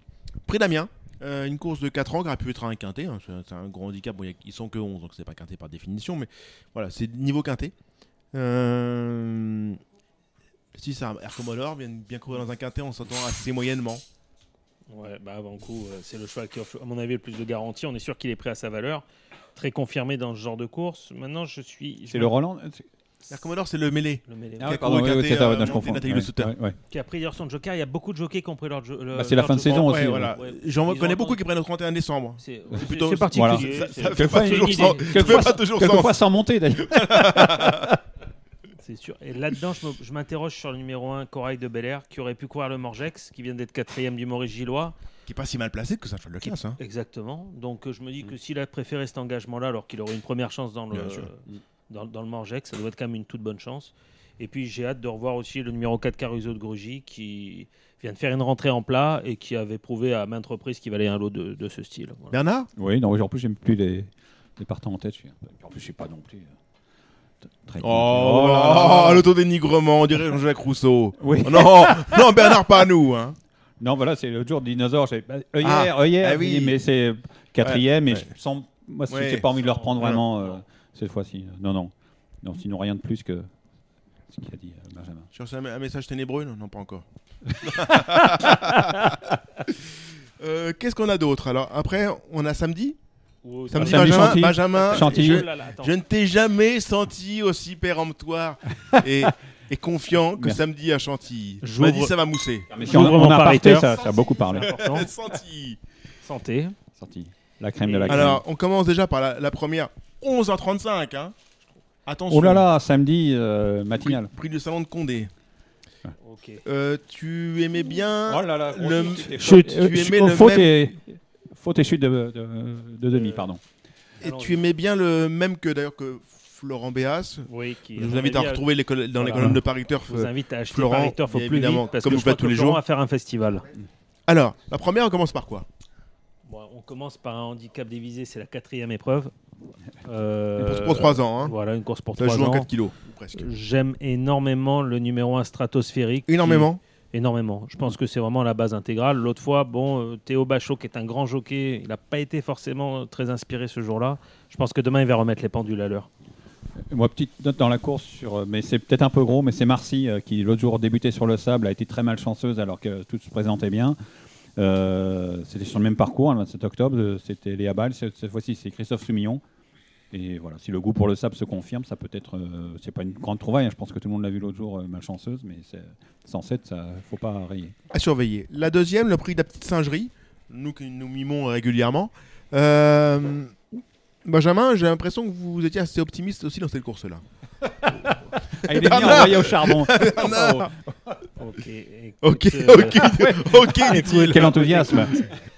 Prix d'Amiens. Euh, une course de 4 ans qui aurait pu être un quintet. hein, c'est un gros handicap. Bon, a- ils sont que 11, donc c'est pas quintet par définition. Mais voilà, c'est niveau quintet. Euh, si ça, Air Commodore vient bien courir dans un quintet, on s'entend assez moyennement. Ouais, bah coup, euh, c'est le cheval qui offre, à mon avis, le plus de garantie. On est sûr qu'il est prêt à sa valeur. Très confirmé dans ce genre de course. Maintenant, je suis. C'est le Roland Air Commodore, c'est le mêlé. le mêlé- Ah a ouais, couru pardon, au oui, quintet, oui, c'est ça, ouais, euh, non, je monté confonds. Nathalie Ouais, Le Souter. ouais, ouais. Qui a pris d'ailleurs son joker. Il y a beaucoup de jockeys qui ont pris leur. jo- le- Bah, c'est la leur fin de joker. saison Ouais, aussi. voilà. Ouais. J'en Ils connais ont beaucoup qui prennent le 31 décembre. C'est plutôt- c'est particulier. Ça, ça c'est fait pas toujours sens. Ça Quelquefois, fait pas toujours sens. quelquefois sans monter d'ailleurs. C'est sûr. Et là-dedans, je me- je m'interroge sur le numéro 1, Corail de Bel Air, qui aurait pu courir le Morgex, qui vient d'être quatrième du Maurice Gillois. Qui est pas si mal placé que ça fait le Qui- classe. Hein. Exactement. Donc euh, je me dis que s'il a préféré cet engagement-là, alors qu'il aurait une première chance dans le, Bien sûr. Dans, dans le Morgex, ça doit être quand même une toute bonne chance. Et puis j'ai hâte de revoir aussi le numéro 4 Caruso de Grugy, qui vient de faire une rentrée en plat et qui avait prouvé à maintes reprises qu'il valait un lot de, de ce style. Voilà. Bernard? Oui, non, en plus, j'aime plus les, les partants en tête. En plus, je suis pas non plus. euh, Très Oh, là là. l'autodénigrement, on dirait Jean-Jacques Rousseau. Oui. Oh non, non, Bernard, pas à nous. Hein. Non, voilà, c'est le jour de dinosaure. Œillère, Ah, œillère, ah oui. mais c'est quatrième. et Ouais, je sens, moi, Ouais. j'ai pas envie de le reprendre vraiment euh, cette fois-ci. Non, non. Non, sinon rien de plus que ce qu'il a dit euh, Benjamin. J'ai reçu un, un message ténébreux? Non, non, pas encore. Euh, Qu'est-ce qu'on a d'autre? Alors, après, on a samedi? Samedi, Samedi, Benjamin, Chantilly. Benjamin Chantilly. je, Oh je ne t'ai jamais senti aussi péremptoire et, et confiant que Merci. samedi à Chantilly. Je m'as dit ça va mousser. Mais si on, on a pariteur. ça, ça a beaucoup parlé. Santé. Sorti. La crème de la crème. Alors, on commence déjà par la, la première. 11h35. Hein. Attention. oh là là, samedi euh, matinal. prix du salon de Condé. Ok. Euh, tu aimais bien. Oh là là, le- chute, tu euh, aimais chute- oh, le faute, même- et, faute et chute de, de, de demi, pardon. Et tu aimais bien le même que d'ailleurs que Florent Béas. Oui, qui, Je vous invite à retrouver les dans les Voilà. colonnes de Paris Turf. Je vous invite à acheter Florent, Paris Turf au plus évidemment, vite parce comme que je je tous les jours. va faire un festival. Alors, la première, on commence par quoi? Bon, on commence par un handicap divisé, c'est la quatrième épreuve. Euh, Une course pour 3 ans. Hein. Voilà, une course pour Ça 3 joue en ans. 4 kilos, presque. J'aime énormément le numéro 1 stratosphérique. Énormément. qui- énormément. Je pense que c'est vraiment la base intégrale. L'autre fois, bon, euh, Théo Bachot, qui est un grand jockey, il n'a pas été forcément très inspiré ce jour-là. Je pense que demain, il va remettre les pendules à l'heure. Moi, petite note dans la course, sur, euh, mais c'est peut-être un peu gros, mais c'est Marcy euh, qui, l'autre jour, débutait sur le sable, a été très malchanceuse alors que tout se présentait bien. Euh, c'était sur le même parcours, le 27 octobre, euh, c'était Léa Ball, cette, cette fois-ci c'est Christophe Soumillon. Et voilà, si le goût pour le sable se confirme, ça peut être. euh, c'est pas une grande trouvaille, hein, je pense que tout le monde l'a vu l'autre jour, euh, malchanceuse, mais c'est 107, ça faut pas rayer. À surveiller. La deuxième, le prix de la petite singerie, nous qui nous mimons régulièrement. Euh, Benjamin, j'ai l'impression que vous étiez assez optimiste aussi dans cette course-là. Ah, il est bien envoyé au charbon. Bernard. Ok. Ok, écoute, euh, ok, ok, dit-il. Quel enthousiasme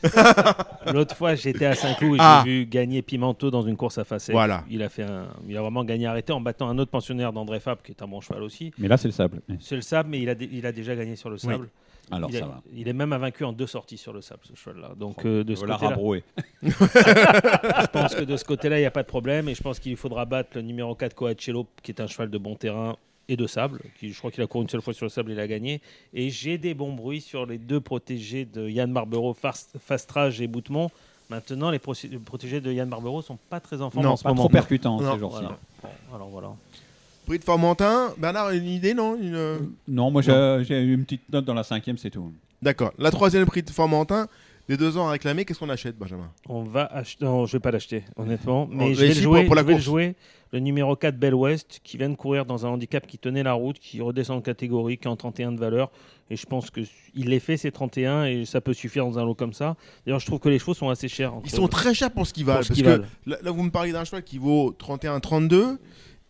L'autre fois, j'étais à Saint-Cloud et Ah. j'ai vu gagner Pimento dans une course à facette. Voilà. Il a, fait un, il a vraiment gagné arrêté en battant un autre pensionnaire d'André Fab, qui est un bon cheval aussi. Mais là, c'est le sable. C'est le sable, mais il a, dé- il a déjà gagné sur le Oui. sable. Alors il, ça va. il est même vaincu en deux sorties sur le sable, ce cheval-là. Donc, euh, de ce Voilà côté-là, je pense que de ce côté-là, il n'y a pas de problème. Et je pense qu'il faudra battre le numéro 4 Coacello, qui est un cheval de bon terrain et de sable. Qui, je crois qu'il a couru une seule fois sur le sable et il a gagné. Et j'ai des bons bruits sur les deux protégés de Yann Barbero, Fast- Fastrage et Boutemont. Maintenant, les protégés de Yann Barbero sont pas très en forme Non, en ce Pas moment. trop percutant Non, ces jours-ci. Voilà. Bon, alors voilà. Prix de Formentin. Bernard, une idée, non? Une- euh, Non, moi j'ai une petite note dans la cinquième, c'est tout. D'accord. La troisième prix de Formentin, les deux ans à réclamer, qu'est-ce qu'on achète, Benjamin? On va acheter. Non, je vais pas l'acheter, honnêtement. Mais Oh, je mais vais si, le jouer. pour- la je vais le jouer. Le numéro 4 Bell West, qui vient de courir dans un handicap qui tenait la route, qui redescend de catégorie, qui est en 31 de valeur. Et je pense qu'il les fait, ces 31, et ça peut suffire dans un lot comme ça. D'ailleurs, je trouve que les chevaux sont assez chers. Ils sont très chers pour ce qu'ils valent. parce que valent. là, là, vous me parlez d'un cheval qui vaut 31-32,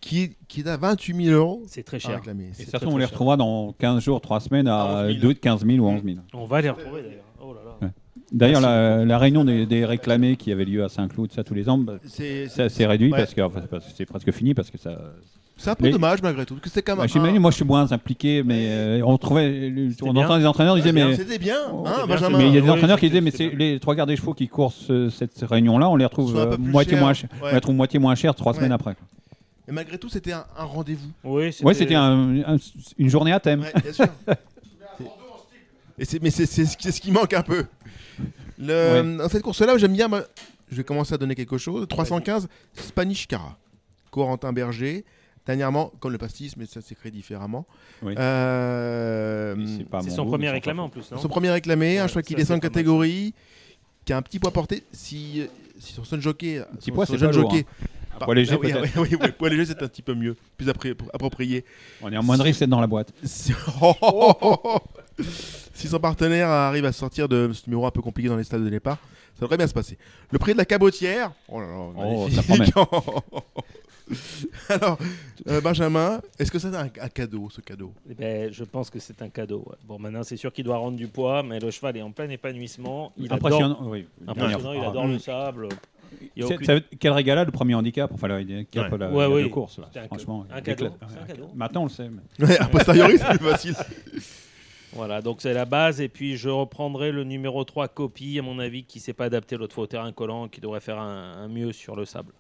qui, qui est à 28 000 euros C'est très cher. Et C'est de toute façon, très, on les cher. retrouvera dans 15 jours, 3 semaines À à 11 000. 2, 15 000 ou 11 000. On va les retrouver d'ailleurs. Oh là là. Ouais. D'ailleurs, la, la réunion des, des réclamés qui avait lieu à Saint-Cloud, ça tous les ans, bah, C'est c'est assez réduit ouais. parce que enfin, c'est presque fini parce que ça. c'est un peu Mais- dommage malgré tout. parce que quand Bah, même. j'imagine, un- moi, je suis moins impliqué, mais euh, on trouvait, on bien. entend des entraîneurs disaient, mais C'était bien, Oh, hein, Benjamin mais il y a des entraîneurs qui disaient, mais c'est les trois quarts des chevaux qui courent ce- cette réunion-là, on les retrouve euh, moitié moins, cher- ouais. on les trouve moitié moins chers trois Ouais. semaines après. Mais malgré tout, c'était un, un rendez-vous. Oui, Ouais, c'était un- un- une journée à thème. Ouais, bien sûr. Et c'est- mais c'est c'est ce qui c'est ce qui manque un peu. Le, Dans cette course-là, j'aime bien. je vais commencer à donner quelque chose. 315, Spanish Cara. Corentin Berger. Dernièrement, comme le pastis, mais ça s'écrit différemment. Oui. Euh, C'est pas son goût, premier réclamé en plus, non son premier réclamé, un cheval qui descend de catégorie, qui a un petit poids porté. Si, si son son jockey, petit son- poids, son c'est jeune lourd, jockey, fout. Poids léger, Ah oui, peut-être. oui, oui, oui, poids léger, c'est un petit peu mieux, plus appré- approprié. On est en moins de risque d'être dans la boîte. Si... Oh, oh, oh, oh. Si son partenaire arrive à sortir de ce numéro un peu compliqué dans les stades de départ, ça devrait bien se passer. Le prix de la cabotière. Oh là là, Oh, magnifique. ça Alors, euh, Benjamin, est-ce que c'est un, un cadeau, ce cadeau? Eh ben, je pense que c'est un cadeau. ouais. Bon, maintenant, c'est sûr qu'il doit rendre du poids, mais le cheval est en plein épanouissement. Il adore, Impressionnant. oui. impressionnant, il Ah. adore le sable. Aucune- ça veut- Quel régalade, le premier handicap, enfin le handicap, Ouais. la, Ouais, la oui. de course. là. Franchement. Un cadeau. un cadeau. Maintenant, on le sait. mais- Ouais, A posteriori, c'est plus facile. Voilà, donc c'est la base. Et puis je reprendrai le numéro 3, Copie, à mon avis, qui s'est pas adapté l'autre fois au terrain collant, qui devrait faire un, un mieux sur le sable.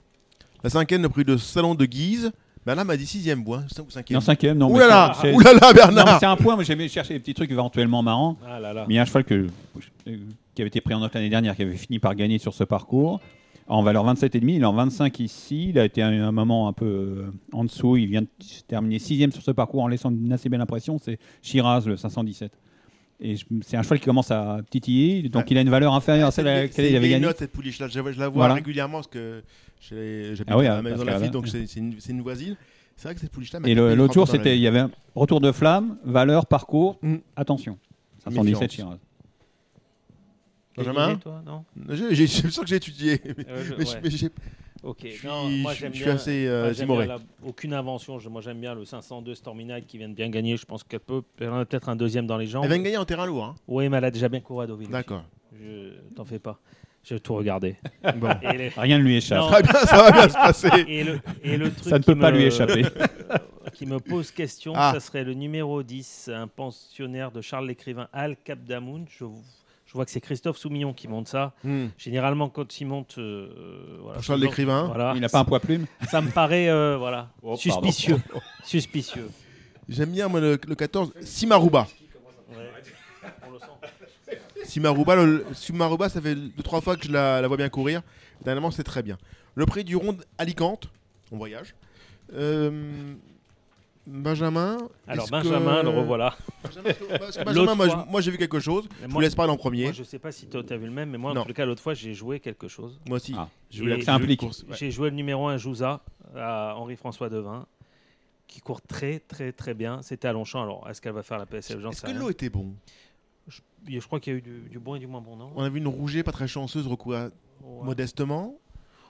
La cinquième, le prix de Salon de Guise. Bernard m'a dit sixième bois. ou cinquième? Non, cinquième, non. Non, mais Bernard c'est un point, mais j'aimais chercher des petits trucs éventuellement marrants. Ah là là. Mais il y a un cheval que, euh, qui avait été pris en note l'année dernière, qui avait fini par gagner sur ce parcours. En valeur 27,5, il est en 25 ici. Il a été un, un moment un peu euh, en dessous. Il vient de terminer sixième sur ce parcours en laissant une assez belle impression. C'est Shiraz, le 517. Et c'est un cheval qui commence à titiller, donc Ouais. il a une valeur inférieure à celle à laquelle il avait gagné. note, cette pouliche là. Je, je la vois Voilà. régulièrement parce que j'habite Ah oui, à la maison de la fille, donc c'est une, voisine. C'est vrai que cette pouliche là. Et le- l'autre jour, c'était, il y avait un retour de flamme, valeur, parcours. Mm. Attention, 517 Méfiance. Benjamin toi Non J'ai je sens que j'ai étudié. mais- Euh, je- mais je- ouais. mais Ok. je suis- Non, moi je- j'aime je suis bien. assez, euh, moi, j'aime timoré. bien la- aucune invention. Je- moi j'aime bien le 502 Stormy Night qui vient de bien gagner. Je pense qu'elle peut. Elle en a peut-être un deuxième dans les jambes. Elle vient de gagner en terrain lourd. hein. Oui, mais elle a déjà bien couru à Deauville. D'accord. Je t'en fais pas. J'ai tout regardé. Bon. Et les- Rien ne lui échappe. Non. Très bien, ça va bien se passer. Et le, et le truc Ça ne peut pas me- lui échapper. qui me pose question, Ah. ça serait le numéro 10, un pensionnaire de Charles l'écrivain Al Capdamoun. Je, je vois que c'est Christophe Soumillon qui monte ça. Hmm. Généralement, quand il monte. euh, voilà, Pour Charles l'écrivain. Voilà. Il n'a pas un poids plume Ça me paraît euh, voilà, Oh, suspicieux. suspicieux. J'aime bien moi, le, le 14, Simaruba. Simaruba, le- Simaruba, ça fait deux trois fois que je la, la vois bien courir. Dernièrement, c'est très bien. Le prix du rond Alicante, on voyage. Euh, Benjamin. Alors Benjamin, que- le revoilà. Benjamin, parce que L'autre Benjamin, moi, fois- je- moi, j'ai vu quelque chose. Mais Je vous laisse parler en premier. Moi, je sais pas si toi t'as vu le même, mais moi, Non. en tout cas, l'autre fois, j'ai joué quelque chose. Moi aussi. Ah. Ça implique. ouais. J'ai joué le numéro 1 Jouza à Henri-François Devin, qui court très, très, très bien. C'était à Longchamp. Alors, est-ce qu'elle va faire la PSF Est-ce sais que l'eau était bon? Je, je crois qu'il y a eu du, du bon et du moins bon, non? On a vu une rouget pas très chanceuse recourir Ouais. modestement.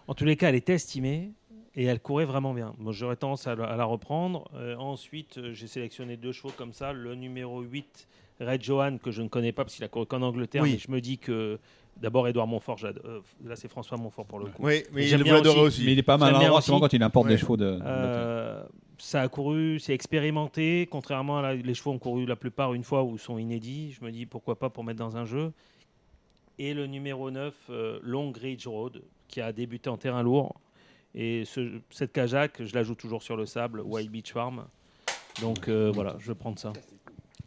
En tous les cas, elle était estimée et elle courait vraiment bien. Moi, j'aurais tendance à, la- à la reprendre. Euh, ensuite, euh, j'ai sélectionné deux chevaux comme ça. Le numéro 8, Red Johan, que je ne connais pas parce qu'il a couru qu'en Angleterre. Oui. Mais je me dis que d'abord, Edouard Montfort, euh, là, c'est François Montfort pour le coup. Oui, mais bien l'adorez aussi. aussi. Mais il est pas mal à l'endroit, quand il importe Ouais. des chevaux de. Euh, ça a couru, c'est expérimenté, contrairement à la- les chevaux ont couru la plupart une fois ou sont inédits. Je me dis pourquoi pas pour mettre dans un jeu. Et le numéro 9, euh, Long Ridge Road, qui a débuté en terrain lourd. Et ce- cette Kajak, je la joue toujours sur le sable, Wild Beach Farm. Donc euh, voilà, je vais prendre ça.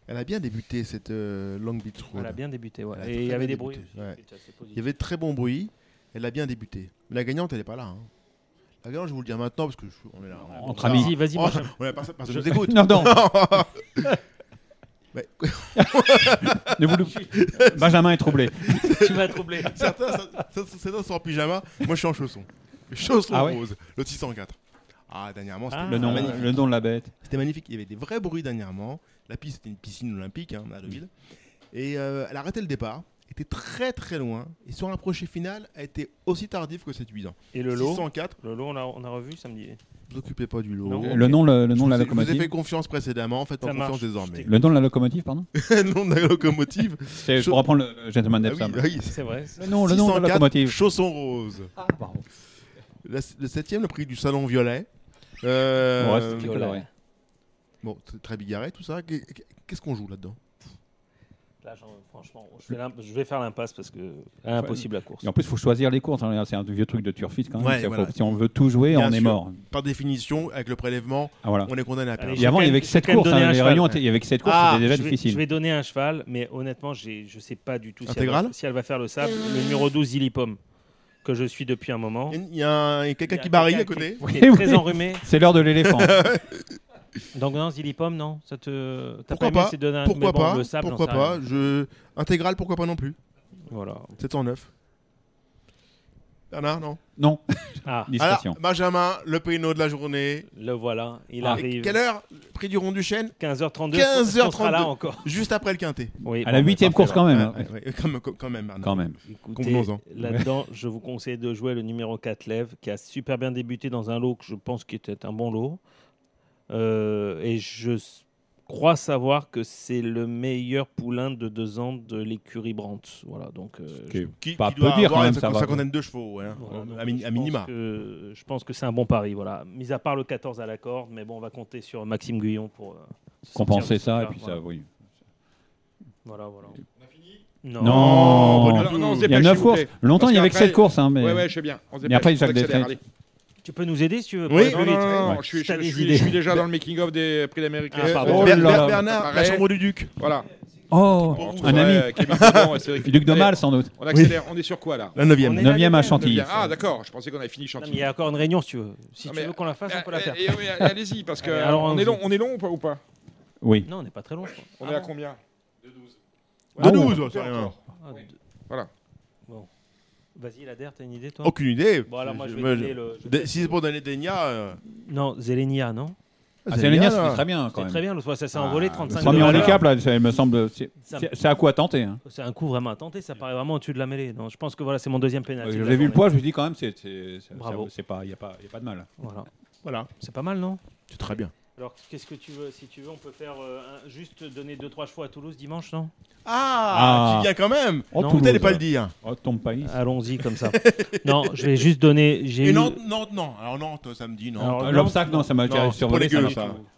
Elle a bien débuté cette euh, Long Beach Road. Elle a bien débuté, ouais. Et il y avait des bruits. ouais. Il y avait de très bons bruits. Elle a bien débuté. Mais la gagnante, elle n'est pas là. hein. La gagnante, je vais vous le dire maintenant parce que je- on est là. on est. Entre amis. Vas-y, vas-y, Oh, Benjamin. on a personne, personne nous écoute. Non, non. Mais- Ne vous le- Benjamin est troublé. tu m'as troublé. certains, ça- certains sont en pyjama. Moi, je suis en chaussons. Chaussons Ah ouais roses. Le 604. Ah, dernièrement, c'était Ah. Le nom, magnifique. le nom de la bête. C'était magnifique. Il y avait des vrais bruits dernièrement. La piste, c'était une piscine olympique hein, à Deauville. Et euh, elle a arrêté le départ. Était très très loin. Et son approche finale a été aussi tardive que séduisant. Et le lot 604. Le lot, on a, on a revu samedi. Ne vous occupez pas du lot. Non. Le nom, le, nom de la vous je vous ai fait locomotive. confiance précédemment. Faites-moi Ça confiance désormais. Le nom de la locomotive, pardon le nom de la locomotive. Je- pour reprendre le le gentleman Ah Dave oui, C'est vrai. Le nom, le nom de la 604, locomotive. Chausson rose. Ah, pardon. La- le septième, le prix du salon violet. Euh, reste Violet. coloré. bon, c'est très bigarré tout ça. Qu'est- Qu'est-ce qu'on joue là-dedans? Là, franchement, je vais, l'im- je vais faire l'impasse parce que impossible la course. Et en plus, il faut choisir les courses. hein. C'est un vieux truc de turfiste quand même. Ouais, voilà. Si on veut tout jouer, Bien on est mort. Par définition, avec le prélèvement, Ah, voilà. on est condamné à perdre. Et avant, il y avait que je vais 7 quand même courses. hein. Les étaient- il y avait que 7 courses. Ah, C'était déjà je, vais, difficile. je vais donner un cheval, mais honnêtement, je ne sais pas du tout si elle, va, si elle va faire le sable. Le numéro 12, Zilipom, que je suis depuis un moment. Il y a, quelqu'un qui barille à côté. Qui, qui est Oui. très enrhumé. C'est l'heure de l'éléphant. Donc, non, Zilipom, non ça te... Pourquoi pas aimé Pourquoi bon, pas le sable, Pourquoi pas je... Intégral, pourquoi pas non plus Voilà. 709. Bernard, non? Non, Ah, discrétion. Alors, Benjamin, le péno de la journée. le voilà. Il Ah. arrive. Quelle heure? Prix du rond du chêne? 15h32. 15h32. On sera là encore. Juste après le quintet. Oui, À la bon, bah, huitième parfait, course quand même. hein. Ouais, ouais, ouais, quand, même- quand même, Bernard. Quand même. Écoutez, Convenons-en. Là-dedans, je vous conseille de jouer le numéro 4 Lève, qui a super bien débuté dans un lot que je pense qui était un bon lot. Euh, et je s- crois savoir que c'est le meilleur poulain de deux ans de l'écurie Brandt. Voilà, donc. euh. Qui, Pas qui peu doit dire, quand même, ça va. cinquantaine de chevaux, ouais, hein, voilà, donc à, min- je à minima. que- je pense que c'est un bon pari, voilà. Mis à part le 14 à la corde, mais bon, on va compter sur Maxime Guyon pour. euh, se Compenser ça, et puis ça, oui. Voilà, voilà. Non. Non, pas du Non, non, on se Il y a dépêche, 9 s'il vous courses. Longtemps, il y avait que qu'après- 7 courses. Hein, mais... Ouais, ouais, je sais bien. On se Mais après, on Jacques accélère, Delfrény. allez. Tu peux nous aider si tu veux Oui. Non, non, vite. non, non, Ouais. je suis, je je déjà dans le making-of des prix d'Amérique. Ah, pardon. Ber- là Ber-. Bernard, la chambre du duc. Voilà. Oh, Bon, un ami. C'est vrai. Duc de Mal, sans doute. On accélère. On est sur quoi là La neuvième. On est- 9ème à Chantilly. Ah, d'accord. Je pensais qu'on avait fini Chantilly. il y a encore une réunion si tu veux. Si Non, tu veux qu'on la fasse, on peut la faire. Eh, eh, oui, Allez-y, parce que on est long, on est long ou pas, ou pas? Oui. Non, on n'est pas très long. je crois. On Ah est à bon combien? Ah, 12, bon, c'est rien. Ah. Voilà. Vas-y, Lader, t'as une idée toi? Aucune idée. Bon, alors moi je vais me- donner le. je vais- Si c'est pour donner des nia, euh, Non, Zelenia, non? Ah, c'est là. c'était très bien quand C'est même. très bien, l'autre fois ça s'est Ah, envolé, le 35 Premier valeur. handicap, là, ça me semble. C'est Ça- c'est- c'est à quoi tenter. hein. C'est un coup vraiment à tenter, ça paraît vraiment au-dessus de la mêlée. Donc, je pense que voilà, c'est mon deuxième pénalty. de la J'ai vu le journée. poids, je me dis quand même, c'est c'est- c'est- Bravo. c'est pas, il y a pas, il y a pas de mal. Voilà. voilà. C'est pas mal, non? C'est très bien. Alors, qu'est-ce que tu veux Si tu veux, on peut faire euh, un- juste donner 2-3 chevaux à Toulouse dimanche, non? Ah, Ah. tu viens quand même. Oh, Non. Tout Toulouse. n'allez pas le dire. Oh, tombe pas ici. Allons-y comme ça. non, je vais juste donner. J'ai Et eu... Nantes, Nantes, non. Alors Nantes, samedi, non. Alors, Euh, non, L'obstacle, non, ça m'a Non, déjà c'est survolé. pas ça dégueu,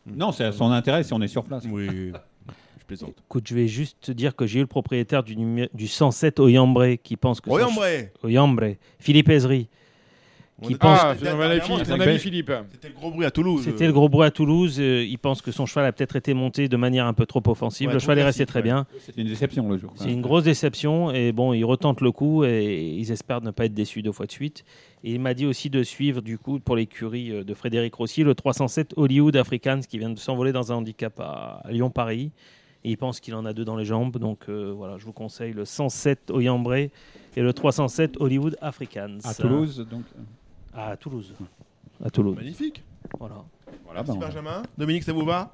m'a Non, c'est son intérêt si on est sur place. Oui. Je plaisante. Écoute, je vais juste te dire que j'ai eu le propriétaire du, numé- du 107 Oyambre qui pense que. son Oyambre. ch- Oyambre. Philippe Ezri. Qui On- pense Ah, Dernièrement, mon Philippe, mon. C'était le gros bruit à Toulouse. C'était le gros bruit à Toulouse. euh, il pense que son cheval a peut-être été monté de manière un peu trop offensive. Ouais, le cheval est resté très ouais. bien. C'était une déception le jour. C'est une grosse déception. Et bon, ils retentent le coup et ils espèrent ne pas être déçus deux fois de suite. Et il m'a dit aussi de suivre, du coup, pour l'écurie euh, de Frédéric Rossi, le 307 Hollywood Africans qui vient de s'envoler dans un handicap à à Lyon-Paris. Et il pense qu'il en a deux dans les jambes. Donc euh, voilà, je vous conseille le 107 Oyambré et le 307 Hollywood Africans. À Toulouse, donc. À Toulouse. À Toulouse. Magnifique. Voilà. Voilà, Merci bah, on- Benjamin. Dominique, ça vous va?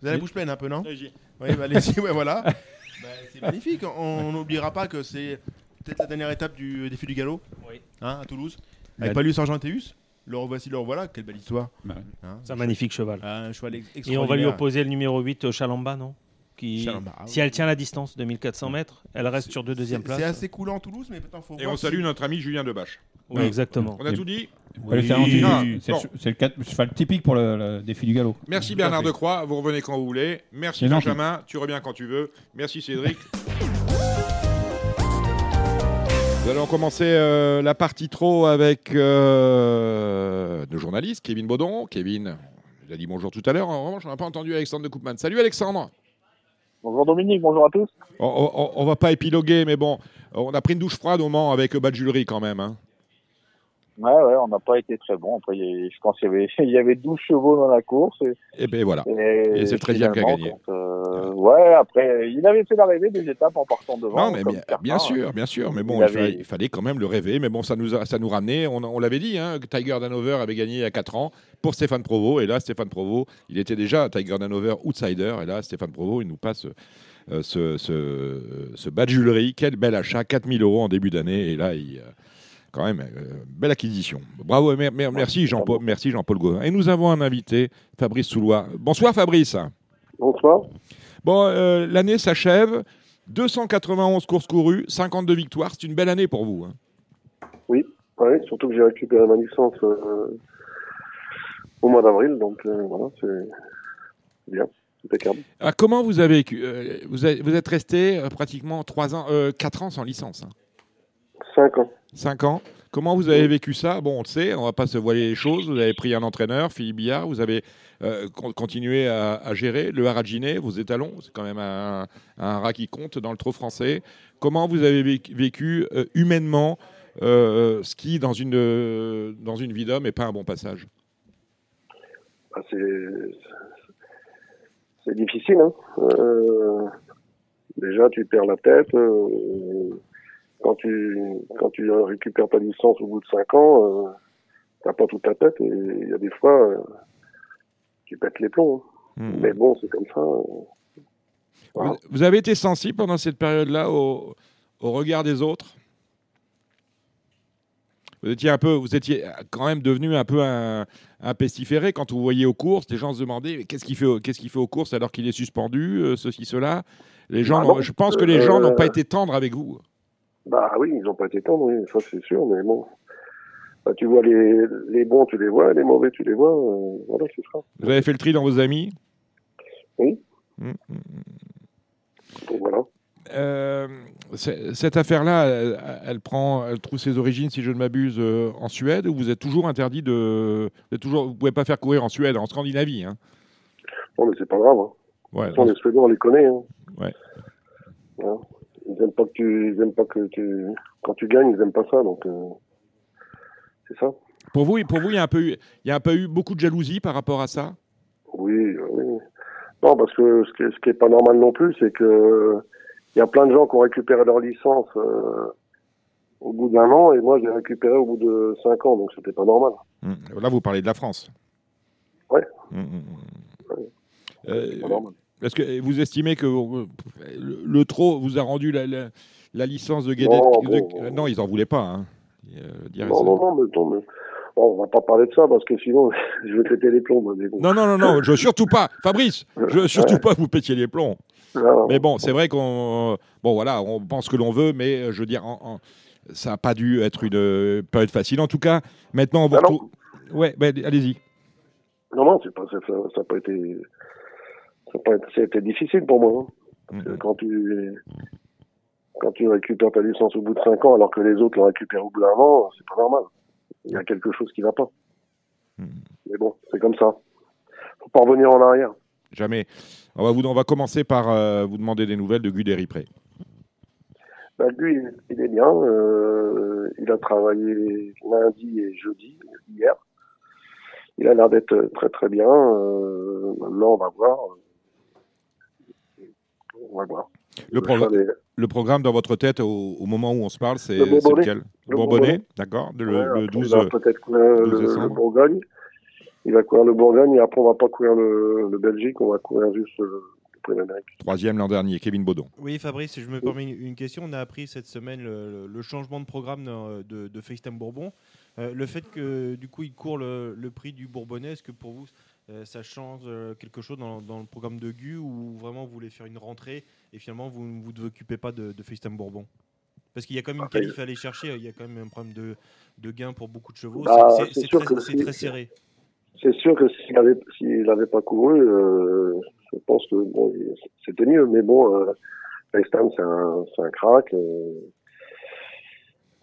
Vous avez la bouche pleine un peu, non? Oui, bah, allez-y, ouais, voilà. Bah, c'est magnifique. On n'oubliera pas que c'est peut-être la dernière étape du défi du galop. Oui. Hein, à Toulouse. Avec Palus Argenteus. Le revoici, le revoilà. Quelle belle histoire. bah, Hein. C'est un magnifique cheval. Un cheval ex- Et on va lui opposer le numéro 8, euh, Chalamba, non? Qui, Chalamba, ah Si elle tient la distance de 1400 mètres, elle reste sur deux deuxième C'est- place. C'est assez coulant Toulouse, mais peut-être faut Et voir on si- salue notre ami Julien Debache. Oui, exactement. On a tout dit Ferrandi, Ah, c'est bon. le- c'est le quatre- cheval typique pour le, le défi du galop. Merci Bernard. Decroix, vous revenez quand vous voulez. Merci. Benjamin, tu reviens quand tu veux. Merci Cédric. Nous allons commencer euh, la partie trop avec euh, nos journalistes, Kevin Baudon. Kevin, il a dit bonjour tout à l'heure. En revanche, on n'a pas entendu Alexandre de Koopman. Salut Alexandre. Bonjour Dominique, bonjour à tous. On, on va pas épiloguer, mais bon, on a pris une douche froide au Mans avec Badjulerie quand même. hein. Ouais, ouais, on n'a pas été très bon. Après, je pense qu'il y avait, il y avait 12 chevaux dans la course. Et, Et ben voilà. et, Et c'est le 13e qui a gagné. quand, euh, ouais, après, il avait fait l'arrivée des étapes en partant devant. Non, mais bien, bien sûr, bien sûr. Mais bon, Il il, avait- fallait, il fallait quand même le rêver. Mais bon, ça nous, a- ça nous ramenait. On, on l'avait dit, hein, que Tiger Danover avait gagné il y a 4 ans pour Stéphane Provo. Et là, Stéphane Provo, il était déjà Tiger Danover outsider. Et là, Stéphane Provo, il nous passe euh, ce, ce, ce badjulerie. Quel bel achat, 4000 euros en début d'année. Et là, il. Quand même, euh, belle acquisition. Bravo, mer- mer- merci Jean-Paul, merci Jean-Paul Gauvin. Et nous avons un invité, Fabrice Soulois. Bonsoir Fabrice. Bonsoir. Bon, euh, l'année s'achève. 291 courses courues, 52 victoires. C'est une belle année pour vous. hein. Ouais, surtout que j'ai récupéré ma licence euh, au mois d'avril, donc euh, voilà, c'est bien, impeccable. Ah, comment vous avez vécu vous, êtes resté pratiquement 3 ans, euh, 4 ans sans licence. hein. 5 ans. 5 ans. Comment vous avez vécu ça? Bon, on le sait, on va pas se voiler les choses. Vous avez pris un entraîneur, Philippe Billard. Vous avez euh, con- continué à, à gérer le haraginé, vos étalons. C'est quand même un, un rat qui compte dans le trop français. Comment vous avez vécu, euh, humainement euh, ski dans une, dans une vie d'homme et pas un bon passage? Ah, c'est difficile. Hein. Déjà, tu perds la tête. euh, quand tu quand tu récupères ta licence au bout de cinq ans, euh, t'as pas toute ta tête et il y a des fois euh, tu pètes les plombs. hein. Hmm. Mais bon, c'est comme ça. euh. Voilà. Vous, vous avez été sensible pendant cette période-là au, au regard des autres? Vous étiez un peu, vous étiez quand même devenu un peu un, un pestiféré quand vous voyez aux courses. Les gens se demandaient qu'est-ce qu'il fait, qu'est-ce qu'il fait aux courses alors qu'il est suspendu, euh, ceci, cela? Les gens, Ah non, je pense que les gens n'ont pas été tendres avec vous. Bah oui, ils ont pas été tendres, oui, ça c'est sûr, mais bon. Bah, tu vois les, les bons, tu les vois, les mauvais, tu les vois. euh, voilà, c'est ça. Vous avez fait le tri dans vos amis? Oui. Mm, mm. Donc voilà. Euh, cette affaire-là, elle, elle prend, elle trouve ses origines, si je ne m'abuse, euh, en Suède, où vous êtes toujours interdit de, vous toujours, vous pouvez pas faire courir en Suède, en Scandinavie. Hein? Non, mais c'est pas grave. Hein. Ouais, façon, les Suédois, on les connaît. Hein. Ouais. Ils aiment pas que tu, ils aiment pas que tu, quand tu gagnes, ils aiment pas ça, donc euh, c'est ça. Pour vous, pour vous, il y a un peu, eu- il y a un peu eu beaucoup de jalousie par rapport à ça? Oui, oui. Non, parce que ce qui, est, ce qui est pas normal non plus, c'est que il y a plein de gens qui ont récupéré leur licence euh, au bout d'un an, et moi, j'ai récupéré au bout de cinq ans, donc c'était pas normal. Mm. Là, vous parlez de la France. Ouais. Mm, mm, mm. Ouais. Euh, Est-ce que vous estimez que euh, le, le trop vous a rendu la, la- la licence de Non, de- bon. non, ils en voulaient pas. Hein. Euh, Non, non, non, mais, non, mais bon, on va pas parler de ça parce que sinon, je vais péter les plombs. Mais bon. non, non, non, non, je veux surtout pas, Fabrice, je veux surtout pas que vous pétiez les plombs. Non, Mais bon, c'est vrai qu'on, bon voilà, on pense que l'on veut, mais euh, je veux dire, en- en- ça n'a pas dû être une euh, période facile. En tout cas, maintenant on vous Ah non. retrouve. Ouais, ben, allez-y. non, non, c'est pas, ça, ça, ça a pas été, ça a été, difficile pour moi. hein. Mhm. quand tu, quand tu récupères ta licence au bout de 5 ans alors que les autres l'ont récupéré au bout d'un an, c'est pas normal. il y a quelque chose qui va pas. Hmm. Mais bon, c'est comme ça. Faut pas revenir en arrière. Jamais. On va, vous, on va commencer par euh, vous demander des nouvelles de Guderi Pré. Bah, lui, il- il est bien. euh, il a travaillé lundi et jeudi, hier. Il a l'air d'être très très bien. euh, maintenant, on va voir. On va voir. Le, Le progr- programme dans votre tête au, au moment où on se parle, c'est Le lequel? Le Bourbonnais, Bourbonnais. d'accord, le, Ouais, le après, 12. Il va peut-être courir 12 le. Bourgogne. Il va courir le Bourgogne et après on va pas courir le, le Belgique, on va courir juste le, le Prix d'Amérique. Troisième l'an dernier, Kevin Baudon. Oui, Fabrice, si je me permets une question. On a appris cette semaine le, changement de programme de, de, de FaceTime Bourbon. Euh, le fait que du coup il court le, le prix du Bourbonnais, est-ce que pour vous euh, ça change euh, quelque chose dans, dans le programme de GU ou vraiment vous voulez faire une rentrée et finalement vous ne vous occupez pas de, de FaceTime Bourbon? Parce qu'il y a quand même une qualif à aller chercher, il y a quand même un problème de, de gain pour beaucoup de chevaux. Bah, C'est- très, que c'est si- très serré. C'est sûr que s'il avait s'il avait pas couru, euh, je pense que bon, c'était mieux. Mais bon, euh, FaceTime c'est un un crack. euh.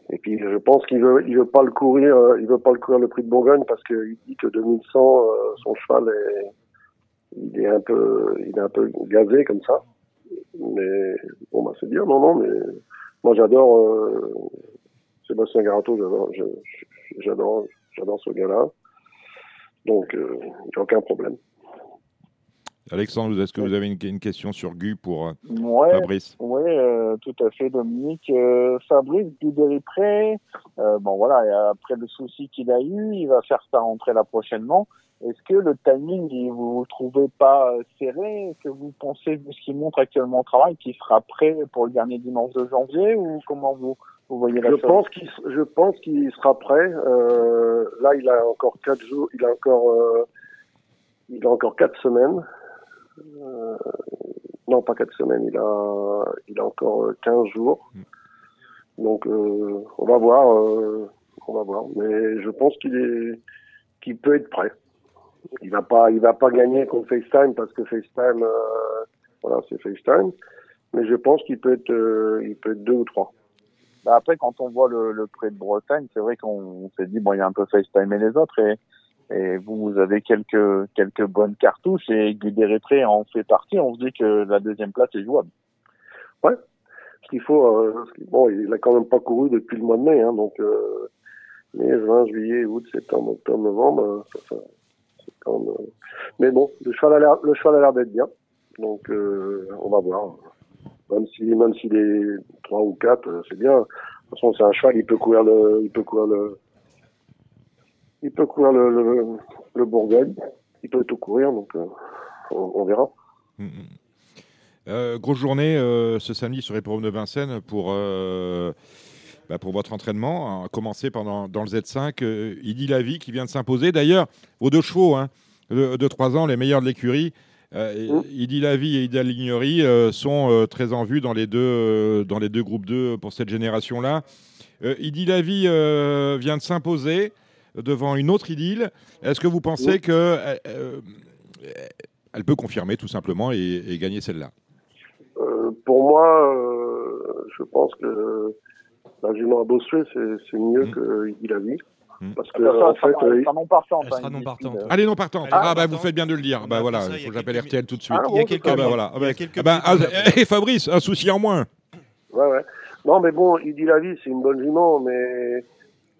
Et puis je pense qu'il veut il veut pas le courir, euh, il veut pas le courir le prix de Bourgogne parce qu'il dit que 2100 euh, son cheval est il est un peu il est un peu gazé comme ça. Mais bon bah c'est bien non non mais moi j'adore euh, Sébastien Garato j'adore j'adore j'adore ce gars-là. Donc, euh, il aucun problème. Alexandre, est-ce que vous avez une, une question sur GU pour euh, Ouais, Fabrice Oui, euh, tout à fait, Dominique. Euh, Fabrice Guideri-Pré, euh, bon voilà, et après le souci qu'il a eu, il va faire sa rentrée là prochainement. Est-ce que le timing, vous ne trouvez pas euh, serré? Est-ce que vous pensez, vu ce qu'il montre actuellement au travail, qu'il sera prêt pour le dernier dimanche de janvier ou comment vous, vous voyez la Je chose? pense qu'il je pense qu'il sera prêt. Euh, là, il a encore quatre jours, il a encore euh, il a encore quatre semaines. Euh, non, pas quatre semaines. Il a il a encore euh, 15 jours. Donc, euh, on va voir. euh, on va voir. Mais je pense qu'il est qu'il peut être prêt. Il va pas il va pas gagner contre FaceTime parce que FaceTime euh, voilà c'est FaceTime. Mais je pense qu'il peut être euh, il peut être deux ou trois. Bah après, quand on voit le, le prix de Bretagne, c'est vrai qu'on s'est dit, bon, il y a un peu FaceTime et les autres, et, et vous, vous avez quelques, quelques bonnes cartouches, et Guideri-Pré en fait partie, on se dit que la deuxième place est jouable. Ouais. Ce qu'il faut, euh, bon, il a quand même pas couru depuis le mois de mai, hein, donc euh, mai, juin, juillet, août, septembre, octobre, novembre, euh, ça, quand même, euh, Mais bon, le cheval a l'air, le cheval a l'air d'être bien, donc euh, on va voir. Même si, même s'il est trois ou quatre, euh, c'est bien. De toute façon, c'est un cheval, il peut courir le, il peut courir le, il peut courir le, le, Bourgogne, il peut tout courir, donc euh, on, verra. Euh, grosse journée euh, ce samedi sur l'hippodrome de Vincennes pour, bah, pour votre entraînement. À commencer pendant, dans le Z5, euh, Idi Lavie qui vient de s'imposer. D'ailleurs, vos deux chevaux hein, de, de 3 ans, les meilleurs de l'écurie, euh, Idi Lavie et Ida Lignery sont très en vue dans les, deux, dans les deux groupes 2 pour cette génération-là. Euh, Idi Lavie euh, vient de s'imposer devant une autre idylle. Est-ce que vous pensez Oui. que euh, euh, elle peut confirmer tout simplement et, et gagner celle-là? Euh, pour moi, euh, je pense que la jument à Bossuet, c'est c'est mieux que Idi la vie. Parce que, Ça, ça, en fait, euh, sera non partante. Elle sera non il partante. décide. Allez, non partante. Elle est Ah, non bah, vous partante. faites bien de le dire. Bah a voilà, il il faut a que j'appelle RTL tout de suite. Ah, Il y a quelques Ah, bah, voilà. Ah, Il y a bah, quelques ah, bah, ah, a- eh, Fabrice, un souci en moins. Ouais, ouais. Non, mais bon, Idi la vie, c'est une bonne jument, mais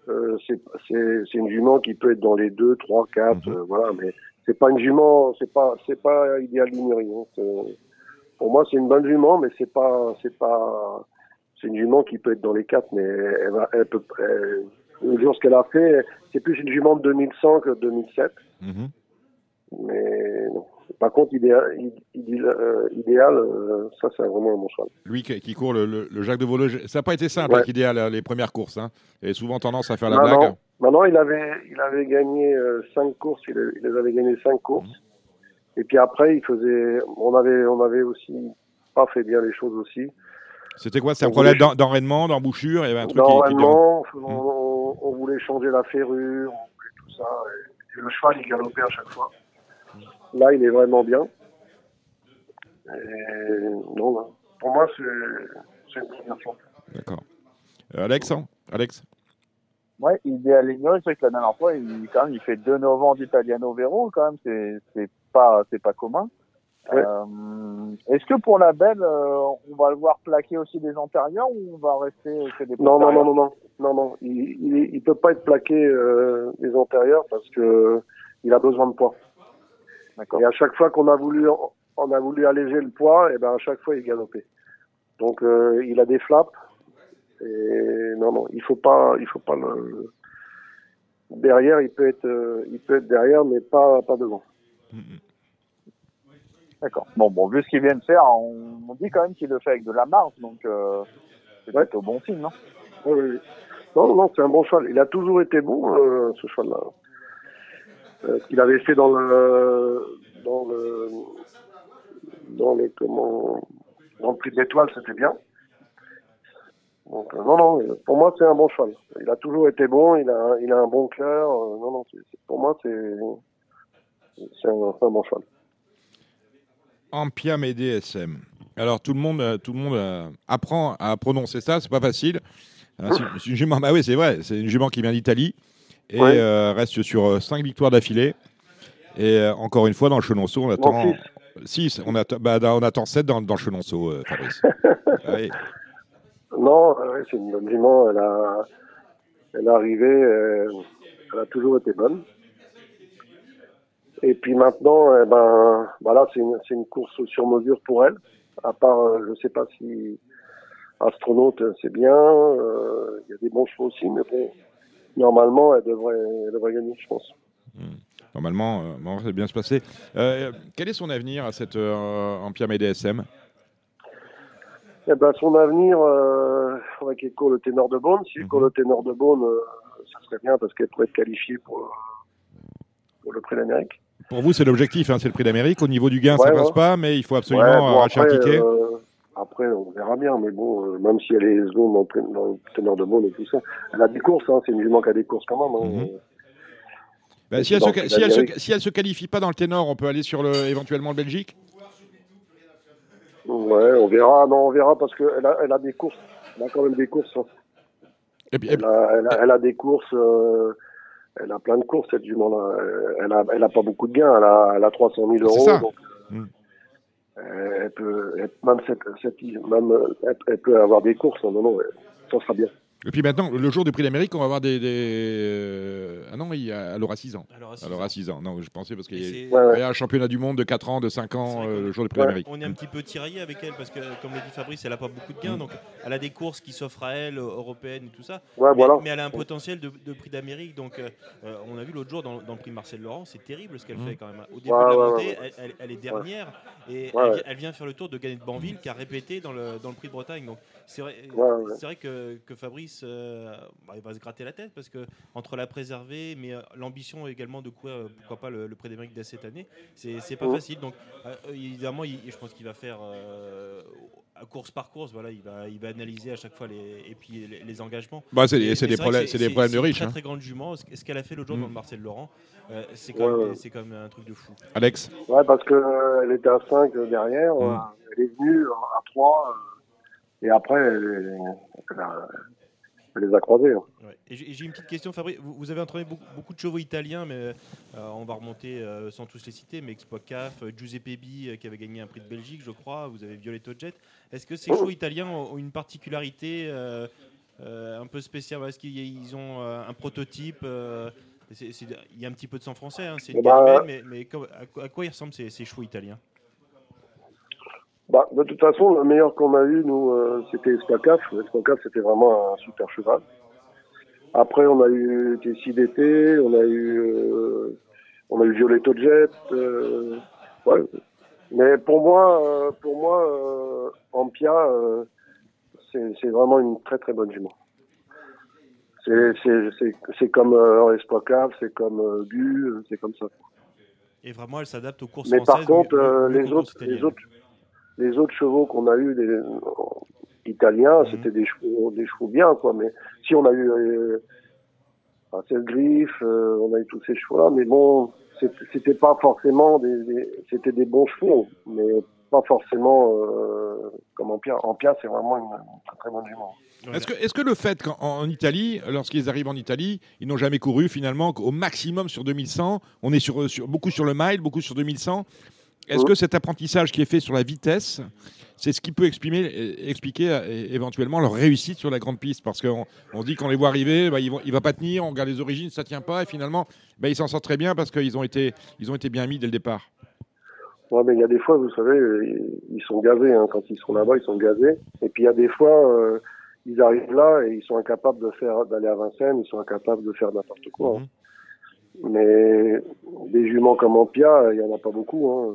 euh, c'est une jument qui peut être dans les 2, 3, 4, Mhm. euh, voilà, mais c'est pas une jument, c'est pas c'est pas idéal. C'est- Pour moi, c'est une bonne jument, mais c'est pas c'est pas c'est une jument qui peut être dans les 4, mais elle va elle peut elle- le jour ce qu'elle a fait, c'est plus une jument de 2100 que de 2007. Mhm. Mais non. Par contre, idéal, idéal, euh, idéal euh, ça c'est vraiment un bon cheval. Lui qui, qui court le, le- le Jacques de Voleux, ça n'a pas été simple Ouais. avec Idéal euh, les premières courses. Hein. Il avait souvent tendance à faire la Maintenant, blague. maintenant, il avait, il avait gagné euh, cinq courses. Il, a- il les avait gagné cinq courses. Mhm. Et puis après, il faisait, on avait, on avait aussi pas fait bien les choses aussi. C'était quoi? C'est un problème voulait- d'en- d'enraînement, d'embouchure? Il y avait un truc qui, qui- on, on- on voulait changer la ferrure, on voulait tout ça. Et, et le cheval, il galopait à chaque fois. Là, il est vraiment bien. Et non, là, pour moi, c'est, c'est une première fois. D'accord. Euh, Alex hein Alex Ouais, Idealino, c'est vrai que la dernière fois, il, quand même, il fait 2 novembre d'Italiano Vero, quand même, c'est, c'est pas, c'est pas commun. Ouais. Euh, est-ce que pour la belle, euh, on va le voir plaquer aussi des antérieurs ou on va rester que des Non, non, non, non, non, non, non. Il, il, il peut pas être plaqué euh, des antérieurs parce que il a besoin de poids. Et à chaque fois qu'on a voulu, on a voulu alléger le poids, et ben à chaque fois il galopait. Donc euh, il a des flaps. Et non, non, il faut pas, il faut pas le. Derrière, il peut être, euh, il peut être derrière, mais pas, pas devant. D'accord. Bon, bon, vu ce qu'il vient de faire, on, on dit quand même qu'il le fait avec de la marge, donc euh, c'est Ouais. plutôt bon signe, non? Oui, oui, oui. Non, non, c'est un bon cheval. Il a toujours été bon, euh, ce cheval-là. Euh, ce qu'il avait fait dans le, dans le, dans le, prix de c'était bien. Euh, non, non, euh, pour moi, c'est un bon cheval. Il a toujours été bon, il a, il a un bon cœur. non, non, pour moi, c'est, c'est un, bon cheval. Ampiam et DSM. Alors tout le monde, tout le monde apprend à prononcer ça, c'est pas facile. Hein, c'est une jument, bah oui, c'est vrai, c'est une jument qui vient d'Italie et Ouais. euh, reste sur 5 victoires d'affilée. Et euh, encore une fois, dans le Chenonceau, on attend Non, 6. On, attend, bah, on attend 7 dans, dans le Chenonceau, euh, Fabrice. Ah oui. Non, euh, c'est une bonne jument. Elle a, elle est arrivée, euh, elle a toujours été bonne. Et puis maintenant, eh ben, voilà, c'est une, une course sur mesure pour elle. À part, euh, je sais pas si astronaute, euh, c'est bien. euh, Il y a des bons chevaux aussi, mais bon, normalement, elle devrait, elle devrait gagner, je pense. Normalement, euh, ça va bien se passer. Euh, quel est son avenir à cette euh, Ampiam et DSM Eh ben, son avenir, euh, il faudrait qu'elle court le ténor de Beaune. Si elle court le ténor de Beaune, euh, ça serait bien parce qu'elle pourrait être qualifiée pour, pour le prix d'Amérique. Pour vous, c'est l'objectif, hein, c'est le prix d'Amérique. Au niveau du gain, Ouais, ça passe ouais. pas, mais il faut absolument Ouais, bon, arracher un après, ticket. Après, on verra bien, mais bon, euh, même si elle est zone dans, le- dans le ténor de Beaune et tout ça, elle a des courses, hein, c'est une jument qui a des courses quand même. hein. Bah, si, elle se, si, elle se, si elle se qualifie pas dans le ténor, on peut aller sur le, éventuellement le Belgique? Ouais, on verra, non, on verra parce qu'elle a, elle a des courses, elle a quand même des courses. hein. Et puis, Elle, a, elle, a, elle a des courses, euh, elle a plein de courses cette jument-là. Elle a, elle a pas beaucoup de gains, elle a, elle a 300 000 euros. C'est ça. donc, Mm. Elle peut, elle- même cette, cette, même, elle, peut avoir des courses. non, non, ça sera bien. Et puis maintenant, le jour du prix d'Amérique, on va avoir des. des- euh, Ah non, il y a, elle aura 6 ans. Elle aura six Elle aura 6 ans. Non, je pensais parce qu'il y, a- Ouais, ouais. un championnat du monde de 4 ans, de 5 ans, euh, le jour du prix Ouais. d'Amérique. On est un petit peu tiraillé avec elle parce que, comme l'a dit Fabrice, elle n'a pas beaucoup de Mm. gains, donc elle a des courses qui s'offrent à elle, euh, européennes et tout ça. Ouais, mais, voilà. mais elle a un potentiel de, de prix d'Amérique, donc euh, on a vu l'autre jour dans, dans le prix Marcel Laurent, c'est terrible ce qu'elle Mm. fait quand même. Au début Ouais, de la ouais, montée, ouais, Elle, elle- elle est dernière et Ouais, elle, ouais. vi- elle vient faire le tour de Gagné de Banville qui a répété dans le, dans le prix de Bretagne. Donc c'est vrai, Ouais, vrai que, que Fabrice euh, bah, il va se gratter la tête parce que entre la préserver, mais euh, l'ambition également de courir, euh, pourquoi pas le, le prix d'Amérique dès cette année, c'est c'est pas facile. Donc euh, évidemment, il- je pense qu'il va faire euh, à course par course, voilà, il va, il va analyser à chaque fois les, et puis les, les engagements. Bah, c'est des- problèmes- c'est des problèmes de une riches, Très hein. très grande jument. Ce qu'elle a fait l'autre jour Mm. dans le Marcel Laurent, euh, c'est quand, Ouais, même- ouais. quand même un truc de fou. Alex? Ouais, parce que euh, elle était à 5 derrière, Mm. euh, elle est venue à 3, et après, a- elle les a croisés. hein. Ouais. Et j'ai une petite question, Fabrice. Vous, vous avez entraîné beaucoup, beaucoup de chevaux italiens, mais euh, on va remonter euh, sans tous les citer. Mais Expo Caf, euh, Giuseppe euh, qui avait gagné un prix de Belgique, je crois. Vous avez Violetto Jet. Est-ce que ces Oh. chevaux italiens ont, une particularité euh, euh, un peu spéciale? Est-ce qu'ils ils ont euh, un prototype euh, Il y a un petit peu de sang français, hein, c'est une galimène, mais, à, quoi- à quoi ils ressemblent ces, ces chevaux italiens? Bah, de toute façon, le meilleur qu'on a eu, nous, euh, c'était Espacaf. Espacaf, c'était vraiment un super cheval. Après, on a eu Tessie d'été, on a eu, euh, on a eu Violetto Jet. euh, ouais. Mais pour moi, euh, pour moi, euh, Ampia, euh, c'est c'est vraiment une très très bonne jument. C'est c'est c'est c'est comme euh, Espacaf, c'est comme Gu, c'est comme ça. Et vraiment, elle s'adapte aux courses Mais par françaises. contre, mieux- euh, mieux les autres, les autres, les autres chevaux qu'on a eu, des italiens, Mhm. c'était des chevaux, des chevaux bien, quoi. Mais si on a eu euh, Marcel Griff, euh, on a eu tous ces chevaux-là, mais bon, c'était pas forcément des, des- c'était des bons chevaux, mais pas forcément euh, comme Ampia. Ampia, c'est vraiment une, une très très bonne jument. Est-ce que, est que le fait qu'en en Italie, lorsqu'ils arrivent en Italie, ils n'ont jamais couru finalement au maximum sur 2100 On est sur, sur- beaucoup sur le mile, beaucoup sur 2100. Est-ce Mhm. que cet apprentissage qui est fait sur la vitesse, c'est ce qui peut exprimer, euh, expliquer euh, éventuellement leur réussite sur la grande piste? Parce qu'on on se dit qu'on les voit arriver, bah, ils vont, il va pas tenir, on regarde les origines, ça tient pas, et finalement, bah, ils s'en sortent très bien parce qu'ils ont été, ils ont été bien mis dès le départ. Ouais, mais il y a des fois, vous savez, ils sont gazés. Hein. Quand ils sont là-bas, ils sont gazés. Et puis il y a des fois, euh, ils arrivent là et ils sont incapables de faire d'aller à Vincennes, ils sont incapables de faire n'importe quoi. hein. Mais des juments comme Ampia, il y en a pas beaucoup. Hein.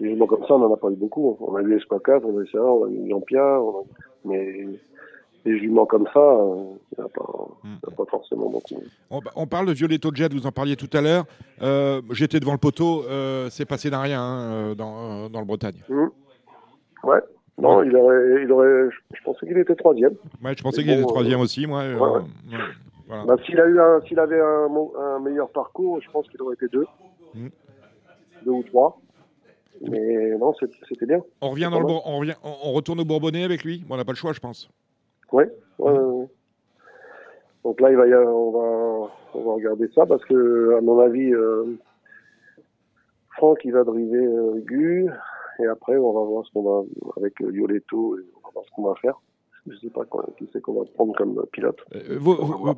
Des juments comme ça, on en a pas eu beaucoup. On a eu Espoir 4, on a eu ça, on a eu Ampia, a- mais des juments comme ça, euh, il n'y en a, pas- forcément beaucoup. On, on parle de Violetto Jet, vous en parliez tout à l'heure. Euh, J'étais devant le poteau, euh, c'est passé d'un rien hein, euh, dans, euh, dans le Bretagne. Hum. Ouais. Non, il aurait, il aurait, je- je pensais qu'il était troisième. Ouais, je pensais qu'il était troisième euh, aussi, moi. euh, ouais, ouais. Voilà. Bah, s'il a eu un, s'il avait un, un meilleur parcours, je pense qu'il aurait été deux, Mm. deux ou trois. Mais non, c'était bien. On revient dans le on revient, on, retourne au Bourbonnais avec lui. Bon, on n'a pas le choix, je pense. Ouais, ouais, ouais. Donc là, il va y avoir- on va, on va regarder ça parce que, à mon avis, euh, Franck, il va driver euh, Gu, et après, on va voir ce qu'on va, avec euh, Violetto, et on va voir ce qu'on va faire. Je sais pas qui c'est qu'on va prendre comme pilote. Euh,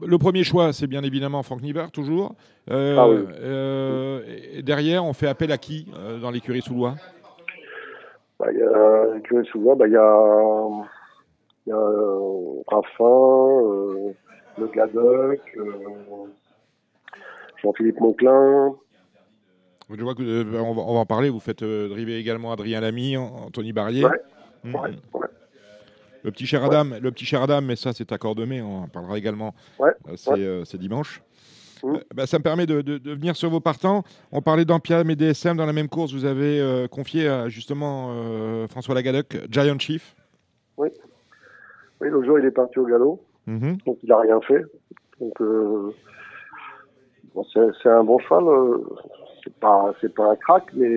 le premier choix, c'est bien évidemment Franck Niver, toujours. Euh, Ah oui. euh, derrière, on fait appel à qui dans l'écurie Bah, il y a, que souvent, bah, il y a, il y a Raffin, le Gadoc, Jean-Philippe Monclin. Je vois que on, va, on va en parler. Vous faites driver également Adrien Lamy, An- Anthony Barrier. Ouais, ouais, ouais. Le petit cher Adam, le petit cher Adam, mais ça c'est à Cordemais, on en parlera également. Ouais, Euh, c'est ouais. euh, c'est dimanche. Mhm. Euh, bah, ça me permet de, de- de venir sur vos partants. On parlait d'Ampiam et DSM dans la même course. Vous avez confié à justement François Lagadoc, Giant Chief. Oui. Oui, l'autre jour, il est parti au galop, Mhm. donc il a rien fait. Donc, euh, bon, c'est un bon cheval. euh, c'est pas, c'est pas un crack, mais,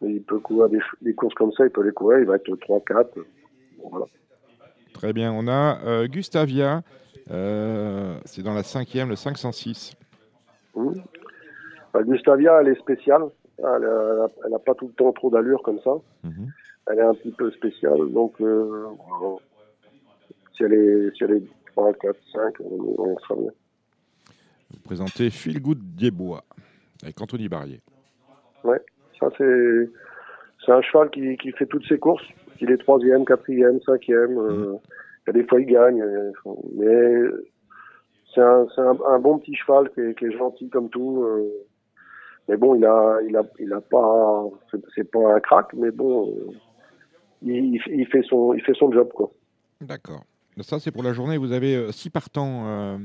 mais il peut courir des, des courses comme ça, il peut les courir, il va être 3-4. Voilà. Très bien. On a euh, Gustavia. euh, c'est dans la cinquième, le 506. Mhm. Bah, Gustavia, elle est spéciale. Elle a, elle a pas tout le temps trop d'allure comme ça. Mhm. Elle est un petit peu spéciale. Donc, euh, si, elle est, si elle est 3, 4, 5, on, on sera bien. Vous présentez Phil Good avec Anthony Barrier. Ouais, ça c'est c'est un cheval qui, qui fait toutes ses courses. Il est troisième, quatrième, cinquième. euh, il y a des fois il gagne, euh, mais c'est un, c'est un, un bon petit cheval qui est, qui est gentil comme tout. euh, mais bon, il a il a il a pas c'est- c'est pas un crack, mais bon, euh, il, il fait son il fait son job quoi. D'accord. Ça, c'est pour la journée. Vous avez euh, six partants euh,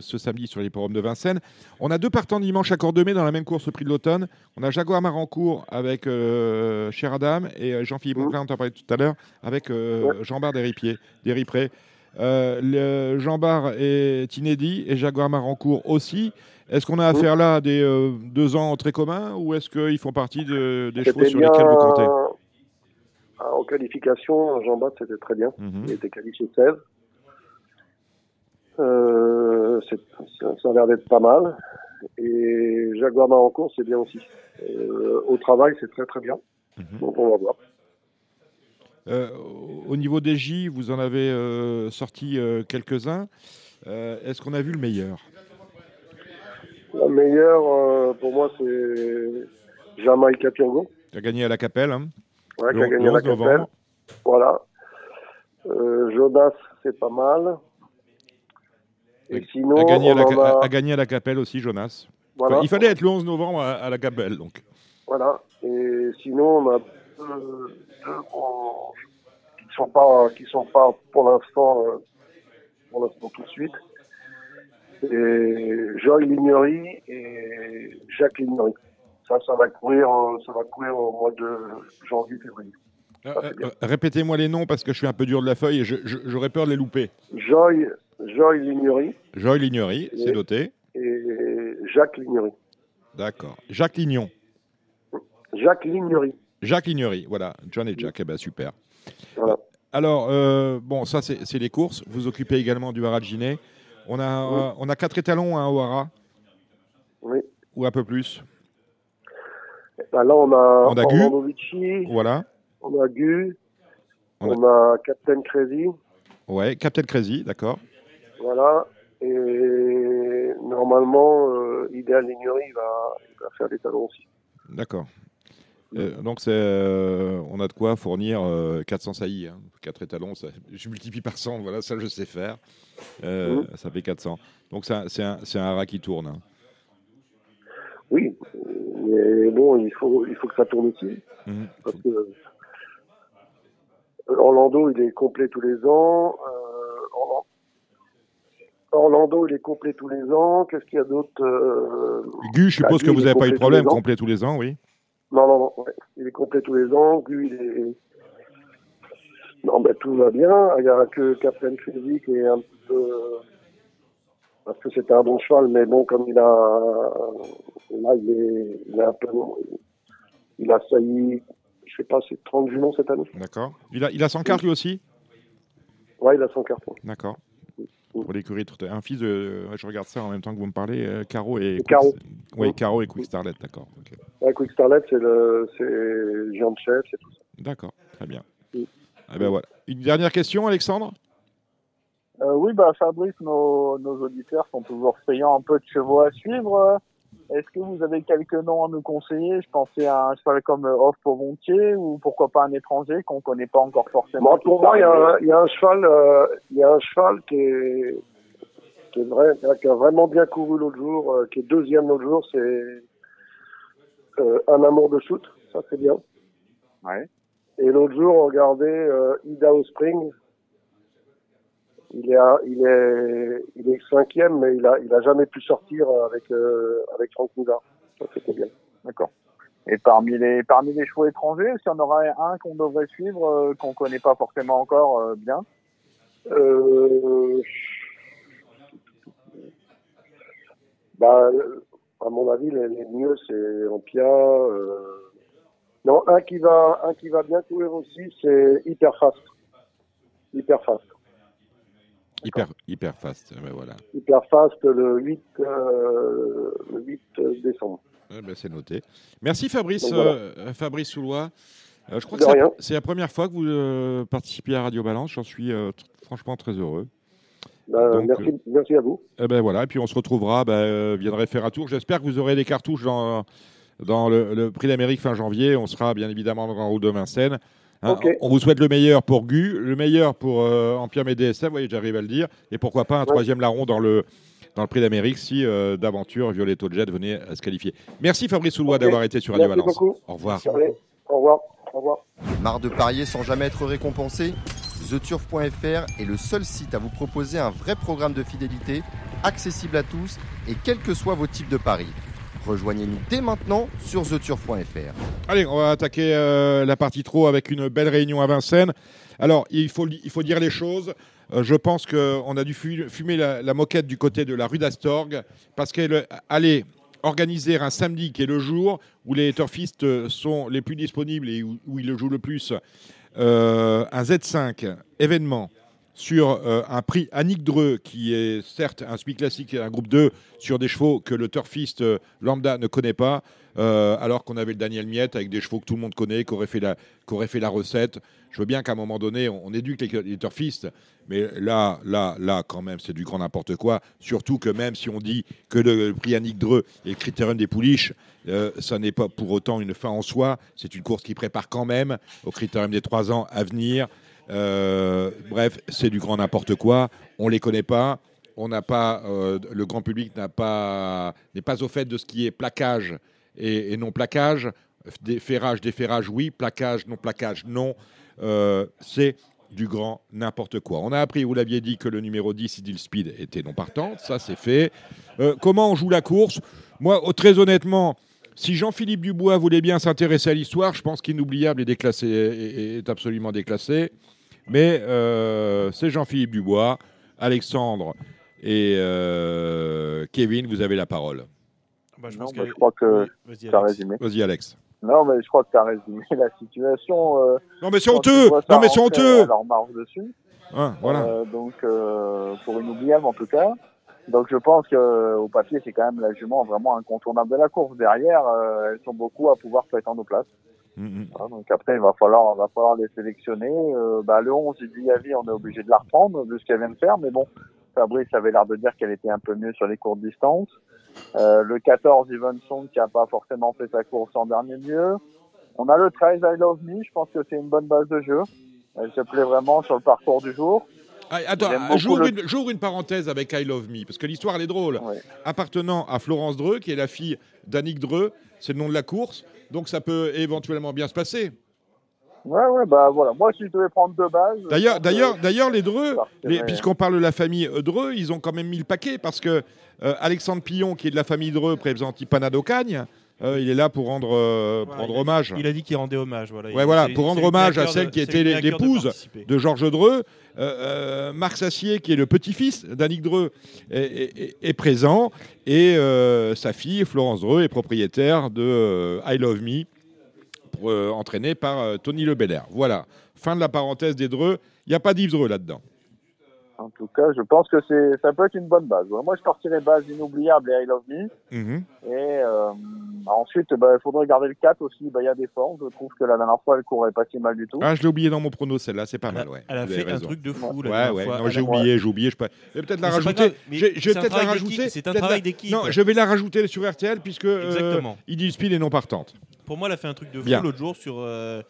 ce samedi sur l'hipporome de Vincennes. On a deux partants dimanche à Cordemais dans la même course au prix de l'automne. On a Jaguar Marancourt avec euh, Cher Adam et euh, Jean-Philippe. Monclin, on t'a parlé tout à l'heure, avec euh, Jean Bar Déripier, Déripré. Euh, le Jean Bar est inédit et Jaguar Marancourt aussi. Est-ce qu'on a affaire là à des deux ans très communs ou est-ce qu'ils font partie de- des chevaux sur lesquels vous comptez? En qualification, Jean Bat, c'était très bien. Mhm. Il était qualifié 16. Euh, c'est- ça, ça a l'air d'être pas mal. Et Jaguar Marancourt, c'est bien aussi. Euh, au travail, c'est très très bien. Mhm. Donc on va voir. Euh, au niveau des J, vous en avez euh, sorti euh, quelques-uns. Euh, Est-ce qu'on a vu le meilleur? La meilleure, euh, pour moi, c'est Jamaïca Turgo. Qui a gagné à la Capelle. Hein Ouais, qui a gagné la 11 novembre. Capelle. Voilà. Euh, Jonas, c'est pas mal. Et sinon, a, gagné à la, a- a gagné à la Capelle aussi, Jonas. Voilà. Enfin, il fallait être le 11 novembre à, à la Capelle. Donc. Voilà. Et sinon, on a deux, deux qui sont pas, qui sont pas pour l'instant, euh, pour l'instant tout de suite. Et Joël Lignery et Jacques Lignery. Ça, ça va courir, euh, ça va courir au mois de janvier, février. Euh, euh, Répétez-moi les noms parce que je suis un peu dur de la feuille et j'aurais peur de les louper. Joy, Joy Lignery Joël Lignery, c'est noté. et Jacques Lignery. D'accord. Jacques Lignon. Jacques Lignery. Jacques Lignery, voilà. John et Jack, eh ben, super. Voilà. Alors, euh, bon, ça, c'est les courses. Vous occupez également du Ginet. On a, on a quatre étalons hein, au haras, Oui. ou un peu plus. Bah, là, on a, On a Gu. Voilà. on a Gu, On a- on a Captain Crazy, Ouais, Captain Crazy, d'accord. voilà. Et normalement, euh, Idéal Lignery, il va, il va faire des talons aussi. D'accord. Euh, donc, euh, on a de quoi fournir euh, 400 saillies. Hein. 4 étalons, ça- je multiplie par 100, voilà, ça je sais faire. Euh, Ça fait 400. Donc, c'est un, un, un haras qui tourne. hein. Oui, mais bon, il faut, il faut que ça tourne aussi. Mhm. Parce que euh, Orlando, il est complet tous les ans. Euh, Orla- Orlando, il est complet tous les ans. Qu'est-ce qu'il y a d'autre euh, Gu, je suppose que vous n'avez pas eu de tous problème complet tous les ans, oui. Non, non, non. ouais. Il est complet tous les ans. Gu, il est. Non, ben tout va bien. Il n'y a que Captain qui est un petit peu. Parce que c'était un bon cheval, mais bon, comme il a. Là, il est, il est un peu. Il a sailli, je sais pas, c'est 30 juments cette année. D'accord. Il a, il a 100 cartes lui aussi? Ouais, il a son carton. D'accord. Pour l'écurie, un fils de. ouais, je regarde ça en même temps que vous me parlez. euh, Caro et. Et Caro. Oui, Caro et Quick Starlet, d'accord. Ouais, Quick Starlet, c'est le, c'est Jean de Chef, c'est tout ça. D'accord, très bien. Mm. Ah ben voilà. Une dernière question, Alexandre? Euh, oui, bah, Fabrice, nos, nos auditeurs sont toujours friands un peu de chevaux à suivre. Est-ce que vous avez quelques noms à nous conseiller? Je pensais à un cheval comme euh, Off Volontiers ou pourquoi pas un étranger qu'on connaît pas encore forcément. Bon, pour moi, il y, a un- il y a un cheval, euh, il y a un cheval qui est, qui est vrai, qui a vraiment bien couru l'autre jour, euh, qui est deuxième l'autre jour, c'est euh, Un amour de shoot, ça c'est bien. Ouais. Et l'autre jour, regardez euh, Idaho Spring. Il est, à- il est, il est cinquième, mais il a, il a jamais pu sortir avec, euh, avec Franck Moulard. Ça c'était bien. D'accord. Et parmi les parmi les chevaux étrangers, qu'il y en aurait un qu'on devrait suivre, euh, qu'on connaît pas forcément encore euh, bien? Euh, bah, euh, à mon avis, les, les mieux, c'est Ampia. Euh... Non, un qui va, un qui va bien courir aussi, c'est Hyper Fast. Hyper Fast. hyper, hyper fast. eh ben voilà. Hyper Fast le 8, euh, le 8 décembre. Eh ben, c'est noté. Merci Fabrice, Donc, voilà. euh, Fabrice Soulois. Euh, je crois De que c'est la, première fois que vous euh, participez à Radio Balance. J'en suis euh, franchement très heureux. Bah, Donc, merci, euh, merci à vous. Eh ben voilà, et puis on se retrouvera, ben, euh, viendrez faire un tour. J'espère que vous aurez des cartouches dans, dans le, le prix d'Amérique fin janvier. On sera bien évidemment dans le de Vincennes. Hein, on, vous souhaite le meilleur pour Gu, le meilleur pour euh, Empire MDSF, vous voyez, j'arrive à le dire, et pourquoi pas un troisième larron dans le, dans le prix d'Amérique si euh, d'aventure Violetto Jet venait à se qualifier. Merci Fabrice Soulois d'avoir été sur Radio Merci beaucoup. Au revoir. Allez, au revoir. Au revoir. Marre de parier sans jamais être récompensé? TheTurf.fr est le seul site à vous proposer un vrai programme de fidélité, accessible à tous et quels que soient vos types de paris. Rejoignez-nous dès maintenant sur TheTurf.fr. Allez, on va attaquer euh, la partie trop avec une belle réunion à Vincennes. Alors, il faut, dire les choses. Euh, je pense qu'on a dû fu- fumer la, moquette du côté de la rue d'Astorg parce qu'elle allait organiser un samedi qui est le jour où les turfistes euh, sont les plus disponibles et où, ils le jouent le plus. euh, un Z5 événement sur euh, un prix Annick Dreux, qui est certes un SPI classique et un groupe 2 sur des chevaux que le turfiste euh, lambda ne connaît pas, euh, alors qu'on avait le Daniel Miette avec des chevaux que tout le monde connaît, qui auraient fait la, recette. Je veux bien qu'à un moment donné, on, éduque les, turfistes, mais là, là, là, quand même, c'est du grand n'importe quoi. Surtout que même si on dit que le, le prix Annick Dreux est le critérium des pouliches, ça n'est pas pour autant une fin en soi. C'est une course qui prépare quand même au critérium des trois ans à venir. Euh, bref, c'est du grand n'importe quoi. On les connaît pas. On n'a pas, euh, le grand public n'a pas, n'est pas au fait de ce qui est plaquage et, non plaquage. Déferrage, déferrage, oui. Plaquage, non plaquage, non. Euh, c'est du grand n'importe quoi. On a appris, vous l'aviez dit, que le numéro 10, Idil Speed, était non partant. Ça, c'est fait. Comment on joue la course? Moi, très honnêtement, si Jean-Philippe Dubois voulait bien s'intéresser à l'histoire, je pense qu'Inoubliable est, déclassé, est, est absolument déclassé. Mais euh, c'est Jean-Philippe Dubois, Alexandre et euh, Kevin, vous avez la parole. Bah, je Non, pense bah, qu'elle- je crois que Oui, t'as Alex. résumé. Vas-y, Alex. Non, mais je crois que tu as résumé la situation. euh, Non, mais c'est tu honteux Non, mais c'est honteux leur marche dessus. Hein, Voilà. Euh, donc, euh, pour inoubliable en tout cas. Donc, je pense que au papier, c'est quand même la jument vraiment incontournable de la course. Derrière, euh, elles sont beaucoup à pouvoir prétendre aux places. Mm, Voilà, donc après, il va falloir, va falloir les sélectionner. Euh, bah, le 11, Yavi, on est obligé de la reprendre, vu ce qu'elle vient de faire. Mais bon, Fabrice avait l'air de dire qu'elle était un peu mieux sur les courtes distances. Euh, le 14, Evenson, qui a pas forcément fait sa course en dernier lieu. On a le 13, I Love Me. Je pense que c'est une bonne base de jeu. Elle se plaît vraiment sur le parcours du jour. Ah, attends, j'ouvre une, parenthèse avec I Love Me, parce que l'histoire, elle est drôle. Appartenant à Florence Dreux, qui est la fille d'Annick Dreux, c'est le nom de la course, donc ça peut éventuellement bien se passer. Ouais, ouais, bah voilà. Moi, si je devais prendre deux bases. D'ailleurs, d'ailleurs, que- d'ailleurs, les Dreux, puisqu'on parle de la famille euh, Dreux, ils ont quand même mis le paquet parce que euh, Alexandre Pillon, qui est de la famille Dreux, présente Ipana d'Ocagne, euh, il est là pour rendre, euh, rendre hommage. Il a dit qu'il rendait hommage. Voilà. Ouais, Il- voilà, c'est- pour rendre hommage à celle de- qui était de l'épouse de Georges Dreux. Euh, Marc Sassier, qui est le petit-fils d'Annick Dreux, est, est- est- est présent. Et sa fille, Florence Dreux, est propriétaire de I Love Me, entraînée par Tony Le Belair. Voilà, fin de la parenthèse des Dreux. Il n'y a pas d'Yves Dreux là-dedans. En tout cas, je pense que c'est, ça peut être une bonne base. Ouais, Moi, je partirais base inoubliable et I Love Me. Mhm. Et euh, ensuite, bah, il faudrait garder le 4 aussi. Bah, Il y a des forces. Je trouve que la dernière fois, elle courait pas si mal du tout. Ah, je l'ai oublié dans mon prono, celle-là, c'est pas mal, ouais. elle a Vous fait un raison. truc de fou, Ouais, ouais, fois. non, Elle j'ai oublié, j'ai oublié. Je peux, je vais peut-être la rajouter. Je, je vais c'est un peut-être la travail rajouter. d'équipe, c'est un peut-être travail la- d'équipe. Non, je vais la rajouter sur RTL puisque euh, Exactement. Idil Speed est non partante. Pour moi, elle a fait un truc de fou l'autre jour sur, euh,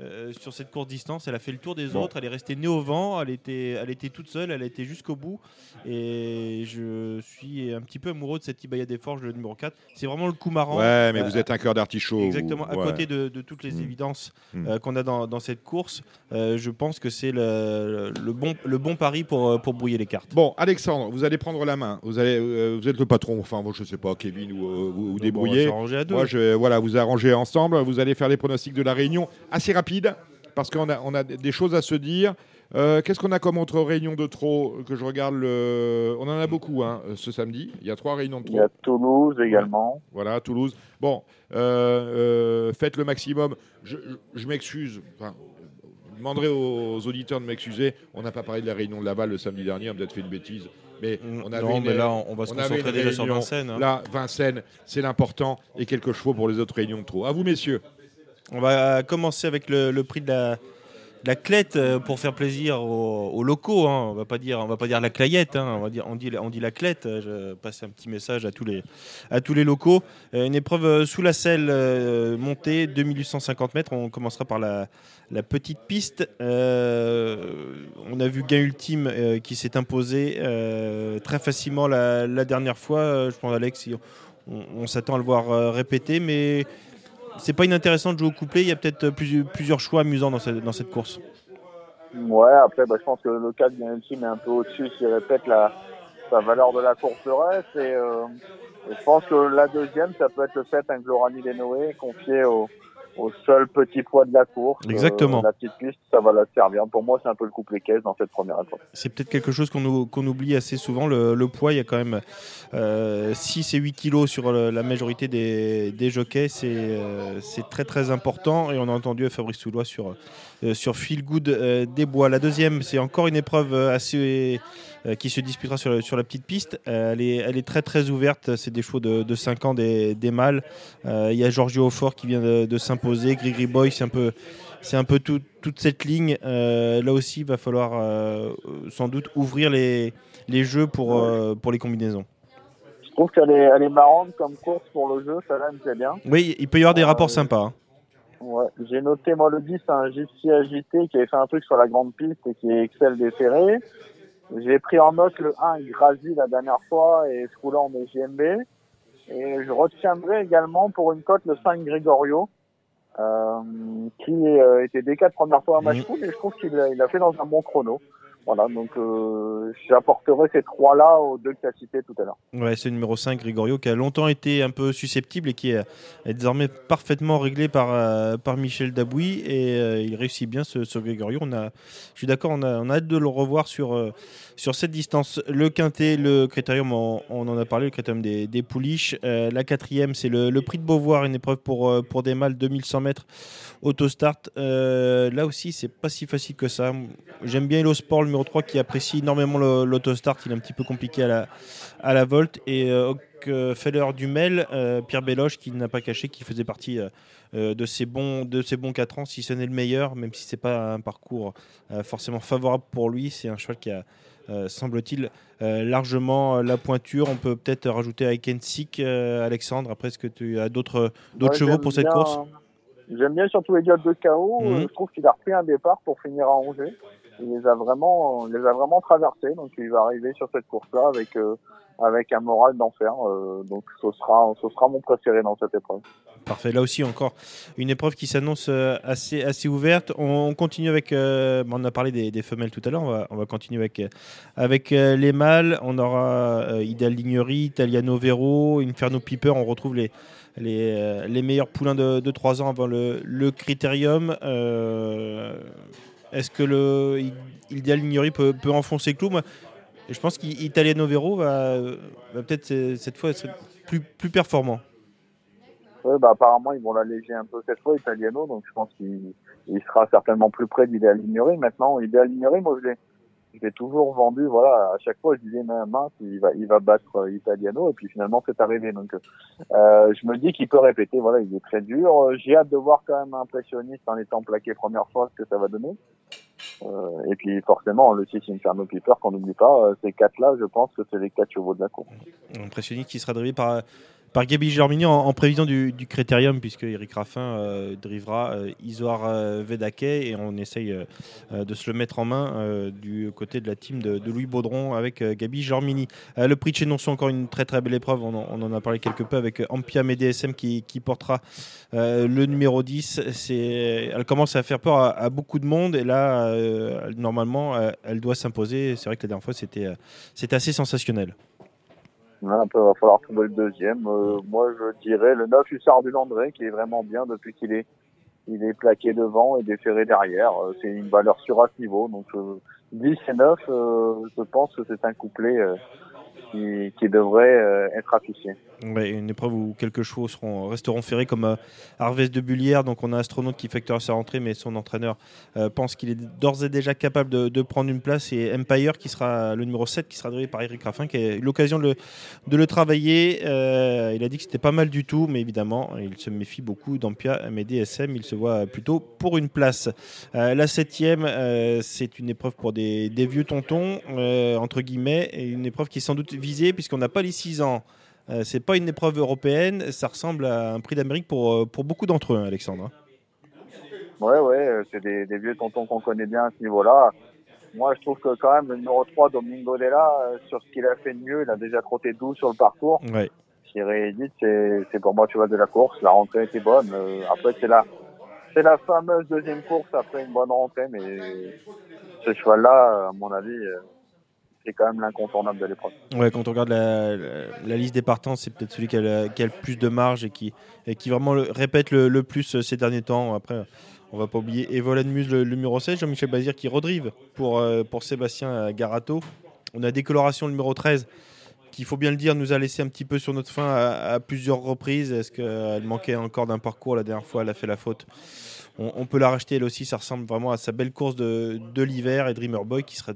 euh, sur cette courte distance. Elle a fait le tour des Bon. autres. Elle est restée née au vent. Elle était, elle était toute seule. Elle a été jusqu'au bout. Et je suis un petit peu amoureux de cette Ibaya des Forges, le numéro 4. C'est vraiment le coup marrant. Ouais, mais Euh, vous êtes un cœur d'artichaut. vous. Exactement. À côté de, de toutes les Mm. évidences Mm. euh, qu'on a dans, dans cette course, je pense que c'est le, le bon, le bon pari pour, pour brouiller les cartes. Bon, Alexandre, vous allez prendre la main. Vous, allez, vous êtes le patron, enfin, moi, je sais pas, Kevin ou, ou- ou débrouillé. s'arranger à deux. Moi, je voilà, vous arranger ensemble. Vous allez faire les pronostics de la réunion assez rapide parce qu'on a, on a des choses à se dire. Euh, Qu'est-ce qu'on a comme autre réunion de trop que je regarde le... On en a beaucoup hein, ce samedi. Il y a trois réunions de Il y trop. a Toulouse également. Voilà, Toulouse. Bon, euh, euh, faites le maximum. Je, je- je m'excuse. Enfin, je demanderai aux auditeurs de m'excuser. On n'a pas parlé de la réunion de Laval le samedi dernier. On a peut-être fait une bêtise. Mais on avait Mm, non, une- mais là, on va se on concentrer déjà sur. Vincennes, hein. Là, Vincennes, c'est l'important. Et quelques chevaux pour les autres réunions de trop. À vous, messieurs. On va commencer avec le, prix de la, de euh, pour faire plaisir aux, aux locaux. hein. On va pas dire, va pas dire la clayette. hein. On dit, la clette. Je passe un petit message à tous les, locaux. Euh, une épreuve euh, sous la selle montée 2850 mètres. On commencera par la, petite piste. On a vu Gain Ultime qui s'est imposé très facilement la, dernière fois. Je pense Alex, on, on s'attend à le voir répéter, c'est pas inintéressant de jouer au couplet. Il y a peut-être plus- plusieurs choix amusants dans cette, dans cette course. Ouais, après, bah, je pense que le 4 bien ultime est un peu au-dessus s'il répète la, sa valeur de la course reste. Et, euh, je pense que la deuxième, ça peut être le fait un Glorani Lenoé confié au, au seul petit poids de la course. Exactement. Euh, la petite piste, ça va la servir. Pour moi, c'est un peu le couplet caisse dans cette première épreuve. C'est peut-être quelque chose qu'on ou- qu'on oublie assez souvent. Le, le poids, il y a quand même euh, 6 et 8 kilos sur le- la majorité des, des jockeys. C'est euh, c'est très très important. Et on a entendu Fabrice Soulois sur, euh, sur Feel Good euh, des Bois. La deuxième, c'est encore une épreuve euh, assez. Euh, qui se disputera sur, la- sur la petite piste. Euh, elle, est, elle est très très ouverte. C'est des chevaux de, de 5 ans, des, des mâles. Euh, Il y a Giorgio Aufort qui vient de, de s'imposer. Grigri Boy, c'est un peu, c'est un peu tout- toute cette ligne. Euh, là aussi, il va falloir euh, sans doute ouvrir les, les jeux pour, euh, pour les combinaisons. Je trouve qu'elle est, elle est marrante comme course pour le jeu. Ça là, me plaît bien. Oui, il peut y avoir des rapports sympas. hein. Ouais, j'ai noté moi le 10, c'est un agité qui avait fait un truc sur la grande piste et qui excelle des ferrés. J'ai pris en note le 1 Grazi la dernière fois et on met JMB. Et je retiendrai également pour une cote le 5 Gregorio, euh, qui euh, était des quatre premières fois à match pool et je trouve qu'il a, il a fait dans un bon chrono. Voilà, donc euh, j'apporterai ces trois-là aux deux que tu as cités tout à l'heure. Ouais, c'est le numéro 5, Gregorio, qui a longtemps été un peu susceptible et qui est, désormais parfaitement réglé par, euh, par Michel Dabouy. Et euh, il réussit bien ce, ce. On a, je suis d'accord, on a, hâte de le revoir sur, sur cette distance. Le quintet, le critérium, on, en a parlé, le critérium des, des pouliches. La quatrième, c'est le, prix de Beauvoir, une épreuve pour, pour des mâles 2100 mètres autostart. Là aussi, c'est pas si facile que ça. J'aime bien Hello Sport, le numéro 3, qui apprécie énormément l'autostart. Il est un petit peu compliqué à la, à la volte. Et euh, Feller du Mel, euh, Pierre Béloche, qui n'a pas caché, qui faisait partie euh, de, ses bons, de ses bons 4 ans, si ce n'est le meilleur, même si c'est pas un parcours forcément favorable pour lui. C'est un cheval qui a, euh, semble-t-il, euh, largement euh, la pointure. On peut peut-être rajouter avec Ensik, Alexandre. Après, est-ce que tu as d'autres d'autres chevaux pour cette bien- course? J'aime bien surtout les gars de KO. Mhm. Je trouve qu'il a repris un départ pour finir à Angers. Il les a vraiment, les a vraiment traversés. Donc il va arriver sur cette course-là avec euh, avec un moral d'enfer. Euh, donc ce sera ce sera mon préféré dans cette épreuve. Parfait. Là aussi, encore une épreuve qui s'annonce euh, assez, assez ouverte. On, on continue avec. euh, on a parlé des, des femelles tout à l'heure. On va, on va continuer avec, avec les mâles. On aura euh, Idal Lignery, Italiano Vero, Inferno Piper. On retrouve les, les, les meilleurs poulains de, de 3 ans avant le, le critérium. Euh, Est-ce que le Lignery peut, peut enfoncer clou? Moi, Je pense qu'Italiano Vero va, peut-être cette fois être plus, plus performant. Ouais, bah, apparemment, ils vont l'alléger un peu cette fois, Italiano, donc je pense qu'il il sera certainement plus près d'Idéal Ignoré. Maintenant, Idéal Ignoré, moi, je l'ai, je l'ai toujours vendu, voilà, à chaque fois, je disais, mais mince, il va, il va battre euh, Italiano, et puis finalement, c'est arrivé. Donc, euh, je me dis qu'il peut répéter, voilà, il est très dur. Euh, J'ai hâte de voir quand même un impressionniste en étant plaqué première fois, ce que ça va donner. Et puis, forcément, le 6 Inferno Piper, qu'on n'oublie pas, ces quatre-là, je pense que c'est les quatre chevaux de la course. impressionniste qui sera drivé par, par Gabi Germini en, prévision du, critérium, puisque Eric Raffin euh, drivera euh, Isoar euh, et on essaye euh, euh, de se le mettre en main du côté de la team de, Louis Baudron avec Gabi Germini. Le prix de chez Nonçon, encore une très très belle épreuve, on en, a parlé quelque peu avec euh, Ampiam et DSM qui, portera le numéro 10. C'est, elle commence à faire peur à, à beaucoup de monde et là, normalement, elle doit s'imposer. C'est vrai que la dernière fois, c'était assez sensationnel. Peu, va falloir trouver le deuxième. Euh, moi, je dirais le 9 Hussard du Landré, qui est vraiment bien depuis qu'il est, il est plaqué devant et déféré derrière. Euh, c'est une valeur sûre à ce niveau. Donc, euh, 10 et 9, euh, je pense que c'est un couplet euh, qui, qui devrait euh, être affiché. Une épreuve où quelques chevaux resteront ferrés comme euh, Harvest de Bullière. Donc on a Astronaute qui effectuera sa rentrée, mais son entraîneur euh, pense qu'il est d'ores et déjà capable de, prendre une place. Et Empire qui sera le numéro 7 qui sera drivé par Eric Raffin, qui a eu l'occasion de le, travailler. Euh, il a dit que c'était pas mal du tout, mais évidemment, il se méfie beaucoup d'Ampia, mais DSM, il se voit plutôt pour une place. Euh, la septième, c'est une épreuve pour des, des vieux tontons, entre guillemets, et une épreuve qui est sans doute visée puisqu'on n'a pas les 6 ans. Euh, c'est pas une épreuve européenne, ça ressemble à un prix d'Amérique pour, euh, pour beaucoup d'entre eux, hein, Alexandre. Ouais, ouais, euh, c'est des, des vieux tontons qu'on connaît bien à ce niveau-là. Moi, je trouve que quand même, le numéro 3, Domingo Della, sur ce qu'il a fait de mieux, il a déjà trotté 12 sur le parcours. Ouais. Thierry Edith, c'est pour moi, tu vois, de la course. La rentrée était bonne. Après, c'est la, c'est la fameuse deuxième course après une bonne rentrée, mais ce cheval-là, à mon avis, c'est quand même l'incontournable de l'épreuve. Ouais, quand on regarde la, liste des partants, c'est peut-être celui qui a, le, plus de marge et qui, vraiment le, répète le, plus euh, ces derniers temps. Après, on va pas oublier Evolen Muse, le, numéro 16, Jean-Michel Bazir qui redrive pour, euh, pour Sébastien euh, Garato. On a Décoloration, le numéro 13, qui, il faut bien le dire, nous a laissé un petit peu sur notre fin à plusieurs reprises. Est-ce qu'elle manquait encore d'un parcours La dernière fois, elle a fait la faute. On, peut la racheter elle aussi, ça ressemble vraiment à sa belle course de, de l'hiver et Dreamer Boy qui sera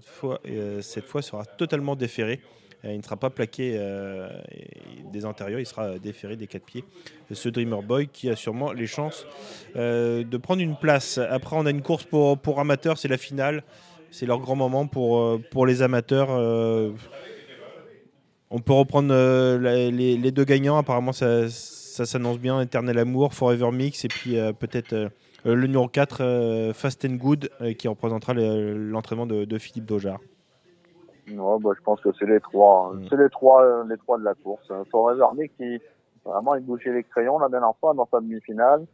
euh, cette fois sera totalement déféré. Euh, il ne sera pas plaqué euh, des antérieurs, il sera déféré des quatre pieds. Ce Dreamer Boy qui a sûrement les chances de prendre une place. Après, on a une course pour, amateurs, c'est la finale. C'est leur grand moment pour, les amateurs. on peut reprendre les, deux gagnants. Apparemment, ça, ça s'annonce bien. Éternel Amour, Forever Mix et puis peut-être le numéro 4, euh, Fast and Good, euh, qui représentera le- l'entraînement de, de Philippe Dojard. Ouais, bah, je pense que c'est les trois, Mm. c'est les trois, euh, les trois de la course. Euh, Forever Nick qui vraiment il bougeait les crayons la dernière fois dans sa demi-finale.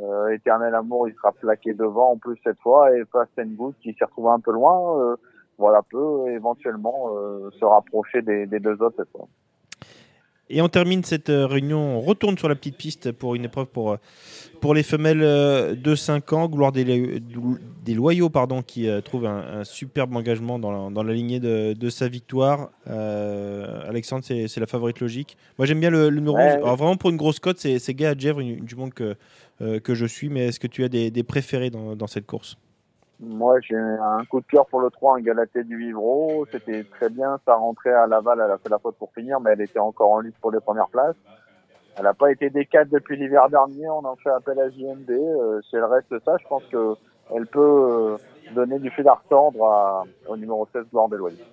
Euh, Éternel Amour, il sera plaqué devant en plus cette fois et Fast and Good qui s'est retrouvé un peu loin. Euh, voilà, peut éventuellement euh, se rapprocher des, des deux autres cette fois. Et on termine cette euh, réunion, on retourne sur la petite piste pour une épreuve pour, euh, pour les femelles euh, de 5 ans, Gloire des, des Loyaux, pardon, qui euh, trouve un, un superbe engagement dans la, dans la lignée de, de sa victoire. Euh, Alexandre, c'est la favorite logique. Moi j'aime bien le, le numéro Ouais. 11. Alors, vraiment pour une grosse cote, c'est Gay une, une jument que, euh, que je suis, mais est-ce que tu as des, des préférés dans, dans cette course? Moi, j'ai un coup de cœur pour le 3, un Galaté du Vivreau. C'était très bien. Ça rentrait à Laval. Elle a fait la faute pour finir, mais elle était encore en lutte pour les premières places. Elle n'a pas été des 4 depuis l'hiver dernier. On en fait appel à JMD. Euh, si elle reste ça, je pense que elle peut euh, donner du fil à retordre au numéro 16, Gloire des Loyers.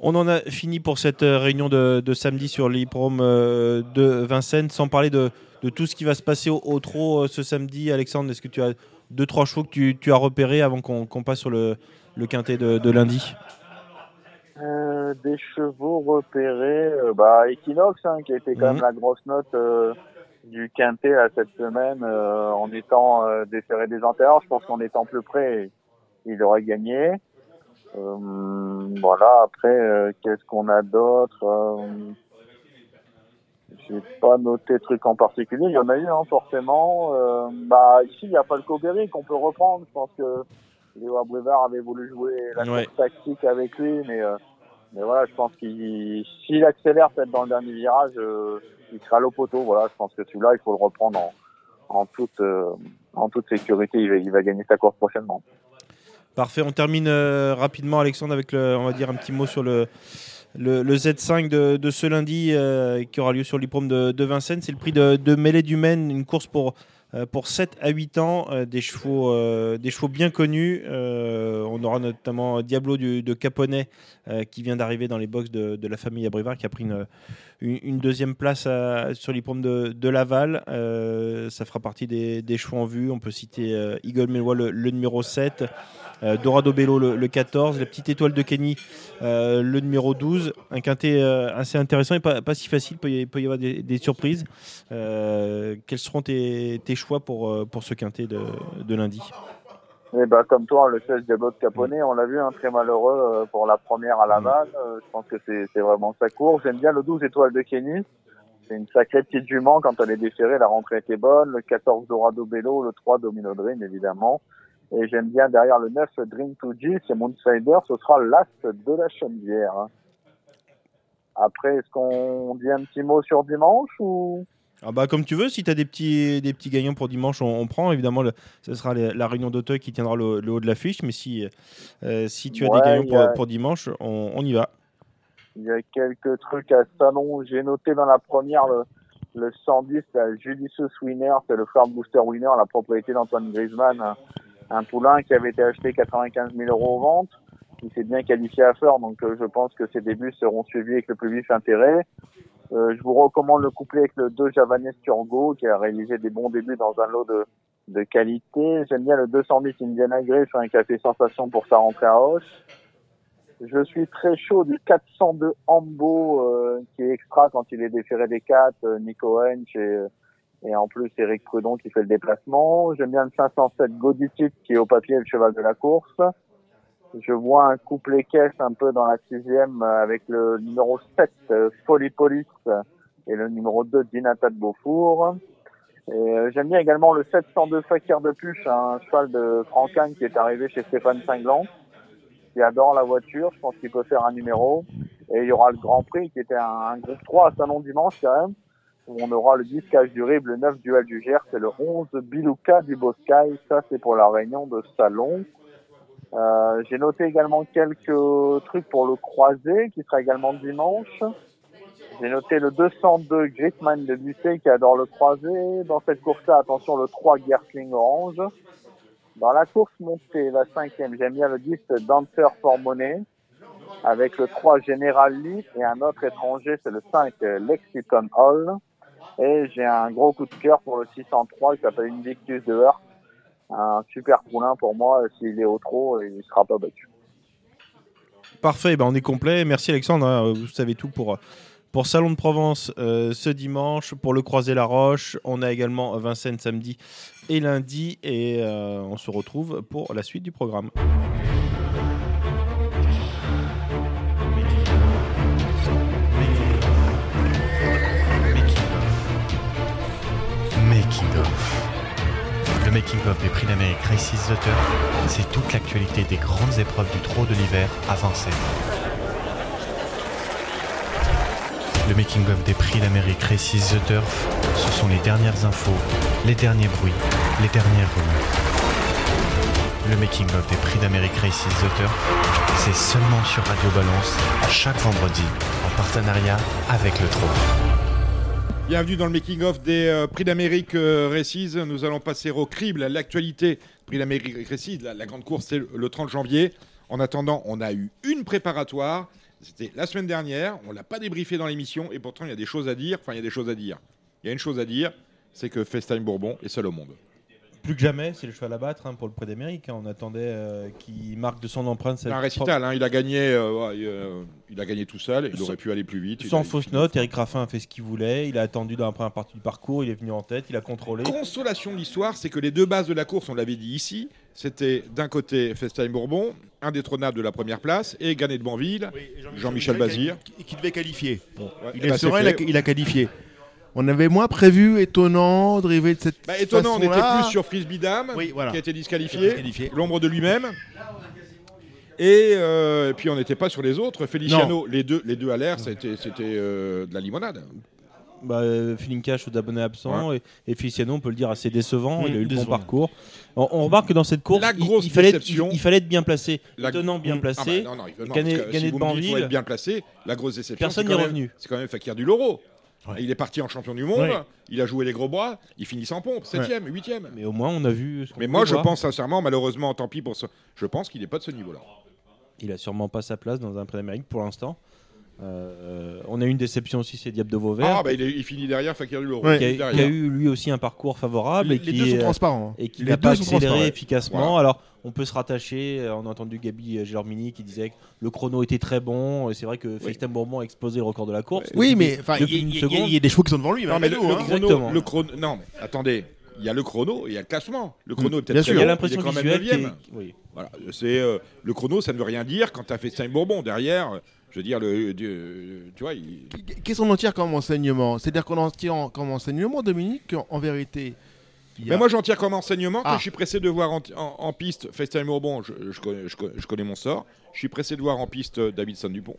On en a fini pour cette euh, réunion de, de samedi sur l'hippodrome euh, de Vincennes, sans parler de, de tout ce qui va se passer au, au trot ce samedi. Alexandre, est-ce que tu as deux, trois chevaux que tu, tu as repérés avant qu'on qu'on passe sur le, le quintet de, de lundi Euh, des chevaux repérés, euh, bah Equinox hein, qui a été quand Mhm. même la grosse note euh, du quintet là, cette semaine euh, en étant déféré des antérieurs. Je pense qu'en étant plus près, il aurait gagné. Voilà. Après, qu'est-ce qu'on a d'autre J'ai pas noté de trucs en particulier. Il y en a eu hein, forcément. Euh, bah ici, il y a Falco Berry qu'on peut reprendre. Je pense que Léo Abrivard avait voulu jouer la Ouais. course tactique avec lui, mais euh, mais voilà, je pense qu'il s'il accélère peut-être dans le dernier virage, euh, il sera au poteau. Voilà, je pense que celui-là, il faut le reprendre en, en toute en toute sécurité. Il va, il va gagner sa course prochainement. Parfait, on termine rapidement, Alexandre, avec le, on va dire un petit mot sur le, le, le Z5 de, ce lundi euh, qui aura lieu sur l'hippodrome de, Vincennes. C'est le prix de, Mêlée du Maine, une course pour, euh, pour 7 à 8 ans, euh, des, chevaux, euh, bien connus. Euh, on aura notamment Diablo de Caponnet euh, qui vient d'arriver dans les box de, de la famille Abrivard, qui a pris une, une, deuxième place à- sur l'hippodrome de, de Laval. Euh, ça fera partie des, chevaux en vue. On peut citer euh, Eagle Mélois, le, numéro 7. Euh, Dorado Bello le, le 14, la petite étoile de Kenny euh, le numéro 12, un quintet euh, assez intéressant et pas, si facile, il peut y, avoir des, surprises. Euh, quels seront tes, choix pour, euh, pour ce quintet de lundi? Et bah comme toi, le 16 Diablo de Caponnet, on l'a vu, hein, très malheureux euh, pour la première à Laval. Euh, je pense que c'est c'est vraiment sa course. J'aime bien le 12 étoile de Kenny. C'est une sacrée petite jument quand elle est déférée, la rentrée était bonne. Le 14 Dorado Bello, le 3 Domino Dream évidemment. Et j'aime bien derrière le 9 Dream 2G, c'est mon insider, ce sera l'as de la Chenevière. hein. Après, est-ce qu'on dit un petit mot sur dimanche ou? Ah bah, Comme tu veux, si tu as des petits, des petits gagnants pour dimanche, on, on prend. Évidemment, le- ce sera les- la réunion d'Auteuil qui tiendra le, le haut de l'affiche, mais si, euh, si tu as Ouais, des gagnants pour, a- pour dimanche, on, on y va. Il y a quelques trucs à salon. J'ai noté dans la première le, le 110, la Judicious Winner, c'est le Farm Booster Winner, la propriété d'Antoine Griezmann, un, poulain qui avait été acheté 95 000 euros aux ventes. Il s'est bien qualifié à faire, donc euh, je pense que ses débuts seront suivis avec le plus vif intérêt. Euh, je vous recommande le couplet avec le 2 Javanese Turgo, qui a réalisé des bons débuts dans un lot de, de qualité. J'aime bien le 210 Indiana Grey, c'est un café sensation pour sa rentrée à Hoche. Je suis très chaud du 402 Ambo euh, qui est extra quand il est déféré des 4, euh, Nico Hench et, et en plus Eric Prudon qui fait le déplacement. J'aime bien le 507 Goditit qui est au papier le cheval de la course. Je vois un couplet caisse un peu dans la sixième euh, avec le numéro 7 euh, Folipolis euh, et le numéro 2 Dinata de Beaufour. Euh, j'aime bien également le 702 Fakir de Puche, un cheval de Franquin qui est arrivé chez Stéphane Singlan qui adore la voiture. Je pense qu'il peut faire un numéro. Et il y aura le Grand Prix qui était un, un groupe 3 à Salon dimanche quand même. Où on aura le 10 Cage du Rib, le 9 Duel du Gers et le 11 Bilouka du Boscaï. Ça, c'est pour la réunion de Salon. Euh, J'ai noté également quelques trucs pour le croisé qui sera également dimanche. J'ai noté le 202 Gritman de Busset qui adore le croisé. Dans cette course-là, attention, le 3 Gertling Orange. Dans la course montée, la cinquième, j'aime bien le 10 Dancer for Money, avec le 3 General Lee et un autre étranger, c'est le 5 euh, Lexington Hall. Et j'ai un gros coup de cœur pour le 603 qui s'appelle Invictus de Heart. Un super poulain pour moi, s'il est au trot, il sera pas battu. Parfait, ben on est complet. Merci Alexandre, hein, vous savez tout pour, Salon de Provence euh, ce dimanche, pour le Croisé la Roche. On a également Vincennes samedi et lundi et euh, on se retrouve pour la suite du programme. Making of des Prix d'Amérique Races The Turf, c'est toute l'actualité des grandes épreuves du trot de l'hiver à Vincennes. Le Making of des Prix d'Amérique Races The Turf, ce sont les dernières infos, les derniers bruits, les dernières rumeurs. Le Making of des Prix d'Amérique Races The Turf, c'est seulement sur Radio Balance, chaque vendredi, en partenariat avec le trot. Bienvenue dans le making-of des euh, Prix d'Amérique euh, Races. Nous allons passer au crible, à l'actualité. Prix d'Amérique Races, la, grande course, c'est le 30 janvier. En attendant, on a eu une préparatoire. C'était la semaine dernière. On l'a pas débriefé dans l'émission. Et pourtant, il y a des choses à dire. Enfin, il y a des choses à dire. Il y a une chose à dire, c'est que FaceTime Bourbon est seul au monde. Plus que jamais, c'est le cheval à battre hein, pour le Prix d'Amérique. hein. On attendait euh, qu'il marque de son empreinte. Cette un récital. hein. Il a gagné. euh, ouais, euh, il a gagné tout seul. Il Sans- aurait pu aller plus vite. Sans fausse note, Eric Raffin a fait ce qu'il voulait. Il a attendu dans la première partie du parcours. Il est venu en tête. Il a contrôlé. Consolation de l'histoire, c'est que les deux bases de la course, on l'avait dit ici, c'était d'un côté FaceTime Bourbon, indétrônable de la première place, et Ganet de Banville, Jean-Michel Bazir. Qui, qui devait qualifier. Ouais, il eh est ben, serein, c'est il a, fait. il a qualifié. On avait moins prévu, étonnant, de rêver de cette Bah, étonnant, on était plus sur Frisbee Dame, voilà. qui a été disqualifié, Disqualifié. l'ombre de lui-même. Et, euh, et puis on n'était pas sur les autres. Feliciano, les deux, les deux à l'air, c'était c'était, euh, de la limonade. Bah, euh, Feeling Cash aux abonnés absents et, et Feliciano, on peut le dire, assez décevant. Mmh, il a eu le bon parcours. On, on remarque que dans cette course, La il- grosse il, fallait, être- il, il fallait être bien placé. La- Étonnant, bien placé. Ah bah non, non, gagné si de Banville. bien placé, la grosse déception. Personne c'est n'y est quand même- revenu. C'est quand même Fakir du Loro. Il est parti en champion du monde, Ouais. il a joué les gros bras, il finit sans pompe, 7ème, 8ème. Mais au moins, on a vu. ce qu'on Mais moi, je voir. pense sincèrement, malheureusement, tant pis pour ça, je pense qu'il n'est pas de ce niveau-là. Il a sûrement pas sa place dans un Prix d'Amérique pour l'instant. Euh, on a eu une déception aussi, c'est Diable de Vauvert. Ah, bah il, est- il finit derrière Fakir qui, a, qui a eu lui aussi un parcours favorable Les- et les qui deux sont est- transparents, hein. et qui Les n'a pas accéléré efficacement. Voilà. Alors on peut se rattacher. euh, On a entendu Gabi Gélormini qui disait que le chrono était très bon. Et c'est vrai que FaceTime Bourbon a explosé le record de la course. Oui, mais il y, a des chevaux qui sont devant lui. Non, mais le, malgré le tout, hein. chrono, le chrono- non, mais attendez, il y a le chrono et il y a le classement. Le chrono est peut-être Il y a l'impression est quand même visuelle qui est- neuvième. oui. Voilà, c'est euh, le chrono, ça ne veut rien dire quand tu as fait 5 Bourbon derrière. Je veux dire, le, tu vois, il- Qu'est-ce qu'on en tire comme enseignement? C'est-à-dire qu'on en tire en- comme enseignement, Dominique, qu'en- en vérité? a- Mais moi, j'en tire comme enseignement que Ah. je suis pressé de voir en, en- en piste FaceTime Bourbon. Je, je connais, je connais- je connais mon sort. Je suis pressé de voir en piste Davidson Dupont.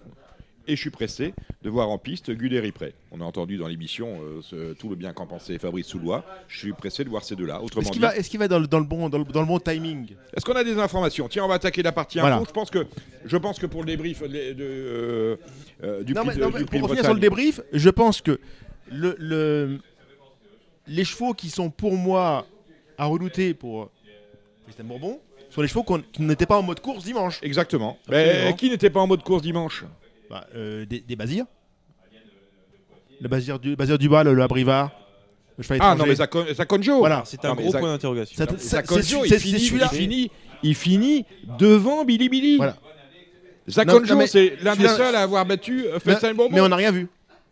Et je suis pressé de voir en piste Guderi Pré. On a entendu dans l'émission euh, tout le bien qu'en pensait Fabrice Soulois. Je suis pressé de voir ces deux-là. Autrement Est-ce qu'il va, dans, le, dans le bon, dans, le, dans le bon timing? Est-ce qu'on a des informations? Tiens, on va attaquer la partie Voilà. info. Je pense que, je pense que pour le débrief de, de, euh, euh, du Non, prix mais- de, non, mais du prix de pour revenir sur le débrief, je pense que le, le- les chevaux qui sont pour moi à redouter pour Christian Bourbon sont les chevaux qui n'étaient pas en mode course dimanche. Exactement. Mais qui n'était pas en mode course dimanche? Bah, euh, des, des Bazirs. Le Bazir du, Bazir du Bas, le, le Abrivard. Le cheval Ah non, mais Zacon- Zaconjo. Voilà. C'est un Non, mais gros point d'interrogation. Ça- ça- Zaconjo, c'est- il c'est- finit, c'est celui-là. il finit, il finit devant Billy Billy. Voilà. Non, mais c'est l'un des celui-là- seuls à avoir battu euh, Mais, Bourbon. mais on n'a rien vu.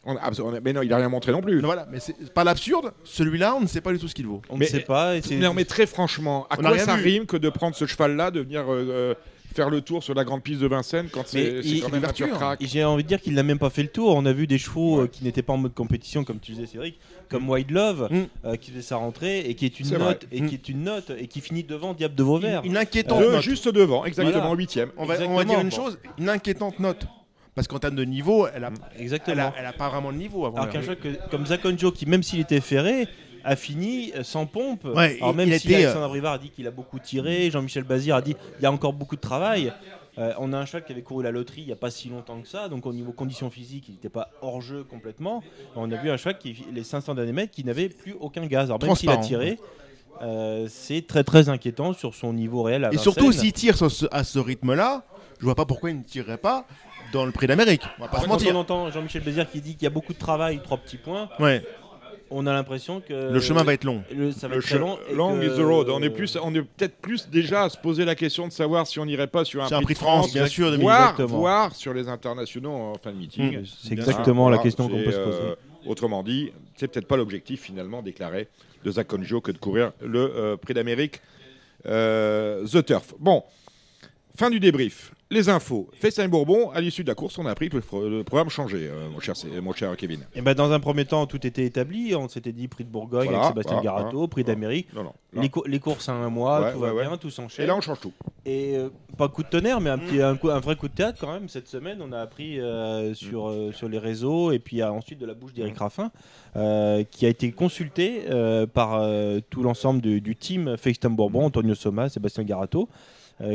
On a- on a- mais non, il a rien montré non plus. Voilà, mais c'est pas l'absurde. Celui-là, on ne sait pas du tout ce qu'il vaut. On Mais- ne sait pas. et c'est- Non, mais très franchement, à On n'a quoi rien ça vu. rime que de prendre ce cheval-là, de venir euh, euh, faire le tour sur la grande piste de Vincennes quand c'est quand même un l'ouverture. crack Et J'ai envie de dire qu'il n'a même pas fait le tour. On a vu des chevaux euh, qui n'étaient pas en mode compétition, comme tu disais, Cédric, comme White Love, Mm. euh, qui faisait sa rentrée et qui est une note vrai. et Mm. qui est une note et qui finit devant Diable de Vauvert. Une, une inquiétante note. juste devant, exactement, Voilà. huitième. On va, on va Exactement, dire une chose, une inquiétante note. Parce qu'en termes de niveau, elle a, elle Exactement. a, elle a pas vraiment de niveau avant. Alors qu'un cheval que- comme Zakonjo, qui même s'il était ferré, a fini euh, sans pompe. Ouais, Alors même il si était, Alexandre Abrivard a dit qu'il a beaucoup tiré, Jean-Michel Bazir a dit il y a encore beaucoup de travail. Euh, on a un cheval qui avait couru la loterie il n'y a pas si longtemps que ça, donc au niveau conditions physiques, il n'était pas hors jeu complètement. On a vu un cheval qui, les 500 derniers mètres, qui n'avait plus aucun gaz. Alors même s'il a tiré, euh, c'est très très inquiétant sur son niveau réel. À Et surtout, s'il tire sur ce- à ce rythme-là, je vois pas pourquoi il ne tirerait pas dans le prix d'Amérique. On va pas se Quand on mentir. entend Jean-Michel Bazir qui dit qu'il y a beaucoup de travail, trois petits points, Ouais, on a l'impression que le chemin va être long. le- ça va Le être très che- long. et long que- is the road. On est plus, on est peut-être plus déjà à se poser la question de savoir si on n'irait pas sur un, C'est un prix prix de France, France, bien sûr, voire, sur les internationaux en fin de meeting. Mm, c'est exactement la question qu'on peut se poser. euh, autrement dit, c'est peut-être pas l'objectif finalement déclaré de Zaconjo que de courir le euh, Prix d'Amérique, euh, The Turf. Bon, fin du débrief. Les infos. FaceTime Bourbon, à l'issue de la course, on a appris que le, programme changeait, euh, mon, cher, mon cher Kevin. Et ben dans un premier temps, tout était établi. On s'était dit prix de Bourgogne Voilà, avec Sébastien voilà, Garato, voilà. prix d'Amérique. Non, non. Les, cou- les courses à un mois, Ouais, tout ouais, va ouais. bien, tout s'enchaîne. Et là, on change tout. Et euh, pas coup de tonnerre, mais un, petit, un, coup- un vrai coup de théâtre quand même. Cette semaine, on a appris euh, sur, euh, sur les réseaux et puis ensuite de la bouche d'Éric Raffin, euh, qui a été consulté par tout l'ensemble du, du team FaceTime Bourbon, Antonio Soma, Sébastien Garato,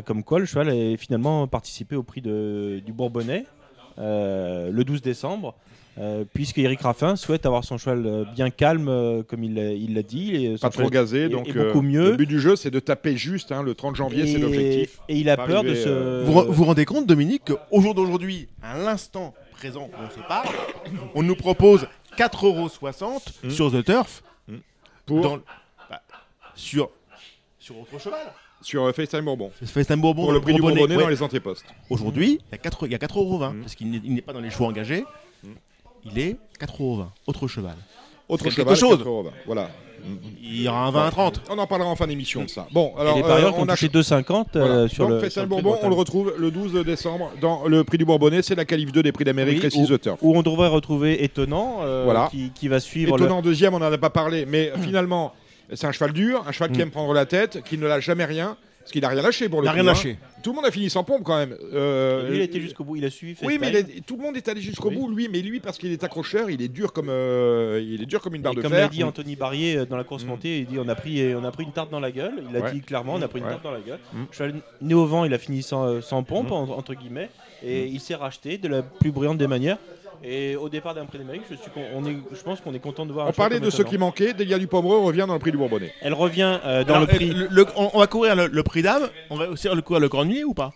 comme quoi le cheval a finalement participé au prix de, du Bourbonnais euh, le 12 décembre. Euh, puisque Eric Raffin souhaite avoir son cheval euh, bien calme, euh, comme il l'a il l'a dit. et son Pas trop gazé, est- donc est euh, beaucoup mieux. le but du jeu, c'est de taper juste. hein, le 30 janvier, c'est l'objectif. et il a Pas peur de arriver, euh, Vous vous rendez compte, Dominique, qu'au jour d'aujourd'hui, à l'instant présent où on se parle, on nous propose 4,60€ sur The Turf Pour dans le- bah, sur, sur autre cheval. Sur euh, FaceTime Bourbon. FaceTime Bourbon, Pour le prix du Bourbonnais, ouais. dans les antépostes. Aujourd'hui, il y a 4 il y a 4,20€ parce qu'il n'est pas dans les choix engagés. Il est 4,20€. Autre cheval. Autre cheval, quelque chose. 4,20. Voilà. Il y aura un 20 à 30. On en parlera en fin d'émission de ça. Bon, alors et les parieurs euh, on a touché 2,50 euh, Voilà. sur Donc, le. Festival sur le Bourbon, on le retrouve le 12 décembre dans le prix du Bourbonnais. C'est la qualif 2 des prix d'Amérique, Oui, Récise où, où on devrait retrouver Étonnant, euh, Voilà. qui, qui va suivre le- Étonnant deuxième, on n'en a pas parlé, mais finalement, c'est un cheval dur, un cheval qui Mm. aime prendre la tête, qui ne lâche jamais rien, parce qu'il n'a rien lâché pour le Il n'a coup, rien hein. lâché. Tout le monde a fini sans pompe quand même. Euh, Lui, il a été jusqu'au bout, il a suivi. Oui, mais est- tout le monde est allé jusqu'au Oui. bout, lui, mais lui, parce qu'il est accrocheur, il est dur comme, euh, il est dur comme une barre Et de comme fer. l'a dit Anthony Barrier euh, dans la course Mm. montée, il dit on a pris on a pris une tarte dans la gueule. Il a Ouais. dit clairement on a pris une Ouais. tarte dans la gueule. Mm. Cheval né au vent, il a fini sans, euh, sans pompe Mm. en- entre guillemets et il s'est racheté de la plus brillante des manières. Et au départ d'un prix d'Amérique, je suis con- on est je pense qu'on est content de voir. un On parlait comme de ceux Étonnant. qui manquaient, Delia du Pomereux revient dans le prix du Bourbonnais. Elle revient euh, dans Alors, le prix. euh, le- on, on va courir le, le prix d'âme. On va aussi le courir le cornier ou pas?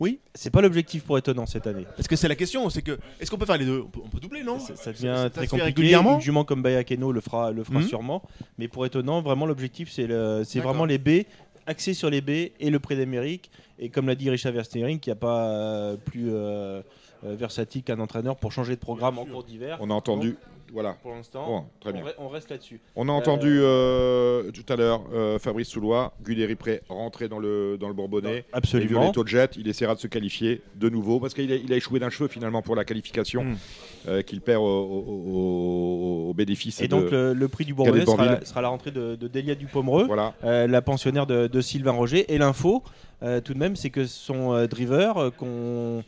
Oui? C'est pas l'objectif pour étonnant cette année. Parce que c'est la question, c'est que est-ce qu'on peut faire les deux? On peut, on peut doubler, non? Ça, devient ça très se fait compliqué. régulièrement Une jument comme Bayakeno le fera, le fera Mhm. sûrement. Mais pour étonnant, vraiment l'objectif c'est le- c'est D'accord. vraiment les baies, axé sur les baies et le prix d'Amérique. Et comme l'a dit Richard Verstering, qui n'a pas euh, plus euh, euh, versatile qu'un entraîneur pour changer de programme en cours d'hiver. On a entendu, voilà. Pour l'instant, Bon, très on bien. on reste là-dessus. On a Euh, entendu euh, tout à l'heure euh, Fabrice Soulois, Guderi Pré rentrer dans le, dans le Bourbonnais. Absolument. Et Violetto Jet, il essaiera de se qualifier de nouveau parce qu'il a, il a échoué d'un cheveu finalement pour la qualification Mm. euh, qu'il perd au, au- au- au bénéfice Et de donc le, le prix du Bourbonnais sera, la- sera la rentrée de, de Delia Dupomereux, Voilà. euh, la pensionnaire de, de Sylvain Roger. Et l'info, euh, tout de même, c'est que son euh, driver euh, qu'on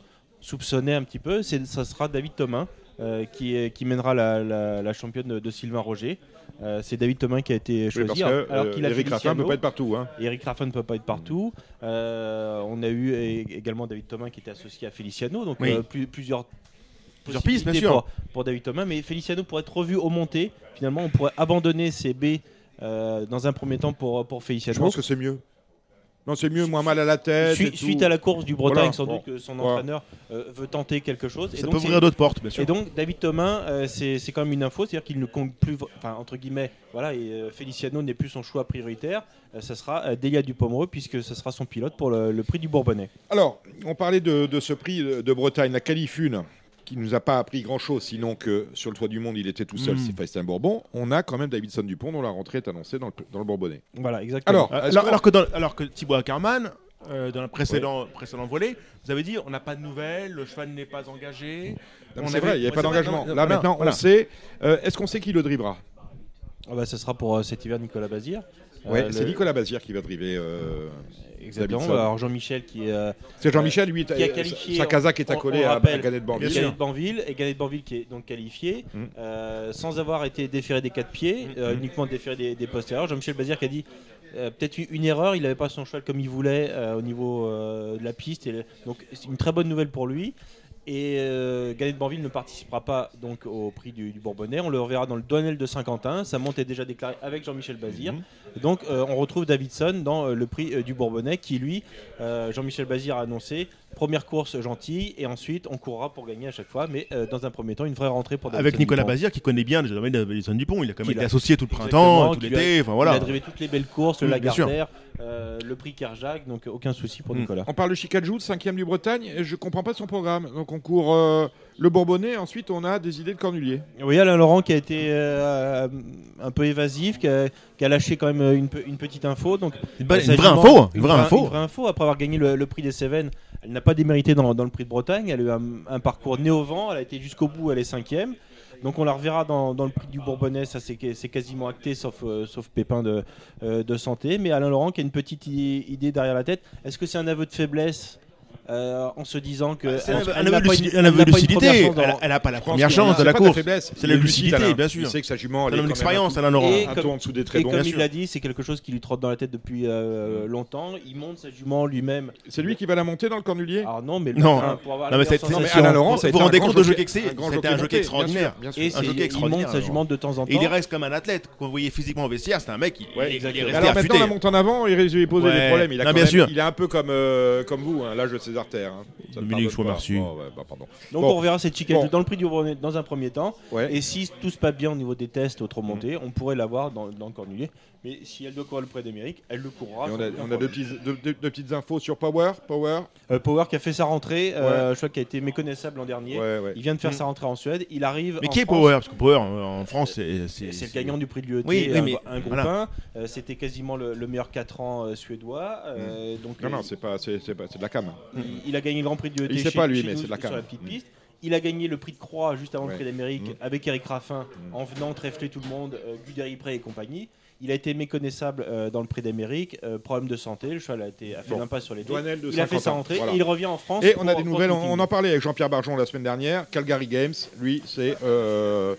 soupçonnait un petit peu, c'est, ça sera David Thomas euh, qui, qui mènera la, la- la championne de, de Sylvain Roger. Euh, c'est David Thomas qui a été Oui, choisi. parce que alors- alors euh, qu'il a Eric Raffin ne peut pas être partout. Hein. Eric Raffin ne peut pas être partout. Euh, on a eu également David Thomas qui était associé à Feliciano, donc Oui. euh, plus- plusieurs Plusieurs pistes, bien sûr. Pour, pour David Thomas, mais Feliciano pourrait être revu au monté. Finalement, on pourrait abandonner ces B euh, dans un premier temps pour, pour Feliciano. Je pense que c'est mieux. Non, c'est mieux, moins mal à la tête. Sui- et tout. suite à la course du Bretagne, Voilà, sans bon. doute que son Voilà. entraîneur euh, veut tenter quelque chose. Ça et peut ouvrir d'autres portes, bien sûr. Et donc David Thomas, euh, c'est quand même une info, c'est-à-dire qu'il ne compte plus, enfin entre guillemets, voilà, et euh, Feliciano n'est plus son choix prioritaire. Ça sera Delia Dupomereux puisque ce sera son pilote pour le, le prix du Bourbonnais. Alors, on parlait de, de ce prix de, de Bretagne, la Califune, qui nous a pas appris grand-chose, sinon que sur le toit du monde, il était tout seul, Mm. c'est Feistin Bourbon. On a quand même Davidson Dupont, dont la rentrée est annoncée dans le, dans le Bourbonnais. Voilà, exactement. Alors, Euh, alors, que dans- alors que Thibaut Ackermann, euh, dans le précédent, précédent volet, vous avez dit on n'a pas de nouvelles, le cheval n'est pas engagé. C'est avait- vrai, il n'y avait Ouais, pas d'engagement. Là, maintenant, voilà. on sait. Euh, Est-ce qu'on sait qui le drivera Ah bah, ce sera pour euh, cet hiver Nicolas Bazir. Ouais, Euh, c'est le- Nicolas Bazir qui va driver. Exactement. Davidson. Alors Jean-Michel qui est. euh, C'est Jean-Michel, lui, qui a qualifié. sa casaque est accolée à- Gannett de Banville. Gannett de Banville et Gannett de Banville qui est donc qualifié Mm. euh, sans avoir été déféré des quatre pieds, euh, uniquement déféré des, des postérieurs. Jean-Michel Bazir qui a dit euh, peut-être une- erreur, il n'avait pas son cheval comme il voulait au niveau de la piste. Et donc c'est une très bonne nouvelle pour lui. Et euh, Gannett de Banville ne participera pas donc au prix du, du Bourbonnais. On le reverra dans le Donnel de Saint-Quentin. Sa monte est déjà déclarée avec Jean-Michel Bazir. Mhm. Donc euh, on retrouve Davidson dans euh, le prix euh, du Bourbonnais qui lui, Jean-Michel Bazir a annoncé, première course gentille et ensuite on courra pour gagner à chaque fois. Mais dans un premier temps, une vraie rentrée pour Davidson Avec Nicolas Dupont. Bazir qui connaît bien de Davidson Dupont, il a quand même été associé tout le printemps, tout l'été, enfin Il voilà. a drivé toutes les belles courses, le sûr. Lagardère, euh, le prix Kerjag, donc aucun souci pour Mm. Nicolas. On parle de Chicago, 5 du Bretagne. et Je comprends pas son programme. Donc on court euh, le Bourbonnais. Ensuite, on a des idées de Cornulier. Oui, Alain Laurent qui a été euh, un peu évasif, qui a, qui a lâché quand même une, pe- une petite info. Donc, il une vraie info, une vraie info. Une vraie info après avoir gagné le, le prix des Cévennes Elle n'a pas démérité dans, dans le prix de Bretagne. Elle a eu un, un parcours né au vent. Elle a été jusqu'au bout. Elle est cinquième. Donc on la reverra dans, le prix du Bourbonnais. Ça c'est quasiment acté, sauf, euh, sauf pépin de, euh, de santé. Mais Alain Laurent qui a une petite idée derrière la tête. Est-ce que c'est un aveu de faiblesse euh, en se disant que C'est elle- elle n'a pas une- elle n'a de pas une première lucidité. dans- Elle- elle a pas la Je première chance a- de c'est la course. faiblesse. C'est la lucidité, bien sûr. Il sait que sa jument, elle C'est est une expérience, Alain Laurent. Et un comme- tour en dessous des très Et bons. comme bien il sûr. l'a dit, c'est quelque chose qui lui trotte dans la tête depuis euh, longtemps. Il monte sa jument lui-même. C'est lui qui va la monter dans le cornulier Alors non, mais Non. mais c'est- Laurent, a Vous vous rendez compte de jockey- jeu que c'est C'était un jockey extraordinaire. sûr, bien sûr. Et c'est- il monte sa jument de temps en temps. Et il reste comme un athlète. Quand vous voyez physiquement au vestiaire, c'est un mec, il est- resté Alors maintenant, affûté. la monte en avant, il Ouais. des problèmes. Il, a sûr. un peu comme, comme vous, hein, l'âge de César Terre. hein. Dominique, je vous pas. remercie. Bon, ouais, bah, pardon. Donc Bon. on reverra cette chiquette Bon. dans le prix du Bourbonnais dans un premier temps. Ouais. Et si tout se passe bien au niveau des tests au trop monté, on pourrait l'avoir dans, dans le cornulier. Mais si elle doit courir le prix d'Amérique, elle le courra. Et on a, aucun on a deux, problème. petits- deux- deux- deux petites infos sur Power. Power. Euh, Power qui a fait sa rentrée, euh, je crois qu'il a été méconnaissable l'an dernier. Ouais, ouais. Il vient de faire Mm. sa rentrée en Suède. Il arrive. Mais en qui est France. Power Parce que Power, euh, en France, c'est. C'est le gagnant du prix de l'UET, Oui, oui, mais un groupe voilà. 1. Euh, C'était quasiment le, le meilleur 4 ans euh, suédois. euh, donc, Non, euh, non, c'est pas, c'est, c'est pas- c'est de la cam. il, il a gagné le Grand Prix de l'UET Il sait pas, lui, mais c'est de la sur la petite piste. Il a gagné le prix de Croix juste avant Ouais. le prix d'Amérique Mm. avec Eric Raffin Mm. en venant trèfler tout le monde, euh, Guderi Pré et compagnie. Il a été méconnaissable euh, dans le prix d'Amérique, euh, problème de santé, le cheval a, été, a fait Bon. l'impasse sur les deux. Il a fait 50 sa rentrée Voilà. et il revient en France. Et on a des nouvelles, on, en parlait avec Jean-Pierre Barjon la semaine dernière. Calgary Games, lui, c'est euh,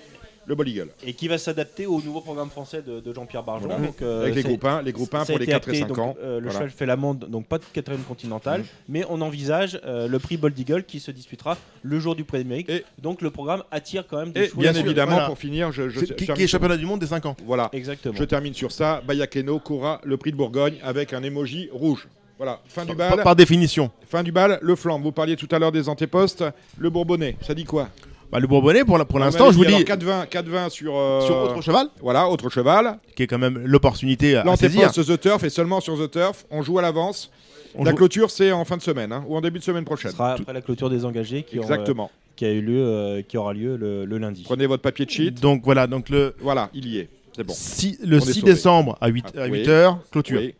le Ball Eagle. Et qui va s'adapter au nouveau programme français de, de Jean-Pierre Barjon. Voilà. Donc, euh, Avec les groupes 1, les groupes 1 ça a pour les été 4 et acté, 5 donc, ans. euh, le Voilà. cheval fait l'amende, donc pas de quatrième continental, Mhm. mais on envisage euh, le prix Bold Eagle qui se disputera le jour du prix d'Amérique. Et- Donc le programme attire quand même des Et bien évidemment, voilà. pour finir, je, je, Qui est championnat du monde des 5 ans Voilà. Exactement. Je termine sur ça. Bayakeno courra le prix de Bourgogne avec un emoji rouge. Voilà, fin du bal. par définition. Fin du bal, le flanc. Vous parliez tout à l'heure des antépostes. Le Bourbonnais, ça dit quoi? Bah, le Bourbonnais, pour la- pour On l'instant, je vous dis, 4-20, 4-20 sur. euh, sur autre cheval, Voilà, autre cheval. qui est quand même l'opportunité à saisir. L'antéposte The Turf et seulement sur The Turf. On joue à l'avance. On La joue- clôture, c'est en fin de semaine hein, ou en début de semaine Ce prochaine. sera après la clôture des engagés qui, ont, euh, Exactement. qui a eu lieu, euh, qui aura lieu le, le lundi. Prenez votre papier de sheet. Donc voilà, donc le, Voilà, il y est. C'est bon. six- le On est 6 sauvé. décembre à 8, Ah, à oui. 8 heures, clôture. Oui.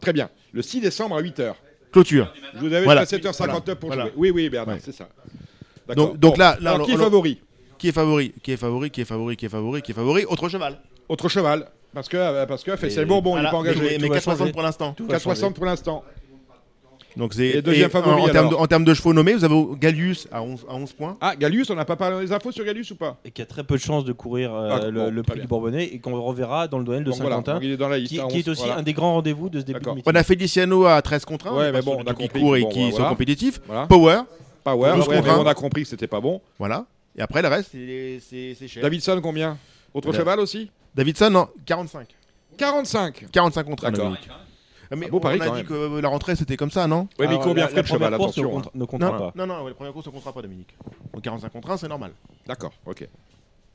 Très bien. Le 6 décembre à 8h. Clôture. Je vous avais Voilà. jusqu'à 7h59 pour Voilà. jouer. Oui, oui, Bernard, Ouais. c'est ça. Donc, donc Bon. là, là Alors, qui est on- favori qui est favori Qui est favori Qui est favori Qui est favori Qui est favori Autre cheval. Autre cheval. Parce que, euh, parce que Bourbon, il Voilà. n'est pas engagé. Mais, mais Tout va 4,60 changer. pour l'instant. Tout va 4,60 pour l'instant. Donc c'est deuxième favori, En, en termes de, alors en termes de chevaux nommés, vous avez Gallius à 11, à 11 points. Ah, Gallius, on n'a pas parlé des infos sur Gallius ou pas? Et qui a très peu de chances de courir euh, Ah, le, bon, le prix bien. du Bourbonnais et qu'on reverra dans le domaine de voilà, Saint-Quentin, donc il est dans la liste. qui, à qui est 11, aussi voilà. un des grands rendez-vous de ce début de On meeting. a Feliciano à 13 contre 1. Ouais, mais bon, on a qui compris que et bon, qui sont voilà. compétitifs. Voilà. Power, Power, 12 ouais, mais on a compris que c'était pas bon. voilà. Et après, le reste, c'est- cher. Davidson, combien? Autre cheval aussi? Davidson, non, 45. 45. 45 contre 1. D'accord. Dominique. Mais Ah, beau pari, on a quand dit même. que euh, la rentrée c'était comme ça, non? Oui, mais il Alors, court bien la- frais la le cheval, course attention. hein. ne comptera non, pas. non, non, la première course ne comptera pas, Dominique. Donc 45 contre 1, c'est normal. D'accord, ok.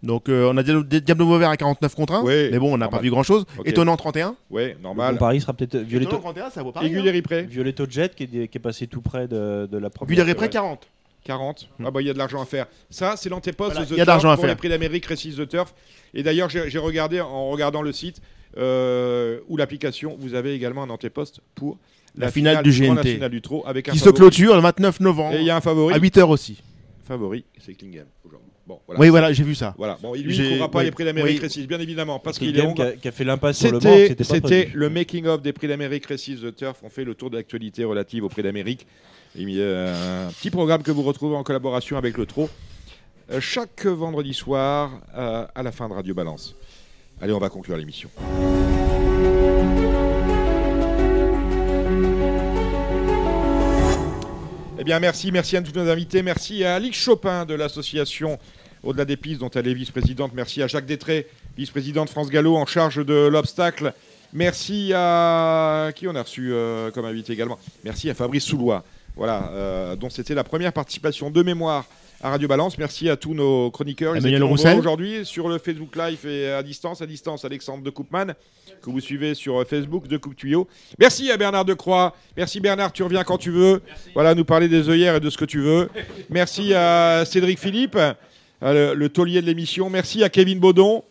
Donc euh, on a Diablo Diablo Vauvert à 49 contre 1. Oui, mais bon, on n'a pas vu grand chose. Ok. Étonnant 31. Ouais, normal. bon pari sera peut-être Étonnant Violetto, 31, ça vaut pas. hein. Violetto Jet qui est, qui est passé tout près de, de la première. Les Ripré, Ouais. 40. 40. Ah bah il y a de l'argent à faire. Ça, c'est l'antéposte Voilà, de The y a de Turf pour les faire. prix d'Amérique Récise The Turf. Et d'ailleurs, j'ai regardé en regardant le site euh, ou l'application, vous avez également un antéposte pour La finale du pour la GNT. finale du trot avec un Qui se favori. clôture le 29 novembre Et il y a un favori. à 8h aussi. Favori, c'est Klingem aujourd'hui. Bon, voilà. Oui, voilà, j'ai vu ça. Voilà. Bon, il ne courra pas oui, les prix d'Amérique oui. Récise, bien évidemment, parce qu'il est qui a, a fait l'impasse sur le banc. C'était le making-of des prix d'Amérique Récise The Turf. On fait le tour de l'actualité relative aux prix d'Amérique. Il y a un petit programme que vous retrouvez en collaboration avec le Trot euh, chaque vendredi soir euh, à la fin de Radio Balance. Allez, on va conclure l'émission. Eh bien, merci, merci à tous nos invités. Merci à Alix Chopin de l'association Au-delà des pistes, dont elle est vice-présidente. Merci à Jacques Détré, vice-président de France Gallo en charge de l'obstacle. Merci à qui on a reçu euh, comme invité également. Merci à Fabrice Soulois, voilà, euh, dont c'était la première participation de mémoire à Radio Balance. Merci à tous nos chroniqueurs. Emmanuel Roussel. aujourd'hui sur le Facebook Live et à distance, à distance, Alexandre de Coupman, que vous suivez sur euh, Facebook de Coupe Tuyau. Merci à Bernard Decroix. Merci Bernard, tu reviens quand tu veux. Voilà, nous parler des œillères et de ce que tu veux. Merci à Cédric Philippe, le, le taulier de l'émission. Merci à Kevin Baudon.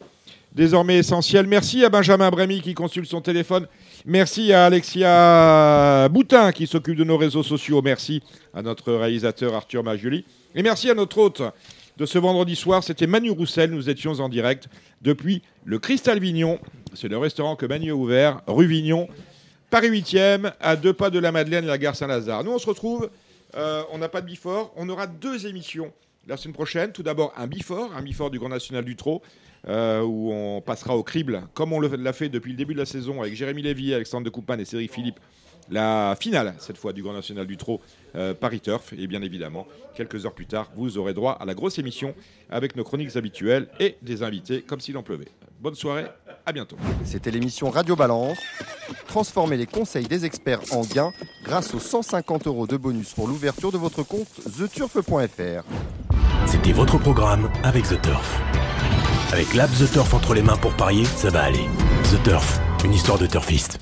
désormais essentiel. Merci à Benjamin Brémy qui consulte son téléphone. Merci à Alexia Boutin qui s'occupe de nos réseaux sociaux. Merci à notre réalisateur Arthur Majuli. Et merci à notre hôte de ce vendredi soir, c'était Manu Roussel. Nous étions en direct depuis le Cristal Vignon. C'est le restaurant que Manu a ouvert, rue Vignon, Paris 8e, à deux pas de la Madeleine et la gare Saint-Lazare. Nous, on se retrouve, euh, on n'a pas de bifort, on aura deux émissions la semaine prochaine. Tout d'abord, un bifort, un bifort du Grand National du Trot. euh, où on passera au crible, comme on l'a fait depuis le début de la saison avec Jérémy Lévy, Alexandre de Coupman et Cédric Philippe. La finale, cette fois, du Grand National du Trot, euh, Paris Turf. Et bien évidemment, quelques heures plus tard, vous aurez droit à la grosse émission avec nos chroniques habituelles et des invités, comme s'il en pleuvait. Bonne soirée, à bientôt. C'était l'émission Radio Balance. Transformez les conseils des experts en gains grâce aux 150 euros de bonus pour l'ouverture de votre compte theturf.fr. C'était votre programme avec The Turf. Avec l'app The Turf entre les mains pour parier, ça va aller. The Turf, une histoire de turfiste.